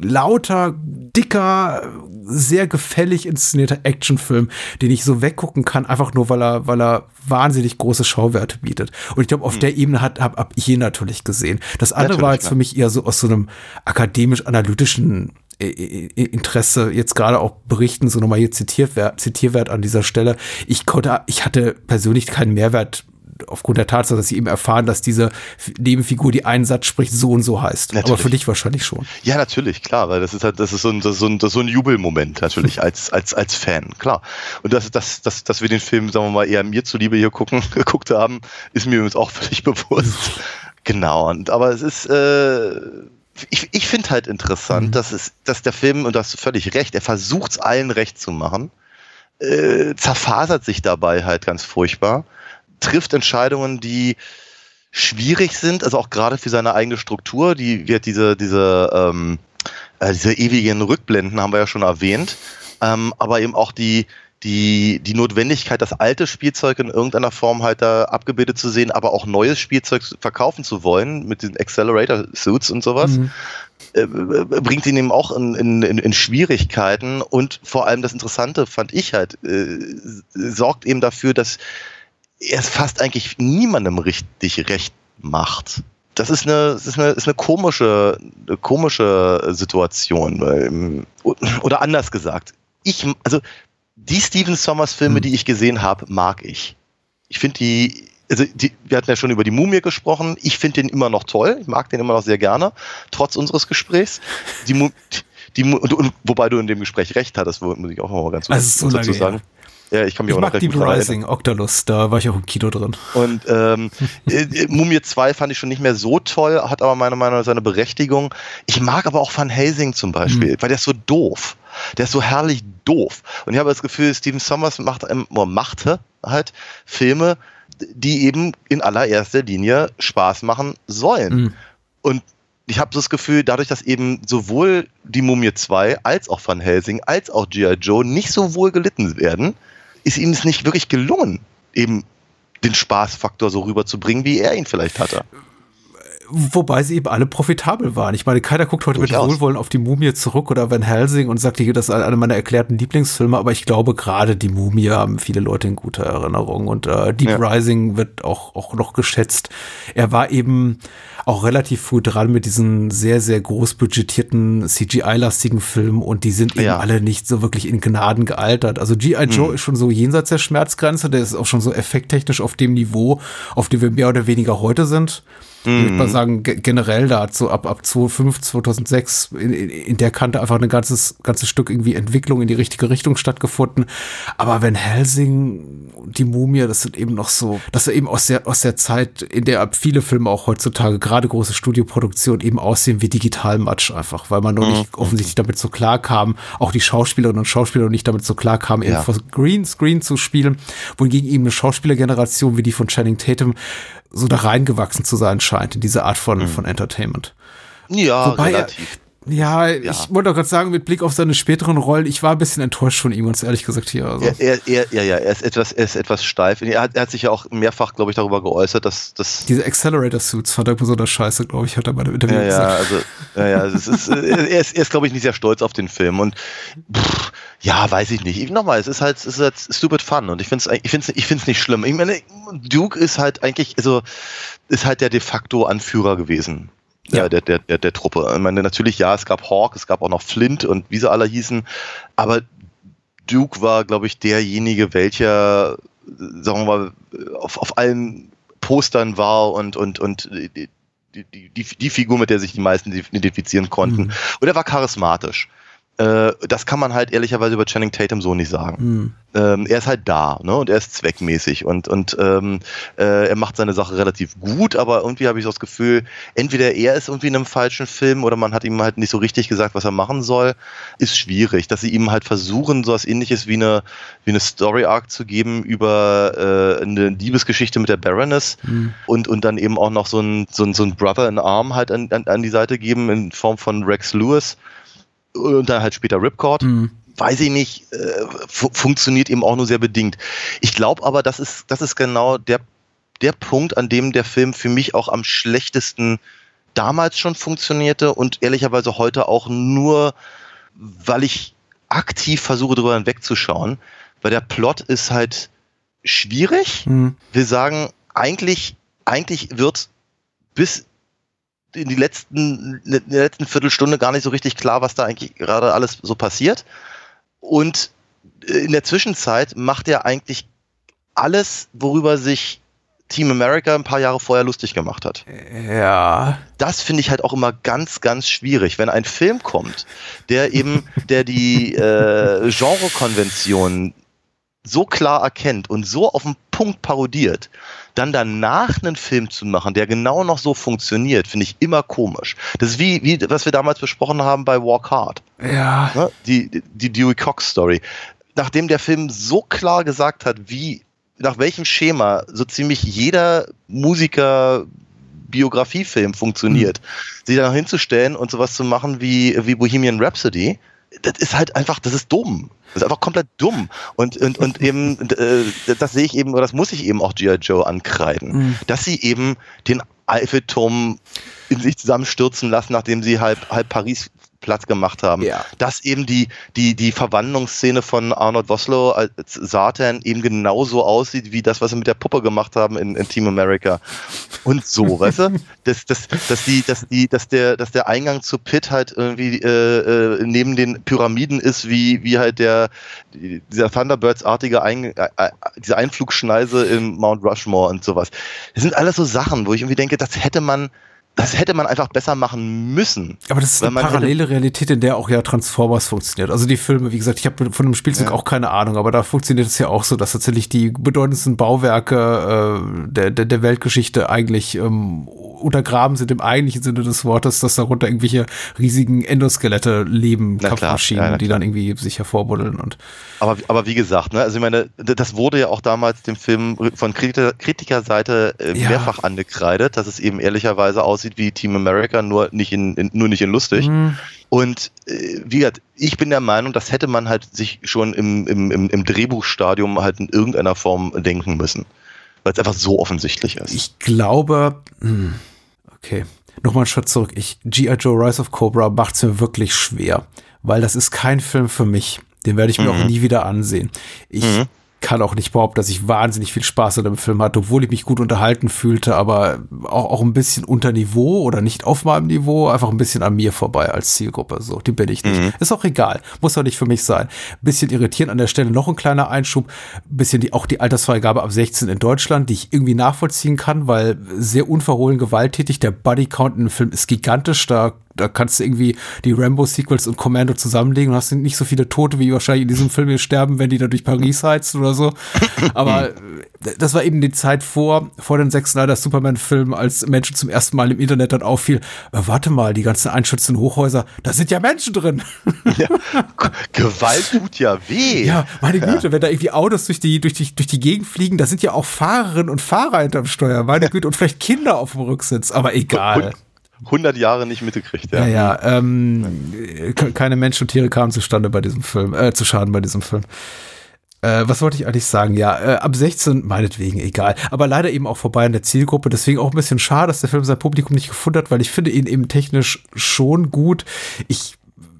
Speaker 6: lauter, dicker, sehr gefällig inszenierter Actionfilm, den ich so weggucken kann, einfach nur, weil er, weil er wahnsinnig große Schauwerte bietet. Und ich glaube, auf der Ebene hat, hab, hab ich ihn natürlich gesehen. Das andere war
Speaker 7: Natürlich,
Speaker 6: jetzt
Speaker 7: klar.
Speaker 6: für mich eher so aus so einem akademisch-analytischen äh, äh, Interesse jetzt gerade auch berichten, so nochmal hier Zitierwert, Zitierwert an dieser Stelle. Ich konnte, ich hatte persönlich keinen Mehrwert aufgrund der Tatsache, dass sie eben erfahren, dass diese Nebenfigur, die einen Satz spricht, so und so heißt. Aber
Speaker 7: Natürlich.
Speaker 6: für dich wahrscheinlich schon.
Speaker 7: Ja, natürlich, klar, weil das ist halt, das ist so ein, das ist so ein, das ist so ein Jubelmoment natürlich als, als, als Fan, klar. Und dass, dass, dass, dass wir den Film, sagen wir mal, eher mir zuliebe hier gucken, geguckt haben, ist mir übrigens auch völlig bewusst. genau. Und, aber es ist, äh, ich, ich finde halt interessant, dass es, dass der Film, und du hast völlig recht, er versucht es allen recht zu machen, äh, zerfasert sich dabei halt ganz furchtbar, trifft Entscheidungen, die schwierig sind, also auch gerade für seine eigene Struktur, die wird diese, diese, ähm, äh, diese ewigen Rückblenden haben wir ja schon erwähnt, ähm, aber eben auch die, die, die Notwendigkeit, das alte Spielzeug in irgendeiner Form halt da abgebildet zu sehen, aber auch neues Spielzeug verkaufen zu wollen mit den Accelerator-Suits und sowas, äh, bringt ihn eben auch in, in, in, Schwierigkeiten. Und vor allem das Interessante fand ich halt, äh, sorgt eben dafür, dass es fast eigentlich niemandem richtig recht macht. Das ist eine, das ist eine, ist eine komische, eine komische Situation. weil, ähm, Oder anders gesagt, ich, also die Steven Sommers Filme, die ich gesehen habe, mag ich. Ich finde die, also die, wir hatten ja schon über die Mumie gesprochen. Ich finde den immer noch toll. Ich mag den immer noch sehr gerne, trotz unseres Gesprächs. Die, die, und, und, wobei du in dem Gespräch recht hattest, muss ich auch noch mal ganz
Speaker 6: Also,
Speaker 7: kurz dazu
Speaker 6: lange
Speaker 7: sagen. Ja, ich kann mich
Speaker 6: Ich
Speaker 7: auch noch
Speaker 6: mag
Speaker 7: recht
Speaker 6: Deep. Rising, Octalus, da war ich auch im Kino drin.
Speaker 7: Und ähm, äh, äh, Mumie 2 fand ich schon nicht mehr so toll, hat aber meiner Meinung nach seine Berechtigung. Ich mag aber auch Van Helsing zum Beispiel, weil der ist so doof. Der ist so herrlich doof. Und ich habe das Gefühl, Steven Sommers macht, ähm, oder machte halt Filme, die eben in allererster Linie Spaß machen sollen.
Speaker 6: Mhm.
Speaker 7: Und ich habe so das Gefühl, dadurch, dass eben sowohl die Mumie 2 als auch Van Helsing als auch G.I. Joe nicht so wohl gelitten werden, ist ihm es nicht wirklich gelungen, eben den Spaßfaktor so rüberzubringen, wie er ihn vielleicht hatte.
Speaker 6: Wobei sie eben alle profitabel waren. Ich meine, keiner guckt heute mit
Speaker 7: Durchaus.
Speaker 6: Wohlwollen auf die Mumie zurück oder Van Helsing und sagt, hier, das ist einer meiner erklärten Lieblingsfilme, aber ich glaube, gerade die Mumie haben viele Leute in guter Erinnerung und äh, Deep
Speaker 7: Ja.
Speaker 6: Rising wird auch, auch noch geschätzt. Er war eben auch relativ früh dran mit diesen sehr, sehr groß budgetierten CGI-lastigen Filmen und die sind eben
Speaker 7: Ja.
Speaker 6: alle nicht so wirklich in Gnaden gealtert. Also G.I. Joe ist schon so jenseits der Schmerzgrenze, der ist auch schon so effekttechnisch auf dem Niveau, auf dem wir mehr oder weniger heute sind. Ich würde mal sagen, ge- generell da hat so ab, ab 2005, 2006 in, in, in der Kante einfach ein ganzes, ganzes Stück irgendwie Entwicklung in die richtige Richtung stattgefunden. Aber wenn Helsing, die Mumie, das sind eben noch so, das ist eben aus der, aus der Zeit, in der viele Filme auch heutzutage, gerade große Studioproduktionen eben aussehen wie Digitalmatsch einfach, weil man noch nicht offensichtlich damit so klar kam, auch die Schauspielerinnen und Schauspieler noch nicht damit so klar kamen, eben
Speaker 7: Ja.
Speaker 6: vor Greenscreen zu spielen, wohingegen eben eine Schauspielergeneration wie die von Channing Tatum so da reingewachsen zu sein scheint in diese Art von, von Entertainment.
Speaker 7: Ja,
Speaker 6: Wobei
Speaker 7: relativ.
Speaker 6: Ja, ich wollte auch gerade sagen, mit Blick auf seine späteren Rollen, ich war ein bisschen enttäuscht von ihm, ganz ehrlich gesagt hier. Also.
Speaker 7: Er, er, er, ja, ja, er ist etwas, er ist etwas steif. Er hat, er hat sich ja auch mehrfach, glaube ich, darüber geäußert, dass, dass
Speaker 6: Diese Accelerator-Suits fand er besonders scheiße, glaube ich, hat er bei dem Interview
Speaker 7: ja, ja,
Speaker 6: gesagt.
Speaker 7: also, ja, ja, es ist, er ist, er ist glaube ich, nicht sehr stolz auf den Film und pff, ja, weiß ich nicht. Ich- Nochmal, es ist halt, es ist halt stupid fun und ich finde es ich find's, ich find's nicht schlimm. Ich meine, Duke ist halt eigentlich, also, ist halt der de facto Anführer gewesen.
Speaker 6: Ja.
Speaker 7: Der, der, der, der Truppe. Ich meine, natürlich, ja, es gab Hawk, es gab auch noch Flint und wie sie alle hießen, aber Duke war, glaube ich, derjenige, welcher, sagen wir mal, auf, auf allen Postern war und, und, und die, die, die, die, die Figur, mit der sich die meisten identifizieren konnten.
Speaker 6: Mhm.
Speaker 7: Und er war charismatisch. Äh, das kann man halt ehrlicherweise über Channing Tatum so nicht sagen.
Speaker 6: Hm.
Speaker 7: Ähm, er ist halt da, ne? Und er ist zweckmäßig und, und ähm, äh, er macht seine Sache relativ gut, aber irgendwie habe ich so das Gefühl, entweder er ist irgendwie in einem falschen Film oder man hat ihm halt nicht so richtig gesagt, was er machen soll. Ist schwierig, dass sie ihm halt versuchen, so was ähnliches wie eine, wie eine Story Arc zu geben über äh, eine Liebesgeschichte mit der Baroness
Speaker 6: Hm.
Speaker 7: und, und dann eben auch noch so ein, so ein, so ein Brother in Arm halt an, an, an die Seite geben in Form von Rex Lewis und dann halt später Ripcord.
Speaker 6: Hm.
Speaker 7: Weiß ich nicht, äh, fu funktioniert eben auch nur sehr bedingt. Ich glaube aber, das ist, das ist genau der, der Punkt, an dem der Film für mich auch am schlechtesten damals schon funktionierte und ehrlicherweise heute auch nur, weil ich aktiv versuche, darüber hinwegzuschauen, weil der Plot ist halt schwierig.
Speaker 6: Hm.
Speaker 7: Wir sagen, eigentlich, eigentlich wird bis in die letzten, in der letzten Viertelstunde gar nicht so richtig klar, was da eigentlich gerade alles so passiert. Und in der Zwischenzeit macht er eigentlich alles, worüber sich Team America ein paar Jahre vorher lustig gemacht hat.
Speaker 6: Ja.
Speaker 7: Das finde ich halt auch immer ganz, ganz schwierig, wenn ein Film kommt, der eben, der die äh, Genrekonventionen so klar erkennt und so auf den Punkt parodiert, dann danach einen Film zu machen, der genau noch so funktioniert, finde ich immer komisch. Das ist wie, wie, was wir damals besprochen haben bei Walk Hard,
Speaker 6: Ja.
Speaker 7: ne? die, die Dewey Cox Story. Nachdem der Film so klar gesagt hat, wie, nach welchem Schema so ziemlich jeder Musiker Biografiefilm funktioniert, sich da noch hinzustellen und sowas zu machen wie, wie Bohemian Rhapsody, das ist halt einfach, das ist dumm. Das ist einfach komplett dumm. Und, und, und eben, äh, das sehe ich eben, oder das muss ich eben auch G.I. Joe ankreiden,
Speaker 6: Mhm.
Speaker 7: dass sie eben den Eiffelturm in sich zusammenstürzen lassen, nachdem sie halb, halb Paris Platz gemacht haben.
Speaker 6: Ja.
Speaker 7: Dass eben die, die, die Verwandlungsszene von Arnold Vosloo als Satan eben genauso aussieht, wie das, was sie mit der Puppe gemacht haben in, in Team America. Und so, weißt du? Dass, dass, dass, die, dass, die, dass, der, dass der Eingang zu Pitt halt irgendwie äh, äh, neben den Pyramiden ist, wie, wie halt der, die- dieser Thunderbirds-artige Ein, äh, äh, diese Einflugschneise im Mount Rushmore und sowas. Das sind alles so Sachen, wo ich irgendwie denke, das hätte man, das hätte man einfach besser machen müssen.
Speaker 6: Aber das ist eine parallele Realität, in der auch ja Transformers funktioniert. Also die Filme, wie gesagt, ich habe von dem Spielzeug
Speaker 7: Ja.
Speaker 6: auch keine Ahnung, aber da funktioniert es ja auch so, dass tatsächlich die bedeutendsten Bauwerke äh, der, der, der Weltgeschichte eigentlich ähm, untergraben sind im eigentlichen Sinne des Wortes, dass darunter irgendwelche riesigen Endoskelette leben,
Speaker 7: Na klar,
Speaker 6: Kampfmaschinen,
Speaker 7: ja, na
Speaker 6: die
Speaker 7: klar.
Speaker 6: dann irgendwie sich hervorbuddeln und
Speaker 7: Aber, aber wie gesagt, ne, also ich meine, das wurde ja auch damals dem Film von Kritiker, Kritikerseite äh,
Speaker 6: Ja.
Speaker 7: mehrfach angekreidet, dass es eben ehrlicherweise aussieht wie Team America, nur nicht in, in nur nicht in lustig.
Speaker 6: Mhm.
Speaker 7: Und äh, wie gesagt, ich bin der Meinung, das hätte man halt sich schon im, im, im, im Drehbuchstadium halt in irgendeiner Form denken müssen. Weil es einfach so offensichtlich ist.
Speaker 6: Ich glaube, hm, okay, nochmal einen Schritt zurück. Ich, G.I. Joe Rise of Cobra macht es mir wirklich schwer, weil das ist kein Film für mich. Den werde ich mir auch nie wieder ansehen. Ich kann auch nicht behaupten, dass ich wahnsinnig viel Spaß an dem Film hatte, obwohl ich mich gut unterhalten fühlte, aber auch, auch ein bisschen unter Niveau oder nicht auf meinem Niveau, einfach ein bisschen an mir vorbei als Zielgruppe. So, die bin ich nicht. Ist auch egal. Muss auch nicht für mich sein. Bisschen irritierend an der Stelle noch ein kleiner Einschub. Bisschen die, auch die Altersfreigabe ab 16 in Deutschland, die ich irgendwie nachvollziehen kann, weil sehr unverhohlen gewalttätig. Der Bodycount in dem Film ist gigantisch. Da da kannst du irgendwie die Rambo-Sequels und Commando zusammenlegen und hast nicht so viele Tote, wie wahrscheinlich in diesem Film hier sterben, wenn die da durch Paris heizen oder so. Aber äh, das war eben die Zeit vor, vor den Zack Snyder Superman-Filmen, als Menschen zum ersten Mal im Internet dann auffiel, äh, warte mal, die ganzen einschützenden Hochhäuser, da sind ja Menschen drin.
Speaker 7: Ja. Gewalt tut ja weh.
Speaker 6: Ja, meine Güte, wenn da irgendwie Autos durch die, durch die, durch die Gegend fliegen, da sind ja auch Fahrerinnen und Fahrer hinterm Steuer, meine Güte, und vielleicht Kinder auf dem Rücksitz, aber egal.
Speaker 7: Und, 100 Jahre nicht mitgekriegt.
Speaker 6: Ja, ja. Ähm, ke- keine Menschen und Tiere kamen zustande bei diesem Film, äh, zu Schaden bei diesem Film. Äh, was wollte ich eigentlich sagen? Ja, äh, ab 16, meinetwegen, egal. Aber leider eben auch vorbei an der Zielgruppe. Deswegen auch ein bisschen schade, dass der Film sein Publikum nicht gefunden hat, weil ich finde ihn eben technisch schon gut. Ich,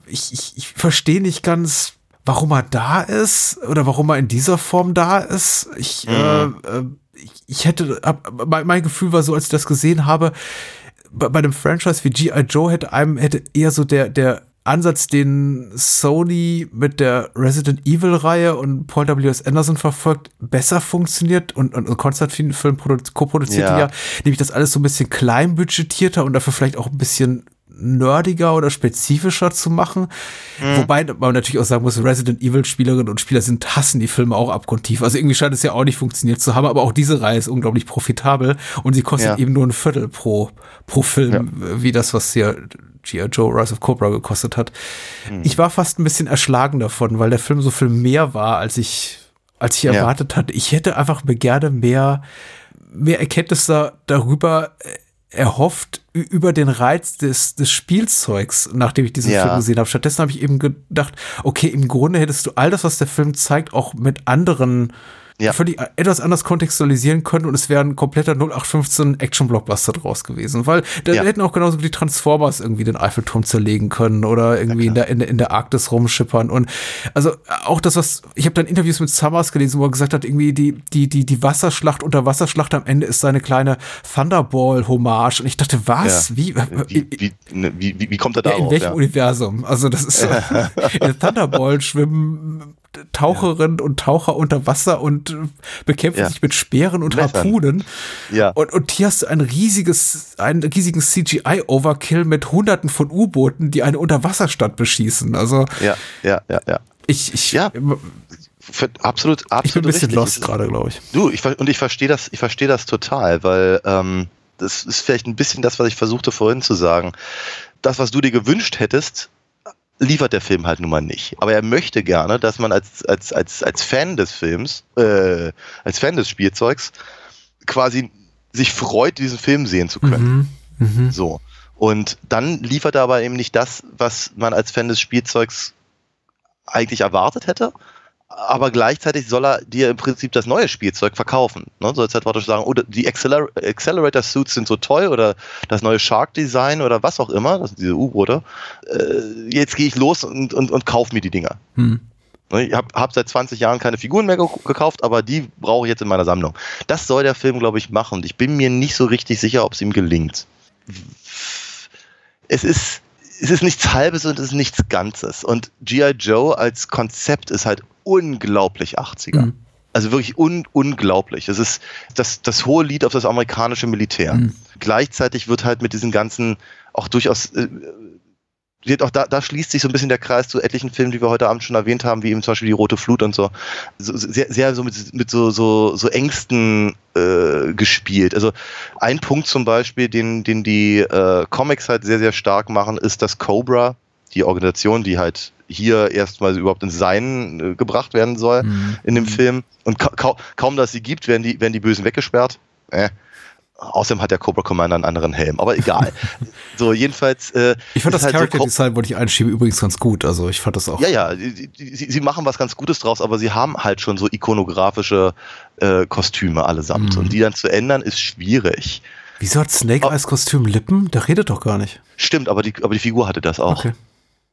Speaker 6: ich, ich, ich verstehe nicht ganz, warum er da ist oder warum er in dieser Form da ist. Ich, äh, äh, ich, ich hätte, hab, mein, mein Gefühl war so, als ich das gesehen habe, bei, bei einem Franchise wie G.I. Joe hätte einem, hätte eher so der, der Ansatz, den Sony mit der Resident Evil Reihe und Paul W.S. Anderson verfolgt, besser funktioniert und, und, und Konstantin Film produ- co-produzierte ja.
Speaker 7: Ja.
Speaker 6: nämlich das alles so ein bisschen kleinbudgetierter und dafür vielleicht auch ein bisschen nerdiger oder spezifischer zu machen. Wobei man natürlich auch sagen muss, Resident Evil Spielerinnen und Spieler sind, hassen die Filme auch abgrundtief. Also irgendwie scheint es ja auch nicht funktioniert zu haben, aber auch diese Reihe ist unglaublich profitabel und sie kostet
Speaker 7: Ja.
Speaker 6: eben nur ein Viertel pro, pro Film, wie das, was hier G.I. Joe Rise of Cobra gekostet hat. Ich war fast ein bisschen erschlagen davon, weil der Film so viel mehr war, als ich, als ich
Speaker 7: Ja.
Speaker 6: erwartet hatte. Ich hätte einfach mir gerne mehr, mehr Erkenntnisse darüber äh, erhofft, über den Reiz des, des Spielzeugs, nachdem ich diesen
Speaker 7: Ja.
Speaker 6: Film gesehen habe. Stattdessen habe ich eben gedacht, okay, im Grunde hättest du all das, was der Film zeigt, auch mit anderen
Speaker 7: Ja.
Speaker 6: völlig etwas anders kontextualisieren können und es wäre ein kompletter 0815 Action-Blockbuster draus gewesen, weil da
Speaker 7: Ja.
Speaker 6: hätten auch genauso wie die Transformers irgendwie den Eiffelturm zerlegen können oder irgendwie in der, in, der, in der Arktis rumschippern und also auch das, was, ich habe dann Interviews mit Summers gelesen, wo er gesagt hat, irgendwie die, die, die, die Wasserschlacht unter Wasserschlacht am Ende ist seine kleine Thunderball-Hommage und ich dachte, was?
Speaker 7: Ja.
Speaker 6: Wie?
Speaker 7: Wie, wie, ne, wie, wie, wie kommt er
Speaker 6: Ja,
Speaker 7: darauf?
Speaker 6: in welchem
Speaker 7: ja?
Speaker 6: Universum? Also das ist so, in Thunderball schwimmen Taucherinnen und Taucher unter Wasser und äh, bekämpfen
Speaker 7: Ja.
Speaker 6: sich mit Speeren und
Speaker 7: Messern.
Speaker 6: Harpunen.
Speaker 7: Ja.
Speaker 6: Und, und hier hast du ein riesiges, einen riesigen CGI-Overkill mit hunderten von U-Booten, die eine Unterwasserstadt beschießen. Also
Speaker 7: ja, ja, ja, ja.
Speaker 6: ich, ich,
Speaker 7: Ja, absolut, absolut
Speaker 6: ich bin ein bisschen
Speaker 7: richtig.
Speaker 6: lost gerade, glaube ich.
Speaker 7: Du, ich, und ich verstehe das, ich verstehe das total, weil ähm, das ist vielleicht ein bisschen das, was ich versuchte vorhin zu sagen. Das, was du dir gewünscht hättest, liefert der Film halt nun mal nicht. Aber er möchte gerne, dass man als, als, als, als Fan des Films, äh, als Fan des Spielzeugs, quasi sich freut, diesen Film sehen zu können.
Speaker 6: Mhm.
Speaker 7: So. Und dann liefert er aber eben nicht das, was man als Fan des Spielzeugs eigentlich erwartet hätte. Aber gleichzeitig soll er dir im Prinzip das neue Spielzeug verkaufen. Ne? Soll jetzt halt praktisch sagen, oh, die Acceler Accelerator Suits sind so toll oder das neue Shark Design oder was auch immer, das sind diese U-Boote. Äh, jetzt gehe ich los und, und, und kauf mir die Dinger.
Speaker 6: Hm.
Speaker 7: Ne, Ich habe hab seit 20 Jahren keine Figuren mehr ge- gekauft, aber die brauche ich jetzt in meiner Sammlung. Das soll der Film, glaube ich, machen. Und ich bin mir nicht so richtig sicher, ob es ihm gelingt. Es ist, es ist nichts Halbes und es ist nichts Ganzes. Und G.I. Joe als Konzept ist halt unglaublich 80er.
Speaker 6: Mhm.
Speaker 7: Also wirklich un unglaublich. Es ist das, das hohe Lied auf das amerikanische Militär.
Speaker 6: Mhm.
Speaker 7: Gleichzeitig wird halt mit diesen ganzen auch durchaus äh, wird auch da, da schließt sich so ein bisschen der Kreis zu etlichen Filmen, die wir heute Abend schon erwähnt haben, wie eben zum Beispiel die Rote Flut und so. so sehr, sehr so mit, mit so, so, so Ängsten äh, gespielt. Also ein Punkt zum Beispiel, den, den die äh, Comics halt sehr, sehr stark machen, ist, dass Cobra, die Organisation, die halt hier erstmal überhaupt ins Sein äh, gebracht werden soll
Speaker 6: Mhm.
Speaker 7: in dem Film. Und ka kau kaum, dass sie gibt, werden die, werden die Bösen weggesperrt. Äh. Außerdem hat der Cobra Commander einen anderen Helm, aber egal. so, jedenfalls. Äh,
Speaker 6: Ich fand das
Speaker 7: halt so
Speaker 6: Character
Speaker 7: Co-
Speaker 6: Design, wollte ich einschieben, übrigens ganz gut. Also ich fand das auch.
Speaker 7: ja, ja, die- die- sie, machen was ganz Gutes draus, aber sie haben halt schon so ikonografische äh, Kostüme allesamt.
Speaker 6: Mhm.
Speaker 7: Und die dann zu ändern, ist schwierig.
Speaker 6: Wieso hat Snake. Eyes Kostüm Lippen? Der redet doch gar nicht.
Speaker 7: Stimmt, aber die, aber die Figur hatte das auch.
Speaker 6: Okay.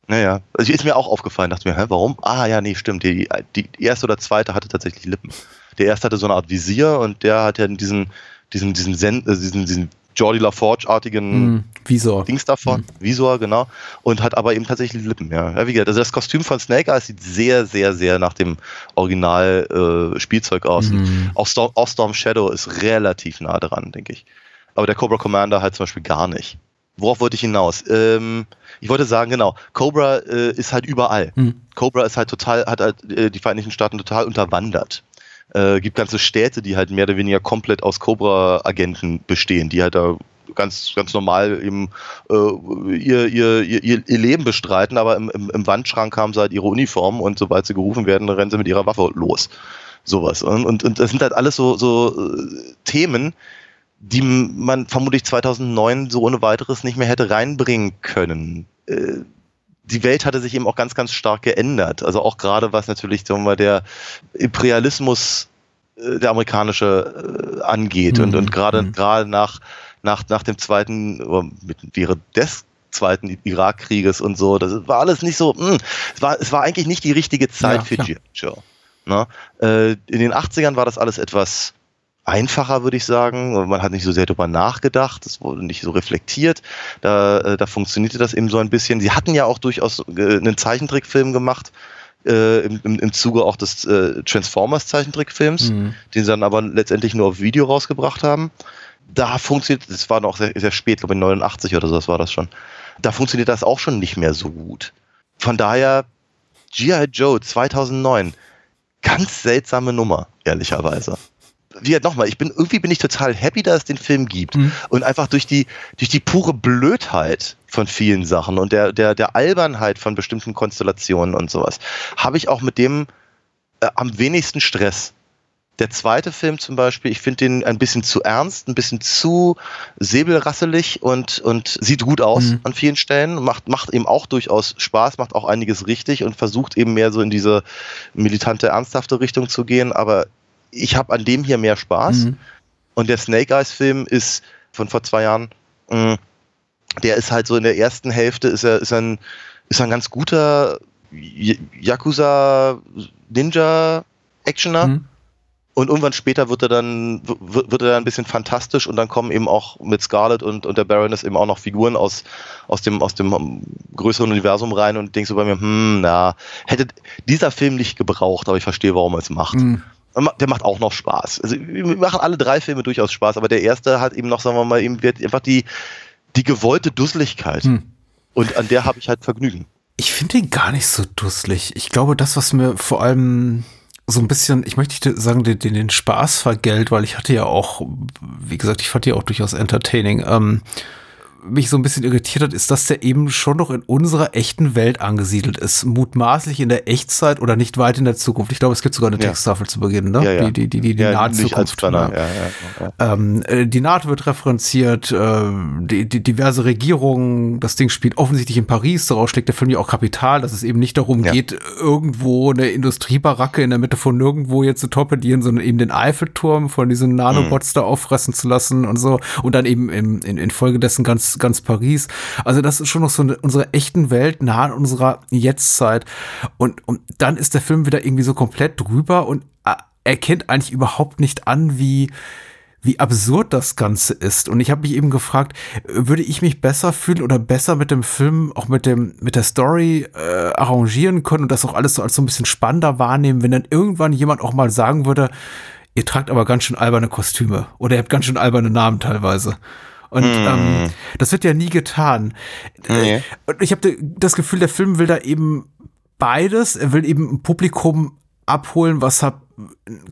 Speaker 7: Naja, also ist mir auch aufgefallen, dachte mir, hä, warum? Ah ja, nee, stimmt. Die, die erste oder zweite hatte tatsächlich Lippen. Der erste hatte so eine Art Visier und der hat ja diesen, diesen, diesen, Sen äh, diesen, diesen Jordi LaForge-artigen
Speaker 6: Mhm. Visor.
Speaker 7: Dings davon, Visor, genau, und hat aber eben tatsächlich Lippen, ja. ja wie gesagt, also das Kostüm von Snake Eyes sieht sehr, sehr, sehr nach dem Original äh, Spielzeug aus.
Speaker 6: Mhm.
Speaker 7: Auch, Storm, auch Storm Shadow ist relativ nah dran, denke ich. Aber der Cobra Commander halt zum Beispiel gar nicht. Worauf wollte ich hinaus? Ähm, ich wollte sagen, genau, Cobra äh, ist halt überall.
Speaker 6: Mhm.
Speaker 7: Cobra ist halt total, hat halt äh, die Vereinigten Staaten total unterwandert. Äh, gibt ganze Städte, die halt mehr oder weniger komplett aus Cobra-Agenten bestehen, die halt da ganz, ganz normal eben äh, ihr, ihr, ihr, ihr Leben bestreiten, aber im, im, im Wandschrank haben sie halt ihre Uniform und sobald sie gerufen werden, rennen sie mit ihrer Waffe los. Sowas. Und, und, und das sind halt alles so, so äh, Themen, die man vermutlich 2009 so ohne weiteres nicht mehr hätte reinbringen können. Äh, die Welt hatte sich eben auch ganz, ganz stark geändert. Also auch gerade was natürlich, sagen wir der Imperialismus, äh, der amerikanische, äh, angeht. Mhm. Und, und gerade, mhm. gerade nach, nach, nach dem zweiten, oder mit, wäre des zweiten Irakkrieges und so, das war alles nicht so, mh, hm, es war, es war eigentlich nicht die richtige Zeit ja, für G.I. Joe. Ne? Äh, in den 80ern war das alles etwas einfacher, würde ich sagen. Man hat nicht so sehr darüber nachgedacht, es wurde nicht so reflektiert. Da, äh, da funktionierte das eben so ein bisschen. Sie hatten ja auch durchaus äh, einen Zeichentrickfilm gemacht, äh, im, im, im Zuge auch des äh, Transformers Zeichentrickfilms, mhm. den sie dann aber letztendlich nur auf Video rausgebracht haben. Da funktioniert, das war noch sehr, sehr spät, glaube ich 89 oder so, das war das schon. Da funktioniert das auch schon nicht mehr so gut. Von daher, G.I. Joe 2009, ganz seltsame Nummer, ehrlicherweise wie halt nochmal, ich bin, irgendwie bin ich total happy, dass es den Film gibt. Mhm. Und einfach durch die, durch die pure Blödheit von vielen Sachen und der, der, der Albernheit von bestimmten Konstellationen und sowas, habe ich auch mit dem äh, am wenigsten Stress. Der zweite Film zum Beispiel, ich finde den ein bisschen zu ernst, ein bisschen zu säbelrasselig und, und sieht gut aus mhm. an vielen Stellen, macht, macht eben auch durchaus Spaß, macht auch einiges richtig und versucht eben mehr so in diese militante, ernsthafte Richtung zu gehen, aber ich habe an dem hier mehr Spaß. Mhm. Und der Snake Eyes Film ist von vor zwei Jahren, mh, mm, der ist halt so in der ersten Hälfte ist er ist ein ist ein ganz guter Yakuza Ninja Actioner. Mhm. Und irgendwann später wird er dann wird er dann ein bisschen fantastisch und dann kommen eben auch mit Scarlet und, und der Baroness eben auch noch Figuren aus, aus dem aus dem größeren Universum rein und denkst du bei mir, hm, na, hätte dieser Film nicht gebraucht, aber ich verstehe, warum er es macht. Mhm der macht auch noch Spaß. Also wir machen alle drei Filme durchaus Spaß, aber der erste hat eben noch, sagen wir mal, eben wird einfach die, die gewollte Dusseligkeit. Hm. Und an der habe ich halt Vergnügen.
Speaker 6: Ich finde ihn gar nicht so dusselig. Ich glaube, das, was mir vor allem so ein bisschen, ich möchte sagen, den, den Spaß vergelt, weil ich hatte ja auch, wie gesagt, ich fand die auch durchaus entertaining. Ähm, mich so ein bisschen irritiert hat, ist, dass der eben schon noch in unserer echten Welt angesiedelt ist. Mutmaßlich in der Echtzeit oder nicht weit in der Zukunft. Ich glaube, es gibt sogar eine ja. Texttafel zu Beginn, ne?
Speaker 7: Ja, ja.
Speaker 6: Die, die, die, die, ja, Nahtzukunft. Ja. Ähm, äh, die Naht wird referenziert, äh, die, die diverse Regierungen, das Ding spielt offensichtlich in Paris, daraus schlägt der Film ja auch Kapital, dass es eben nicht darum geht, irgendwo eine Industriebaracke in der Mitte von nirgendwo jetzt zu torpedieren, sondern eben den Eiffelturm von diesen Nanobots mhm. da auffressen zu lassen und so und dann eben in, in, infolgedessen ganz ganz, Paris. Also das ist schon noch so eine, unsere echten Welt nah an unserer Jetztzeit. Und, und dann ist der Film wieder irgendwie so komplett drüber und erkennt eigentlich überhaupt nicht an, wie, wie absurd das Ganze ist. Und ich habe mich eben gefragt, würde ich mich besser fühlen oder besser mit dem Film, auch mit dem, mit der Story äh, arrangieren können und das auch alles so als so ein bisschen spannender wahrnehmen, wenn dann irgendwann jemand auch mal sagen würde, ihr tragt aber ganz schön alberne Kostüme oder ihr habt ganz schön alberne Namen teilweise. Und mm. ähm, das wird ja nie getan. Nee. Und ich habe das Gefühl, der Film will da eben beides. Er will eben ein Publikum abholen, was hat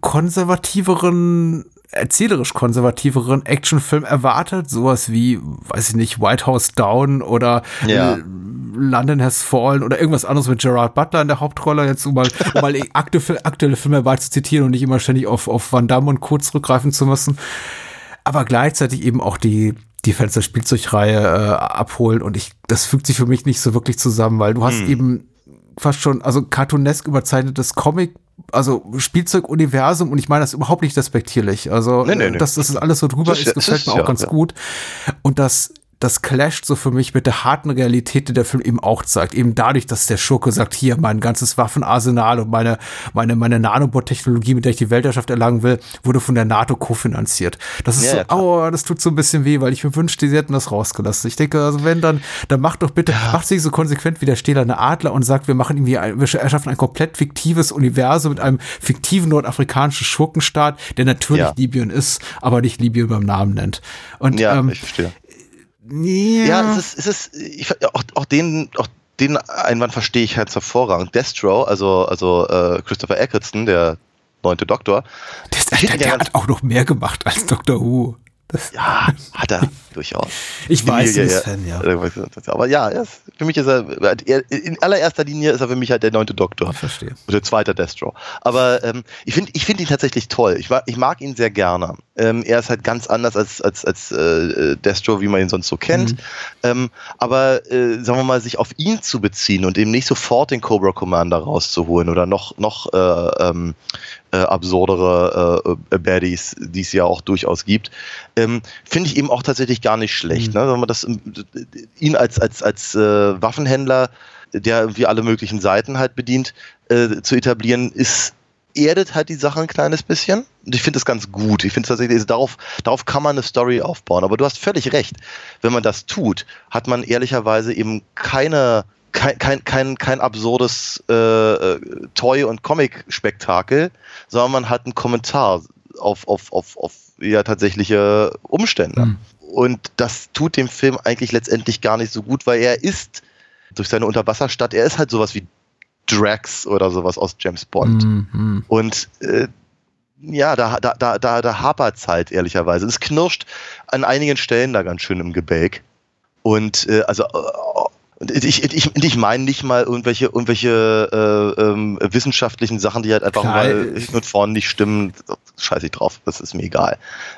Speaker 6: konservativeren erzählerisch konservativeren Actionfilm erwartet, sowas wie, weiß ich nicht, White House Down oder ja. London Has Fallen oder irgendwas anderes mit Gerard Butler in der Hauptrolle, jetzt um mal, um mal aktuelle, aktuelle Filme herbei zu zitieren und nicht immer ständig auf, auf Van Damme und Co. zurückgreifen zu müssen aber gleichzeitig eben auch die die Fans der Spielzeugreihe äh, abholen und ich das fügt sich für mich nicht so wirklich zusammen, weil du hast hm. eben fast schon also cartoonesk überzeichnetes Comic also Spielzeuguniversum und ich meine das überhaupt nicht respektierlich. Also nee, nee, nee. dass das alles so drüber das, ist, gefällt ist, mir auch ja, ganz ja. gut und das das clasht so für mich mit der harten Realität, die der Film eben auch zeigt. Eben dadurch, dass der Schurke sagt, hier mein ganzes Waffenarsenal und meine, meine, meine Nanobot-Technologie, mit der ich die Weltherrschaft erlangen will, wurde von der NATO kofinanziert. Das ist ja, so, oh, das tut so ein bisschen weh, weil ich mir wünschte, sie hätten das rausgelassen. Ich denke, also wenn dann, dann macht doch bitte, ja. macht sich so konsequent wie der stählerne Adler und sagt, wir machen irgendwie, ein, wir erschaffen ein komplett fiktives Universum mit einem fiktiven nordafrikanischen Schurkenstaat, der natürlich ja. Libyen ist, aber nicht Libyen beim Namen nennt. Und,
Speaker 7: ja, ähm, ich verstehe. Ja, ja es ist, es ist ich, auch, auch den, auch den Einwand verstehe ich halt hervorragend. Destro, also, also äh, Christopher Eccleston, der neunte Doktor.
Speaker 6: Das, der, der, der hat auch noch mehr gemacht als Dr. Who.
Speaker 7: Ja, hat er. durchaus.
Speaker 6: Ich weiß, bist
Speaker 7: ja.
Speaker 6: Fan, ja.
Speaker 7: Aber ja, er ist, für mich ist er, er, in allererster Linie ist er für mich halt der neunte Doktor.
Speaker 6: Ich verstehe.
Speaker 7: Oder zweiter Destro. Aber ähm, ich finde ich find ihn tatsächlich toll. Ich, mag- ich mag ihn sehr gerne. Ähm, er ist halt ganz anders als, als, als äh, Destro, wie man ihn sonst so kennt. Ähm, aber äh, sagen wir mal, sich auf ihn zu beziehen und eben nicht sofort den Cobra Commander rauszuholen oder noch, noch äh, ähm, äh, absurdere äh, äh, Baddies, die es ja auch durchaus gibt, ähm, finde ich eben auch tatsächlich gar nicht schlecht. Ne? Wenn man das, ähm, ihn als, als, als äh, Waffenhändler, der irgendwie alle möglichen Seiten halt bedient, äh, zu etablieren, ist erdet halt die Sache ein kleines bisschen. Und ich finde das ganz gut. Ich finde tatsächlich, also darauf, darauf kann man eine Story aufbauen. Aber du hast völlig recht. Wenn man das tut, hat man ehrlicherweise eben keine, kein, kein, kein, kein absurdes äh, äh, Toy- und Comic-Spektakel, sondern man hat einen Kommentar auf, auf, auf, auf ja, tatsächliche Umstände. Und das tut dem Film eigentlich letztendlich gar nicht so gut, weil er ist durch seine Unterwasserstadt, er ist halt sowas wie Drax oder sowas aus James Bond.
Speaker 6: Mhm.
Speaker 7: Und äh, ja, da, da, da, da, da hapert es halt, ehrlicherweise. Es knirscht an einigen Stellen da ganz schön im Gebälk. Und äh, also äh, ich, ich, ich meine nicht mal irgendwelche, irgendwelche äh, ähm, wissenschaftlichen Sachen, die halt einfach
Speaker 6: Klar.
Speaker 7: mal hinten und vorne nicht stimmen. Scheiße ich drauf, das ist mir egal.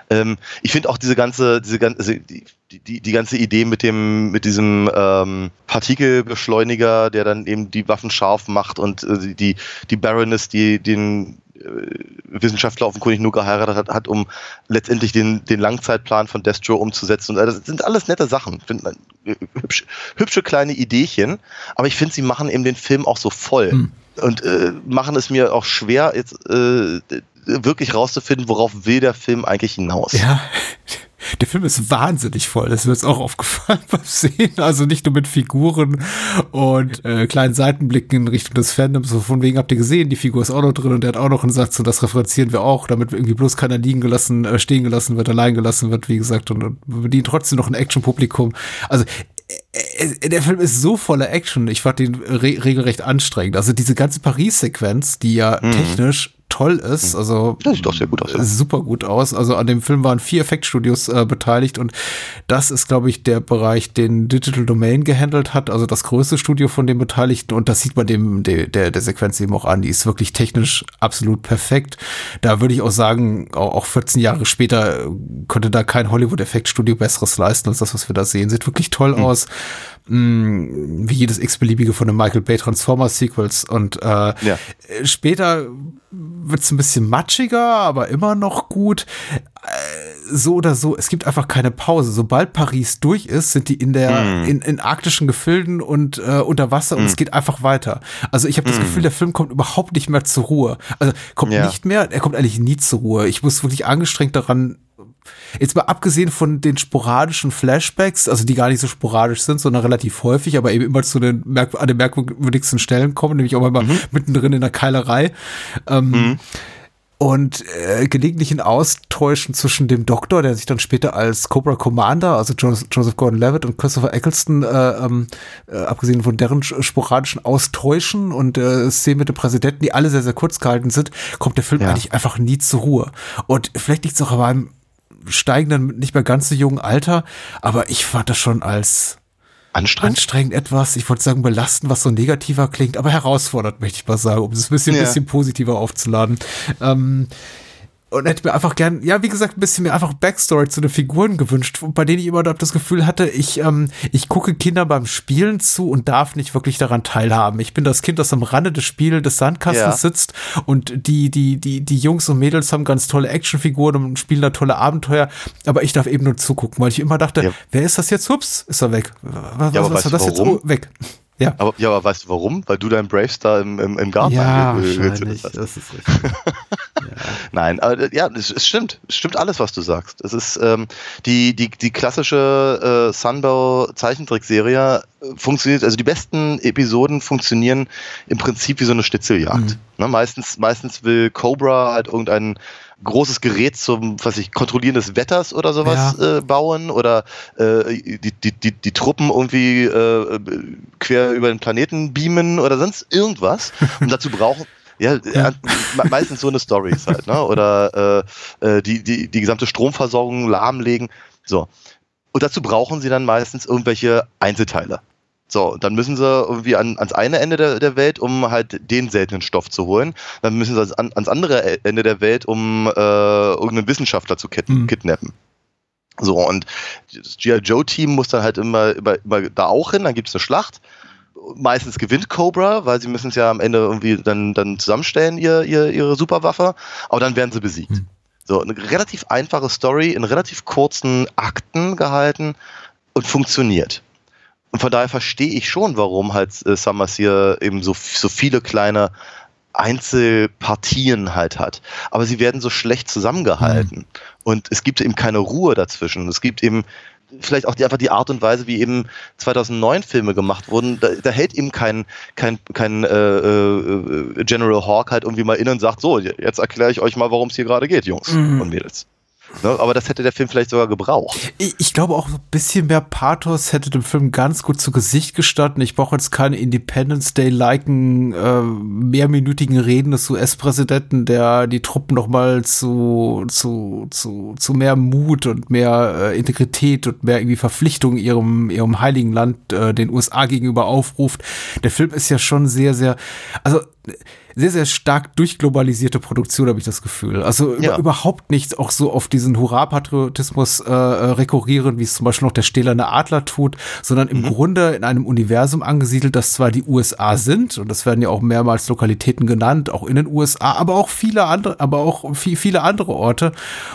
Speaker 7: Ähm, ich finde auch diese ganze, diese ganze, also die, die, die ganze Idee mit dem, mit diesem ähm, Partikelbeschleuniger, der dann eben die Waffen scharf macht und äh, die, die Baroness, die den Wissenschaftler offenkundig nur geheiratet hat, hat, um letztendlich den, den Langzeitplan von Destro umzusetzen. Und äh, das sind alles nette Sachen. Äh, hübsch, hübsche kleine Ideechen, aber ich finde, sie machen eben den Film auch so voll.
Speaker 6: Hm.
Speaker 7: Und äh, machen es mir auch schwer, jetzt äh, wirklich rauszufinden, worauf will der Film eigentlich hinaus.
Speaker 6: Ja, der Film ist wahnsinnig voll. Das ist mir jetzt auch aufgefallen beim Sehen. Also nicht nur mit Figuren und äh, kleinen Seitenblicken in Richtung des Fandoms. So von wegen habt ihr gesehen, die Figur ist auch noch drin und der hat auch noch einen Satz und das referenzieren wir auch, damit irgendwie bloß keiner liegen gelassen, äh, stehen gelassen wird, allein gelassen wird, wie gesagt, und, und wir bedienen trotzdem noch ein Action-Publikum. Also äh, äh, der Film ist so voller Action. Ich fand ihn re regelrecht anstrengend. Also diese ganze Paris-Sequenz, die ja technisch toll ist, also
Speaker 7: Das sieht doch sehr gut aus. Ja.
Speaker 6: super gut aus. Also an dem Film waren vier Effektstudios äh, beteiligt und das ist, glaube ich, der Bereich, den Digital Domain gehandelt hat, also das größte Studio von den Beteiligten und das sieht man dem der, der, der Sequenz eben auch an. Die ist wirklich technisch absolut perfekt. Da würde ich auch sagen, auch, auch 14 Jahre später äh, konnte da kein Hollywood-Effektstudio besseres leisten als das, was wir da sehen. Sieht wirklich toll aus. Mm, wie jedes x-beliebige von den Michael Bay Transformers Sequels und äh,
Speaker 7: Ja.
Speaker 6: Später wird es ein bisschen matschiger, aber immer noch gut. Äh, So oder so, es gibt einfach keine Pause. Sobald Paris durch ist, sind die in der in, in arktischen Gefilden und äh, unter Wasser und es geht einfach weiter. Also ich habe das Gefühl, der Film kommt überhaupt nicht mehr zur Ruhe. Also kommt
Speaker 7: Ja.
Speaker 6: nicht mehr, er kommt eigentlich nie zur Ruhe. Ich muss wirklich angestrengt daran Jetzt mal abgesehen von den sporadischen Flashbacks, also die gar nicht so sporadisch sind, sondern relativ häufig, aber eben immer zu den, merk an den merkwürdigsten Stellen kommen, nämlich auch mal mittendrin in der Keilerei. Ähm, Und äh, gelegentlichen Austäuschen zwischen dem Doktor, der sich dann später als Cobra Commander, also Joseph, Gordon-Levitt und Christopher Eccleston, äh, ähm, äh, abgesehen von deren sch- sporadischen Austäuschen und äh, Szenen mit dem Präsidenten, die alle sehr, sehr kurz gehalten sind, kommt der Film
Speaker 7: Ja.
Speaker 6: eigentlich einfach nie zur Ruhe. Und vielleicht liegt es auch an meinem steigenden, nicht mehr ganz so jungen Alter, aber ich fand das schon als
Speaker 7: Anstrengend?
Speaker 6: anstrengend etwas, ich wollte sagen belastend, was so negativer klingt, aber herausfordert, möchte ich mal sagen, um es ein bisschen,
Speaker 7: Ja.
Speaker 6: bisschen positiver aufzuladen. Ähm, und hätte mir einfach gern, ja, wie gesagt, ein bisschen mehr einfach Backstory zu den Figuren gewünscht, bei denen ich immer das Gefühl hatte, ich, ähm, ich gucke Kinder beim Spielen zu und darf nicht wirklich daran teilhaben. Ich bin das Kind, das am Rande des Spiels des Sandkastens
Speaker 7: Ja.
Speaker 6: sitzt und die, die, die, die Jungs und Mädels haben ganz tolle Actionfiguren und spielen da tolle Abenteuer, aber ich darf eben nur zugucken, weil ich immer dachte,
Speaker 7: Ja.
Speaker 6: wer ist das jetzt? Hups, ist er weg. Was,
Speaker 7: Ja,
Speaker 6: was
Speaker 7: weißt
Speaker 6: war das jetzt?
Speaker 7: warum?
Speaker 6: Oh, weg. Ja.
Speaker 7: Aber, ja, aber weißt du warum? Weil du deinen Bravestar im, im, im Garten
Speaker 6: Ja,
Speaker 7: äh, hast.
Speaker 6: Das ist richtig.
Speaker 7: Nein, aber äh, ja, es, es stimmt. Es stimmt alles, was du sagst. Es ist ähm, die, die, die klassische äh, Sunbow Zeichentrickserie äh, funktioniert, also die besten Episoden funktionieren im Prinzip wie so eine Schnitzeljagd. Ne, meistens, meistens will Cobra halt irgendein großes Gerät zum, was ich, Kontrollieren des Wetters oder sowas äh, bauen oder äh, die, die, die, die Truppen irgendwie äh, quer über den Planeten beamen oder sonst irgendwas. Und dazu brauchen ja, ja. me- meistens so eine Stories halt, ne? Oder äh, äh, die, die, die gesamte Stromversorgung lahmlegen. So. Und dazu brauchen sie dann meistens irgendwelche Einzelteile. So, dann müssen sie irgendwie an, ans eine Ende der, der Welt, um halt den seltenen Stoff zu holen. Dann müssen sie ans, ans andere Ende der Welt, um äh, irgendeinen Wissenschaftler zu kid
Speaker 6: Mhm.
Speaker 7: kidnappen. So, und das G.I. Joe-Team muss dann halt immer, immer, immer da auch hin, dann gibt es eine Schlacht. Meistens gewinnt Cobra, weil sie müssen es ja am Ende irgendwie dann, dann zusammenstellen, ihr, ihr, ihre Superwaffe, aber dann werden sie besiegt.
Speaker 6: Hm.
Speaker 7: So, eine relativ einfache Story in relativ kurzen Akten gehalten und funktioniert. Und von daher verstehe ich schon, warum halt äh, Summers hier eben so, so viele kleine Einzelpartien halt hat. Aber sie werden so schlecht zusammengehalten. Und es gibt eben keine Ruhe dazwischen. Es gibt eben vielleicht auch die, einfach die Art und Weise, wie eben 2009 Filme gemacht wurden. Da, da hält eben kein, kein, kein äh, äh, General Hawk halt irgendwie mal inne und sagt, so, jetzt erkläre ich euch mal, worum es hier gerade geht, Jungs und Mädels. Ne? Aber das hätte der Film vielleicht sogar gebraucht.
Speaker 6: Ich, ich glaube auch ein bisschen mehr Pathos hätte dem Film ganz gut zu Gesicht gestanden. Ich brauche jetzt keine Independence Day-liken, äh, mehrminütigen Reden des US-Präsidenten, der die Truppen noch mal zu, zu, zu, zu mehr Mut und mehr äh, Integrität und mehr irgendwie Verpflichtung ihrem, ihrem heiligen Land, äh, den USA gegenüber aufruft. Der Film ist ja schon sehr, sehr, also sehr, sehr stark durchglobalisierte Produktion, habe ich das Gefühl. Also über,
Speaker 7: Ja.
Speaker 6: überhaupt nicht auch so auf diesen Hurra-Patriotismus äh, äh, rekurrieren, wie es zum Beispiel noch der stählerne Adler tut, sondern im Grunde in einem Universum angesiedelt, das zwar die USA sind, und das werden ja auch mehrmals Lokalitäten genannt, auch in den USA, aber auch viele andere, aber auch viel, viele andere Orte.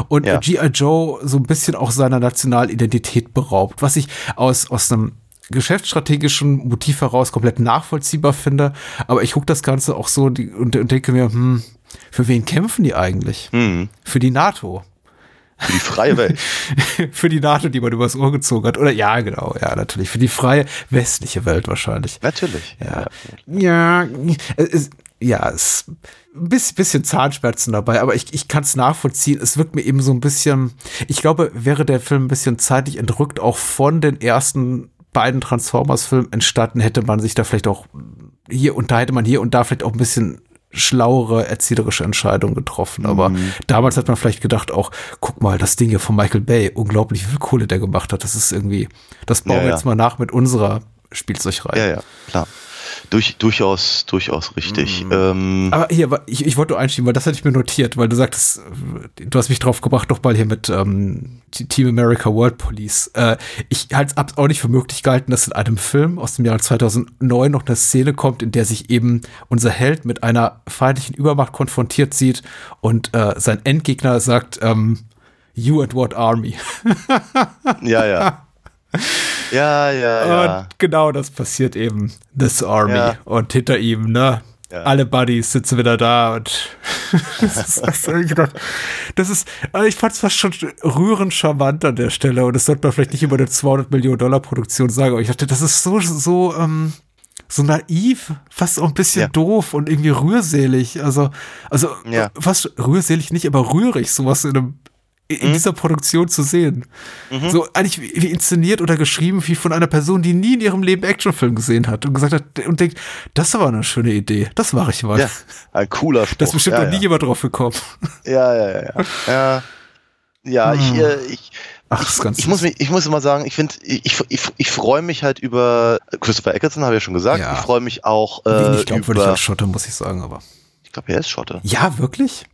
Speaker 6: Und
Speaker 7: Ja.
Speaker 6: G.I. Joe so ein bisschen auch seiner Nationalidentität beraubt, was ich aus, aus einem geschäftsstrategischen Motiv heraus komplett nachvollziehbar finde. Aber ich gucke das Ganze auch so und, und denke mir, hm, für wen kämpfen die eigentlich?
Speaker 7: Hm.
Speaker 6: Für die NATO.
Speaker 7: Für die freie Welt.
Speaker 6: für die NATO, die man übers Ohr gezogen hat. Oder ja, genau, ja, natürlich. Für die freie westliche Welt wahrscheinlich.
Speaker 7: Natürlich.
Speaker 6: Ja, ja, es ist, ja, es ist ein bisschen, bisschen Zahnschmerzen dabei, aber ich, ich kann es nachvollziehen. Es wirkt mir eben so ein bisschen, ich glaube, wäre der Film ein bisschen zeitlich entrückt, auch von den ersten beiden Transformers-Filmen entstanden, hätte man sich da vielleicht auch hier und da hätte man hier und da vielleicht auch ein bisschen schlauere erzählerische Entscheidungen getroffen. Aber damals hat man vielleicht gedacht auch, guck mal, das Ding hier von Michael Bay, unglaublich wie viel Kohle der gemacht hat. Das ist irgendwie, das bauen
Speaker 7: Ja,
Speaker 6: wir
Speaker 7: ja.
Speaker 6: jetzt mal nach mit unserer Spielzeugreihe.
Speaker 7: Ja, ja, klar. Durch, durchaus, durchaus richtig. Ähm,
Speaker 6: Aber hier, ich, ich wollte nur einschieben, weil das hatte ich mir notiert, weil du sagtest, du hast mich drauf gebracht, doch mal hier mit ähm, Team America World Police. Äh, ich halte es auch nicht für möglich gehalten, dass in einem Film aus dem Jahr 2009 noch eine Szene kommt, in der sich eben unser Held mit einer feindlichen Übermacht konfrontiert sieht und äh, sein Endgegner sagt, ähm, You and what army?
Speaker 7: ja, ja. Ja, ja, ja.
Speaker 6: Und genau das passiert eben. This Army.
Speaker 7: Ja.
Speaker 6: Und hinter ihm, ne?
Speaker 7: Ja.
Speaker 6: Alle Buddies sitzen wieder da und das ist, das, gedacht, das ist, also ich fand es fast schon rührend charmant an der Stelle und das sollte man vielleicht nicht über eine 200 Millionen Dollar Produktion sagen, aber ich dachte, das ist so, so, ähm, so naiv, fast auch ein bisschen
Speaker 7: Ja.
Speaker 6: doof und irgendwie rührselig, also, also
Speaker 7: Ja.
Speaker 6: fast rührselig nicht, aber rührig, sowas in einem in
Speaker 7: Mhm.
Speaker 6: dieser Produktion zu sehen. So eigentlich wie, wie inszeniert oder geschrieben wie von einer Person, die nie in ihrem Leben Actionfilm gesehen hat und gesagt hat und denkt, das war eine schöne Idee, das mache ich mal.
Speaker 7: ja. Ein cooler Spruch.
Speaker 6: Da ist bestimmt
Speaker 7: ja,
Speaker 6: noch nie
Speaker 7: ja.
Speaker 6: jemand drauf gekommen.
Speaker 7: Ja, ja, ja, ja. Ja, ja ich, äh, ich,
Speaker 6: Ach, das ist ganz
Speaker 7: ich, muss mich, ich muss immer sagen, ich finde, ich, ich, ich, ich freue mich halt über Christopher Eccleston, habe ich ja schon gesagt.
Speaker 6: Ja.
Speaker 7: Ich freue mich auch äh,
Speaker 6: Wenig glaubwürdig
Speaker 7: über.
Speaker 6: als Schotte, muss ich sagen, aber.
Speaker 7: Ich glaube, er ist Schotte.
Speaker 6: Ja, wirklich?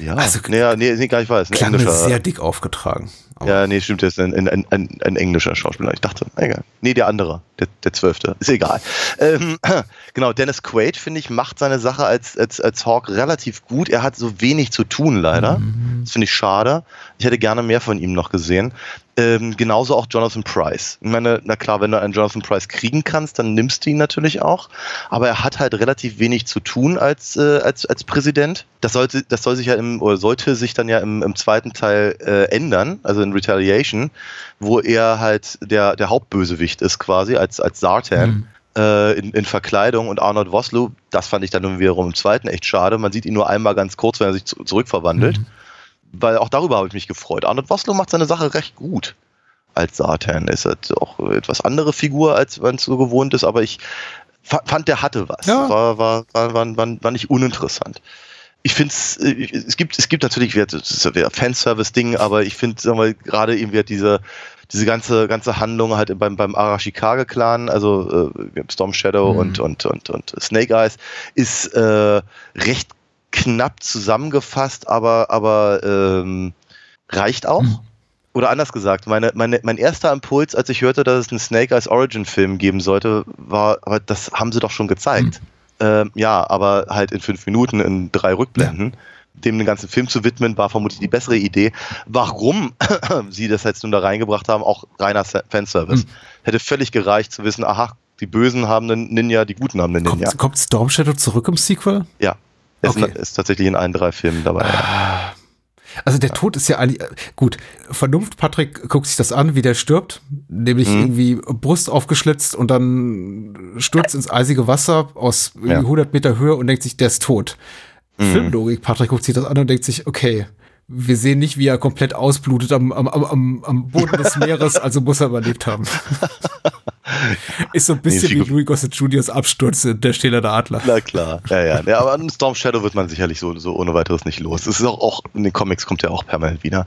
Speaker 7: Ja.
Speaker 6: Also-
Speaker 7: nee, nee, nee, gar nicht weiß. Ein
Speaker 6: Klang
Speaker 7: englischer.
Speaker 6: sehr dick aufgetragen.
Speaker 7: Ja, nee, stimmt, der ist ein, ein, ein, ein, ein englischer Schauspieler. Ich dachte, egal. Nee, der andere, der, der zwölfte. Ist egal. Ähm, genau, Dennis Quaid, finde ich, macht seine Sache als, als, als Hawk relativ gut. Er hat so wenig zu tun, leider. Das finde ich schade. Ich hätte gerne mehr von ihm noch gesehen. Ähm, genauso auch Jonathan Price. Ich meine, na klar, wenn du einen Jonathan Price kriegen kannst, dann nimmst du ihn natürlich auch. Aber er hat halt relativ wenig zu tun als, äh, als, als Präsident. Das sollte, das soll sich ja im, oder sollte sich dann ja im, im zweiten Teil äh, ändern, also in Retaliation, wo er halt der, der Hauptbösewicht ist quasi als, als Zartan. äh, In, in Verkleidung und Arnold Vosloo, das fand ich dann nun wiederum im zweiten echt schade. Man sieht ihn nur einmal ganz kurz, wenn er sich zu, zurückverwandelt weil auch darüber habe ich mich gefreut. Arnold Vosloo macht seine Sache recht gut als Satan. Ist halt auch etwas andere Figur, als man es so gewohnt ist, aber ich fa- fand, der hatte was.
Speaker 6: Ja.
Speaker 7: War, war, war, war, war, nicht uninteressant. Ich finde es, es gibt, es gibt natürlich wieder, Fanservice-Ding, aber ich finde, sagen wir, gerade eben wieder diese, diese ganze, ganze Handlung halt beim, beim Arashikage-Clan, also äh, Storm Shadow
Speaker 6: Mhm.
Speaker 7: und, und, und, und Snake Eyes, ist äh, recht knapp zusammengefasst, aber, aber ähm, reicht auch.
Speaker 6: Mhm.
Speaker 7: Oder anders gesagt, meine, meine, mein erster Impuls, als ich hörte, dass es einen Snake Eyes Origin-Film geben sollte, war, aber das haben sie doch schon gezeigt. Ähm, ja, aber halt in fünf Minuten, in drei Rückblenden. Dem den ganzen Film zu widmen, war vermutlich die bessere Idee. Warum sie das jetzt nun da reingebracht haben, auch reiner Fanservice.
Speaker 6: Mhm.
Speaker 7: Hätte völlig gereicht zu wissen, aha, die Bösen haben einen Ninja, die Guten haben einen Ninja.
Speaker 6: Kommt, kommt Storm Shadow zurück im Sequel?
Speaker 7: Ja. Er
Speaker 6: Okay.
Speaker 7: ist, tatsächlich in allen drei Filmen dabei. ja.
Speaker 6: Also der Tod ist ja eigentlich, äh, gut, Vernunft, Patrick guckt sich das an, wie der stirbt, nämlich
Speaker 7: Mhm.
Speaker 6: irgendwie Brust aufgeschlitzt und dann stürzt ins eisige Wasser aus
Speaker 7: Ja.
Speaker 6: 100 Meter Höhe und denkt sich, der ist tot.
Speaker 7: Mhm.
Speaker 6: Filmlogik, Patrick guckt sich das an und denkt sich, okay, wir sehen nicht, wie er komplett ausblutet am, am, am- am, Boden des Meeres, also muss er überlebt haben. ist so ein bisschen
Speaker 7: Nee,
Speaker 6: wie Louis Gossett Juniors Absturz in der Stählerne Adler.
Speaker 7: Na klar, ja, ja. ja aber an Storm Shadow wird man sicherlich so, so ohne weiteres nicht los. Es ist auch, auch, in den Comics kommt ja auch permanent wieder.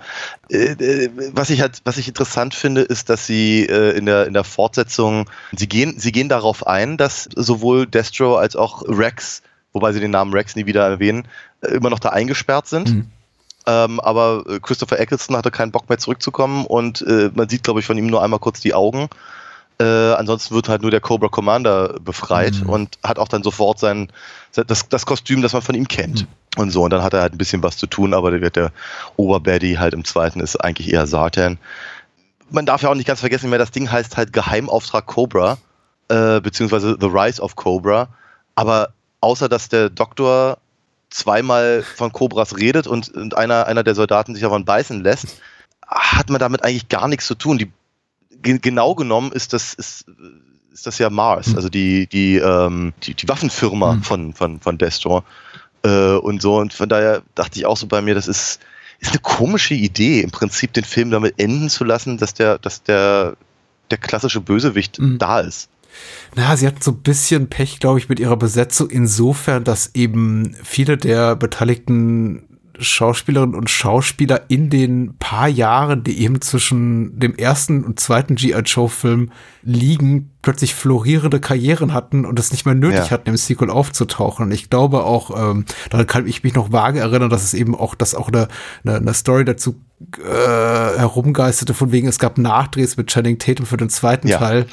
Speaker 7: Äh, äh, was ich halt, was ich interessant finde, ist, dass sie äh, in der, in der Fortsetzung, sie gehen, sie gehen darauf ein, dass sowohl Destro als auch Rex, wobei sie den Namen Rex nie wieder erwähnen, äh, immer noch da eingesperrt sind.
Speaker 6: Mhm.
Speaker 7: Ähm, aber äh, Christopher Eccleston hatte keinen Bock mehr zurückzukommen und äh, man sieht, glaube ich, von ihm nur einmal kurz die Augen. Äh, ansonsten wird halt nur der Cobra Commander befreit
Speaker 6: Mhm.
Speaker 7: und hat auch dann sofort sein, das, das Kostüm, das man von ihm kennt. Und so, und dann hat er halt ein bisschen was zu tun, aber der wird der Oberbaddy halt im zweiten ist eigentlich eher Sartan. Man darf ja auch nicht ganz vergessen, mehr das Ding heißt halt Geheimauftrag Cobra, äh, beziehungsweise The Rise of Cobra. Aber außer dass der Doktor zweimal von Cobras redet und, und einer, einer der Soldaten sich davon beißen lässt, hat man damit eigentlich gar nichts zu tun. Die, ge- genau genommen ist das, ist, ist das ja Mars, also die, die, ähm, die, die Waffenfirma
Speaker 6: Mhm.
Speaker 7: von, von, von Destro. Äh, und so, und von daher dachte ich auch so bei mir, das ist, ist eine komische Idee, im Prinzip den Film damit enden zu lassen, dass der, dass der, der klassische Bösewicht
Speaker 6: Mhm.
Speaker 7: da ist.
Speaker 6: Na, sie hat so ein bisschen Pech, glaube ich, mit ihrer Besetzung insofern, dass eben viele der beteiligten Schauspielerinnen und Schauspieler in den paar Jahren, die eben zwischen dem ersten und zweiten G.I. Joe-Film liegen, plötzlich florierende Karrieren hatten und es nicht mehr nötig
Speaker 7: Ja.
Speaker 6: hatten, im Sequel aufzutauchen. Und ich glaube auch, ähm, daran kann ich mich noch vage erinnern, dass es eben auch, dass auch eine, eine, eine Story dazu äh, herumgeisterte, von wegen, es gab Nachdrehs mit Channing Tatum für den zweiten
Speaker 7: Ja.
Speaker 6: Teil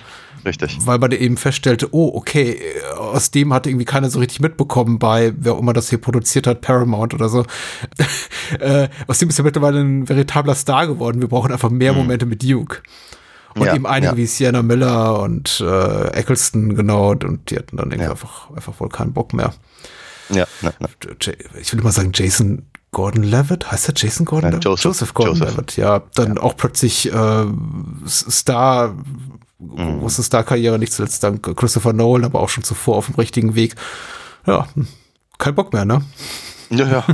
Speaker 7: Richtig.
Speaker 6: weil man eben feststellte, oh, okay, aus dem hat irgendwie keiner so richtig mitbekommen bei, wer auch immer das hier produziert hat, Paramount oder so. äh, aus dem ist er mittlerweile ein veritabler Star geworden. Wir brauchen einfach mehr Momente mit Duke. Und
Speaker 7: Mhm. Ja,
Speaker 6: eben einige
Speaker 7: ja.
Speaker 6: wie Sienna Miller und äh, Eccleston, genau, und die hatten dann irgendwie
Speaker 7: Ja.
Speaker 6: einfach, einfach wohl keinen Bock mehr.
Speaker 7: Ja, na.
Speaker 6: J ich will immer sagen, Jason Gordon-Levitt, heißt er Jason Gordon-Levitt?
Speaker 7: Nein, Joseph.
Speaker 6: Gordon-Levitt, ja. Dann auch plötzlich äh, Star,
Speaker 7: Mhm.
Speaker 6: große Star-Karriere, nicht zuletzt dank Christopher Nolan, aber auch schon zuvor auf dem richtigen Weg. Ja, hm, kein Bock mehr, ne?
Speaker 7: Ja, ja.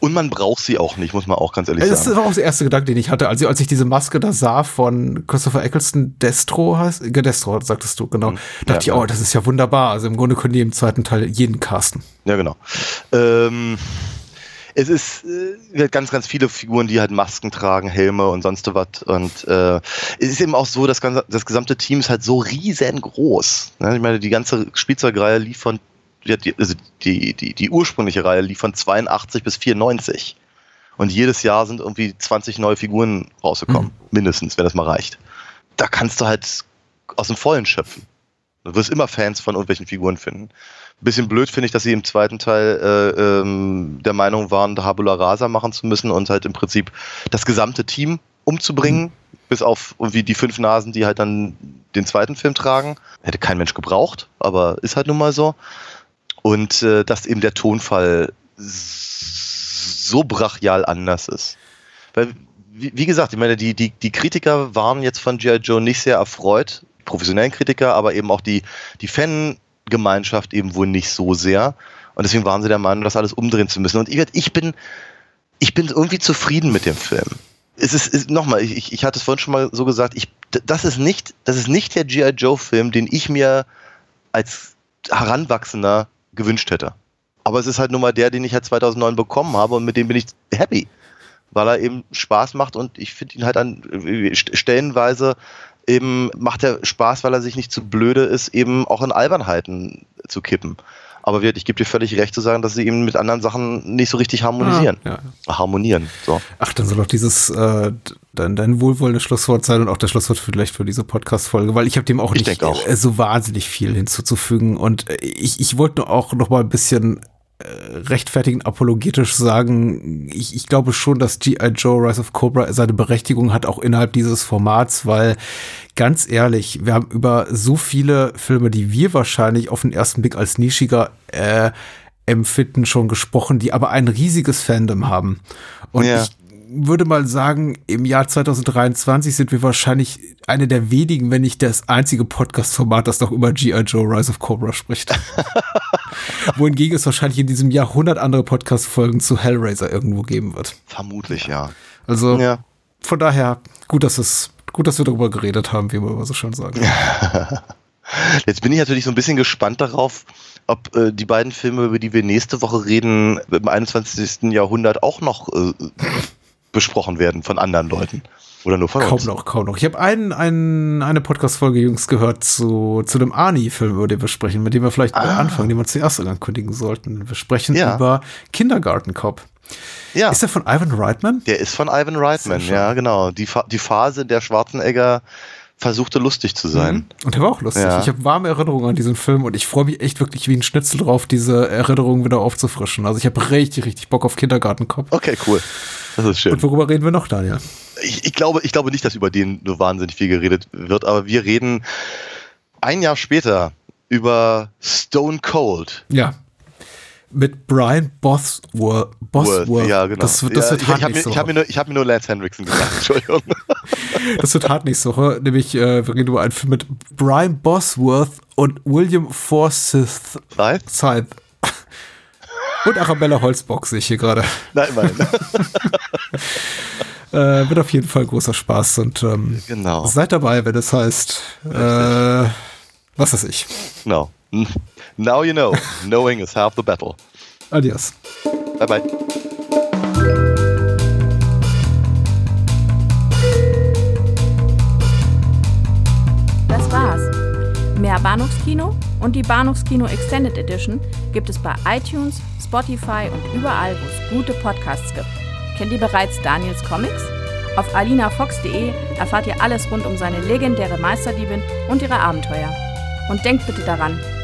Speaker 7: Und man braucht sie auch nicht, muss man auch ganz ehrlich
Speaker 6: Das
Speaker 7: sagen.
Speaker 6: ist auch der erste Gedanke, den ich hatte, als, als ich diese Maske da sah von Christopher Eccleston, Destro heißt, äh, Destro, sagtest du, genau. dachte ich,
Speaker 7: ja.
Speaker 6: oh, das ist ja wunderbar. Also im Grunde können die im zweiten Teil jeden casten.
Speaker 7: Ja, genau. Ähm, es ist äh, ganz, ganz viele Figuren, die halt Masken tragen, Helme und sonst was. Und äh, es ist eben auch so, das, ganze, das gesamte Team ist halt so riesengroß. Ne? Ich meine, die ganze Spielzeugreihe lief von, die, also die, die, die ursprüngliche Reihe lief von 82 bis 94. Und jedes Jahr sind irgendwie 20 neue Figuren rausgekommen. Mindestens, wenn das mal reicht. Da kannst du halt aus dem Vollen schöpfen. Du wirst immer Fans von irgendwelchen Figuren finden. Bisschen blöd finde ich, dass sie im zweiten Teil äh, ähm, der Meinung waren, Tabula Rasa machen zu müssen und halt im Prinzip das gesamte Team umzubringen, bis auf irgendwie die fünf Nasen, die halt dann den zweiten Film tragen. Hätte kein Mensch gebraucht, aber ist halt nun mal so. Und äh, dass eben der Tonfall so brachial anders ist. Weil, wie, wie gesagt, ich meine, die, die, die Kritiker waren jetzt von G.I. Joe nicht sehr erfreut, professionellen Kritiker, aber eben auch die, die Fangemeinschaft eben wohl nicht so sehr. Und deswegen waren sie der Meinung, das alles umdrehen zu müssen. Und ich, ich bin, ich bin irgendwie zufrieden mit dem Film. Es ist, ist nochmal, ich, ich hatte es vorhin schon mal so gesagt, ich, das ist nicht, das ist nicht der G.I. Joe-Film, den ich mir als Heranwachsender gewünscht hätte. Aber es ist halt nun mal der, den ich halt 2009 bekommen habe und mit dem bin ich happy. weil er eben Spaß macht und ich finde ihn halt an äh, stellenweise eben macht er Spaß, weil er sich nicht zu blöde ist, eben auch in Albernheiten zu kippen. Aber ich gebe dir völlig recht zu sagen, dass sie eben mit anderen Sachen nicht so richtig harmonisieren.
Speaker 6: Ah,
Speaker 7: ja. Harmonieren. So.
Speaker 6: Ach, dann soll doch dieses äh, dein, dein wohlwollendes Schlusswort sein und auch das Schlusswort vielleicht für diese Podcast-Folge, weil ich habe dem auch
Speaker 7: Ich
Speaker 6: nicht
Speaker 7: auch.
Speaker 6: äh, so wahnsinnig viel hinzuzufügen. Und äh, ich, ich wollte nur auch noch mal ein bisschen rechtfertigen, apologetisch sagen, ich, ich glaube schon, dass G.I. Joe Rise of Cobra seine Berechtigung hat, auch innerhalb dieses Formats, weil ganz ehrlich, wir haben über so viele Filme, die wir wahrscheinlich auf den ersten Blick als nischiger äh, empfinden, schon gesprochen, die aber ein riesiges Fandom haben. Und
Speaker 7: Ja.
Speaker 6: ich würde mal sagen, im Jahr 2023 sind wir wahrscheinlich eine der wenigen, wenn nicht das einzige Podcast-Format, das noch über G.I. Joe Rise of Cobra spricht. Wohingegen es wahrscheinlich in diesem Jahr 100 andere Podcast-Folgen zu Hellraiser irgendwo geben wird.
Speaker 7: Vermutlich, ja.
Speaker 6: Also
Speaker 7: Ja.
Speaker 6: von daher, gut, dass es, gut, dass wir darüber geredet haben, wie wir immer so schön sagen.
Speaker 7: Jetzt bin ich natürlich so ein bisschen gespannt darauf, ob äh, die beiden Filme, über die wir nächste Woche reden, im 21. Jahrhundert auch noch äh, besprochen werden von anderen Leuten. Oder nur von
Speaker 6: Kaum
Speaker 7: uns.
Speaker 6: noch, kaum noch. Ich habe einen, einen, eine Podcast-Folge jüngst gehört zu, zu dem Arnie-Film, über den wir sprechen, mit dem wir vielleicht
Speaker 7: Ah.
Speaker 6: anfangen, den wir zuerst ankündigen sollten. Wir sprechen
Speaker 7: Ja.
Speaker 6: über Kindergarten Cop.
Speaker 7: Ja,
Speaker 6: Ist der von Ivan Reitman?
Speaker 7: der ist von Ivan Reitman, ja, genau. Die, die Phase, der Schwarzenegger versuchte lustig zu sein.
Speaker 6: Und der war auch lustig.
Speaker 7: Ja.
Speaker 6: Ich habe warme Erinnerungen an diesen Film und ich freue mich echt wirklich wie ein Schnitzel drauf, diese Erinnerungen wieder aufzufrischen. Also ich habe richtig, richtig Bock auf Kindergarten Cop.
Speaker 7: Okay, cool. Das ist schön.
Speaker 6: Und worüber reden wir noch, Daniel?
Speaker 7: ich, ich, glaube, ich glaube nicht, dass über den so wahnsinnig viel geredet wird, aber wir reden ein Jahr später über Stone Cold.
Speaker 6: Ja. Mit Brian Bosworth. Bosworth.
Speaker 7: Worth, Ja, genau.
Speaker 6: Das wird, das
Speaker 7: ja,
Speaker 6: wird
Speaker 7: ich
Speaker 6: hart
Speaker 7: ich habe ich hab
Speaker 6: Woche.
Speaker 7: mir, nur- ich hab mir nur Lance Henriksen gesagt, Entschuldigung.
Speaker 6: Das wird hart nächste Woche. Nämlich, äh, wir reden über einen Film mit Brian Bosworth und William Forsyth? Scythe. Und Arabella Holzbock sehe ich hier gerade.
Speaker 7: Nein, nein.
Speaker 6: Äh, wird auf jeden Fall großer Spaß und ähm,
Speaker 7: Genau.
Speaker 6: seid dabei, wenn es heißt, äh, was weiß ich.
Speaker 7: No. Now you know. Knowing is half the battle.
Speaker 6: Adios.
Speaker 7: Bye bye.
Speaker 8: Das war's. Mehr Bahnhofskino und die Bahnhofskino Extended Edition gibt es bei iTunes, Spotify und überall, wo es gute Podcasts gibt. Kennt ihr bereits Daniels Comics? Auf alinafox.de erfahrt ihr alles rund um seine legendäre Meisterdiebin und ihre Abenteuer. Und denkt bitte daran,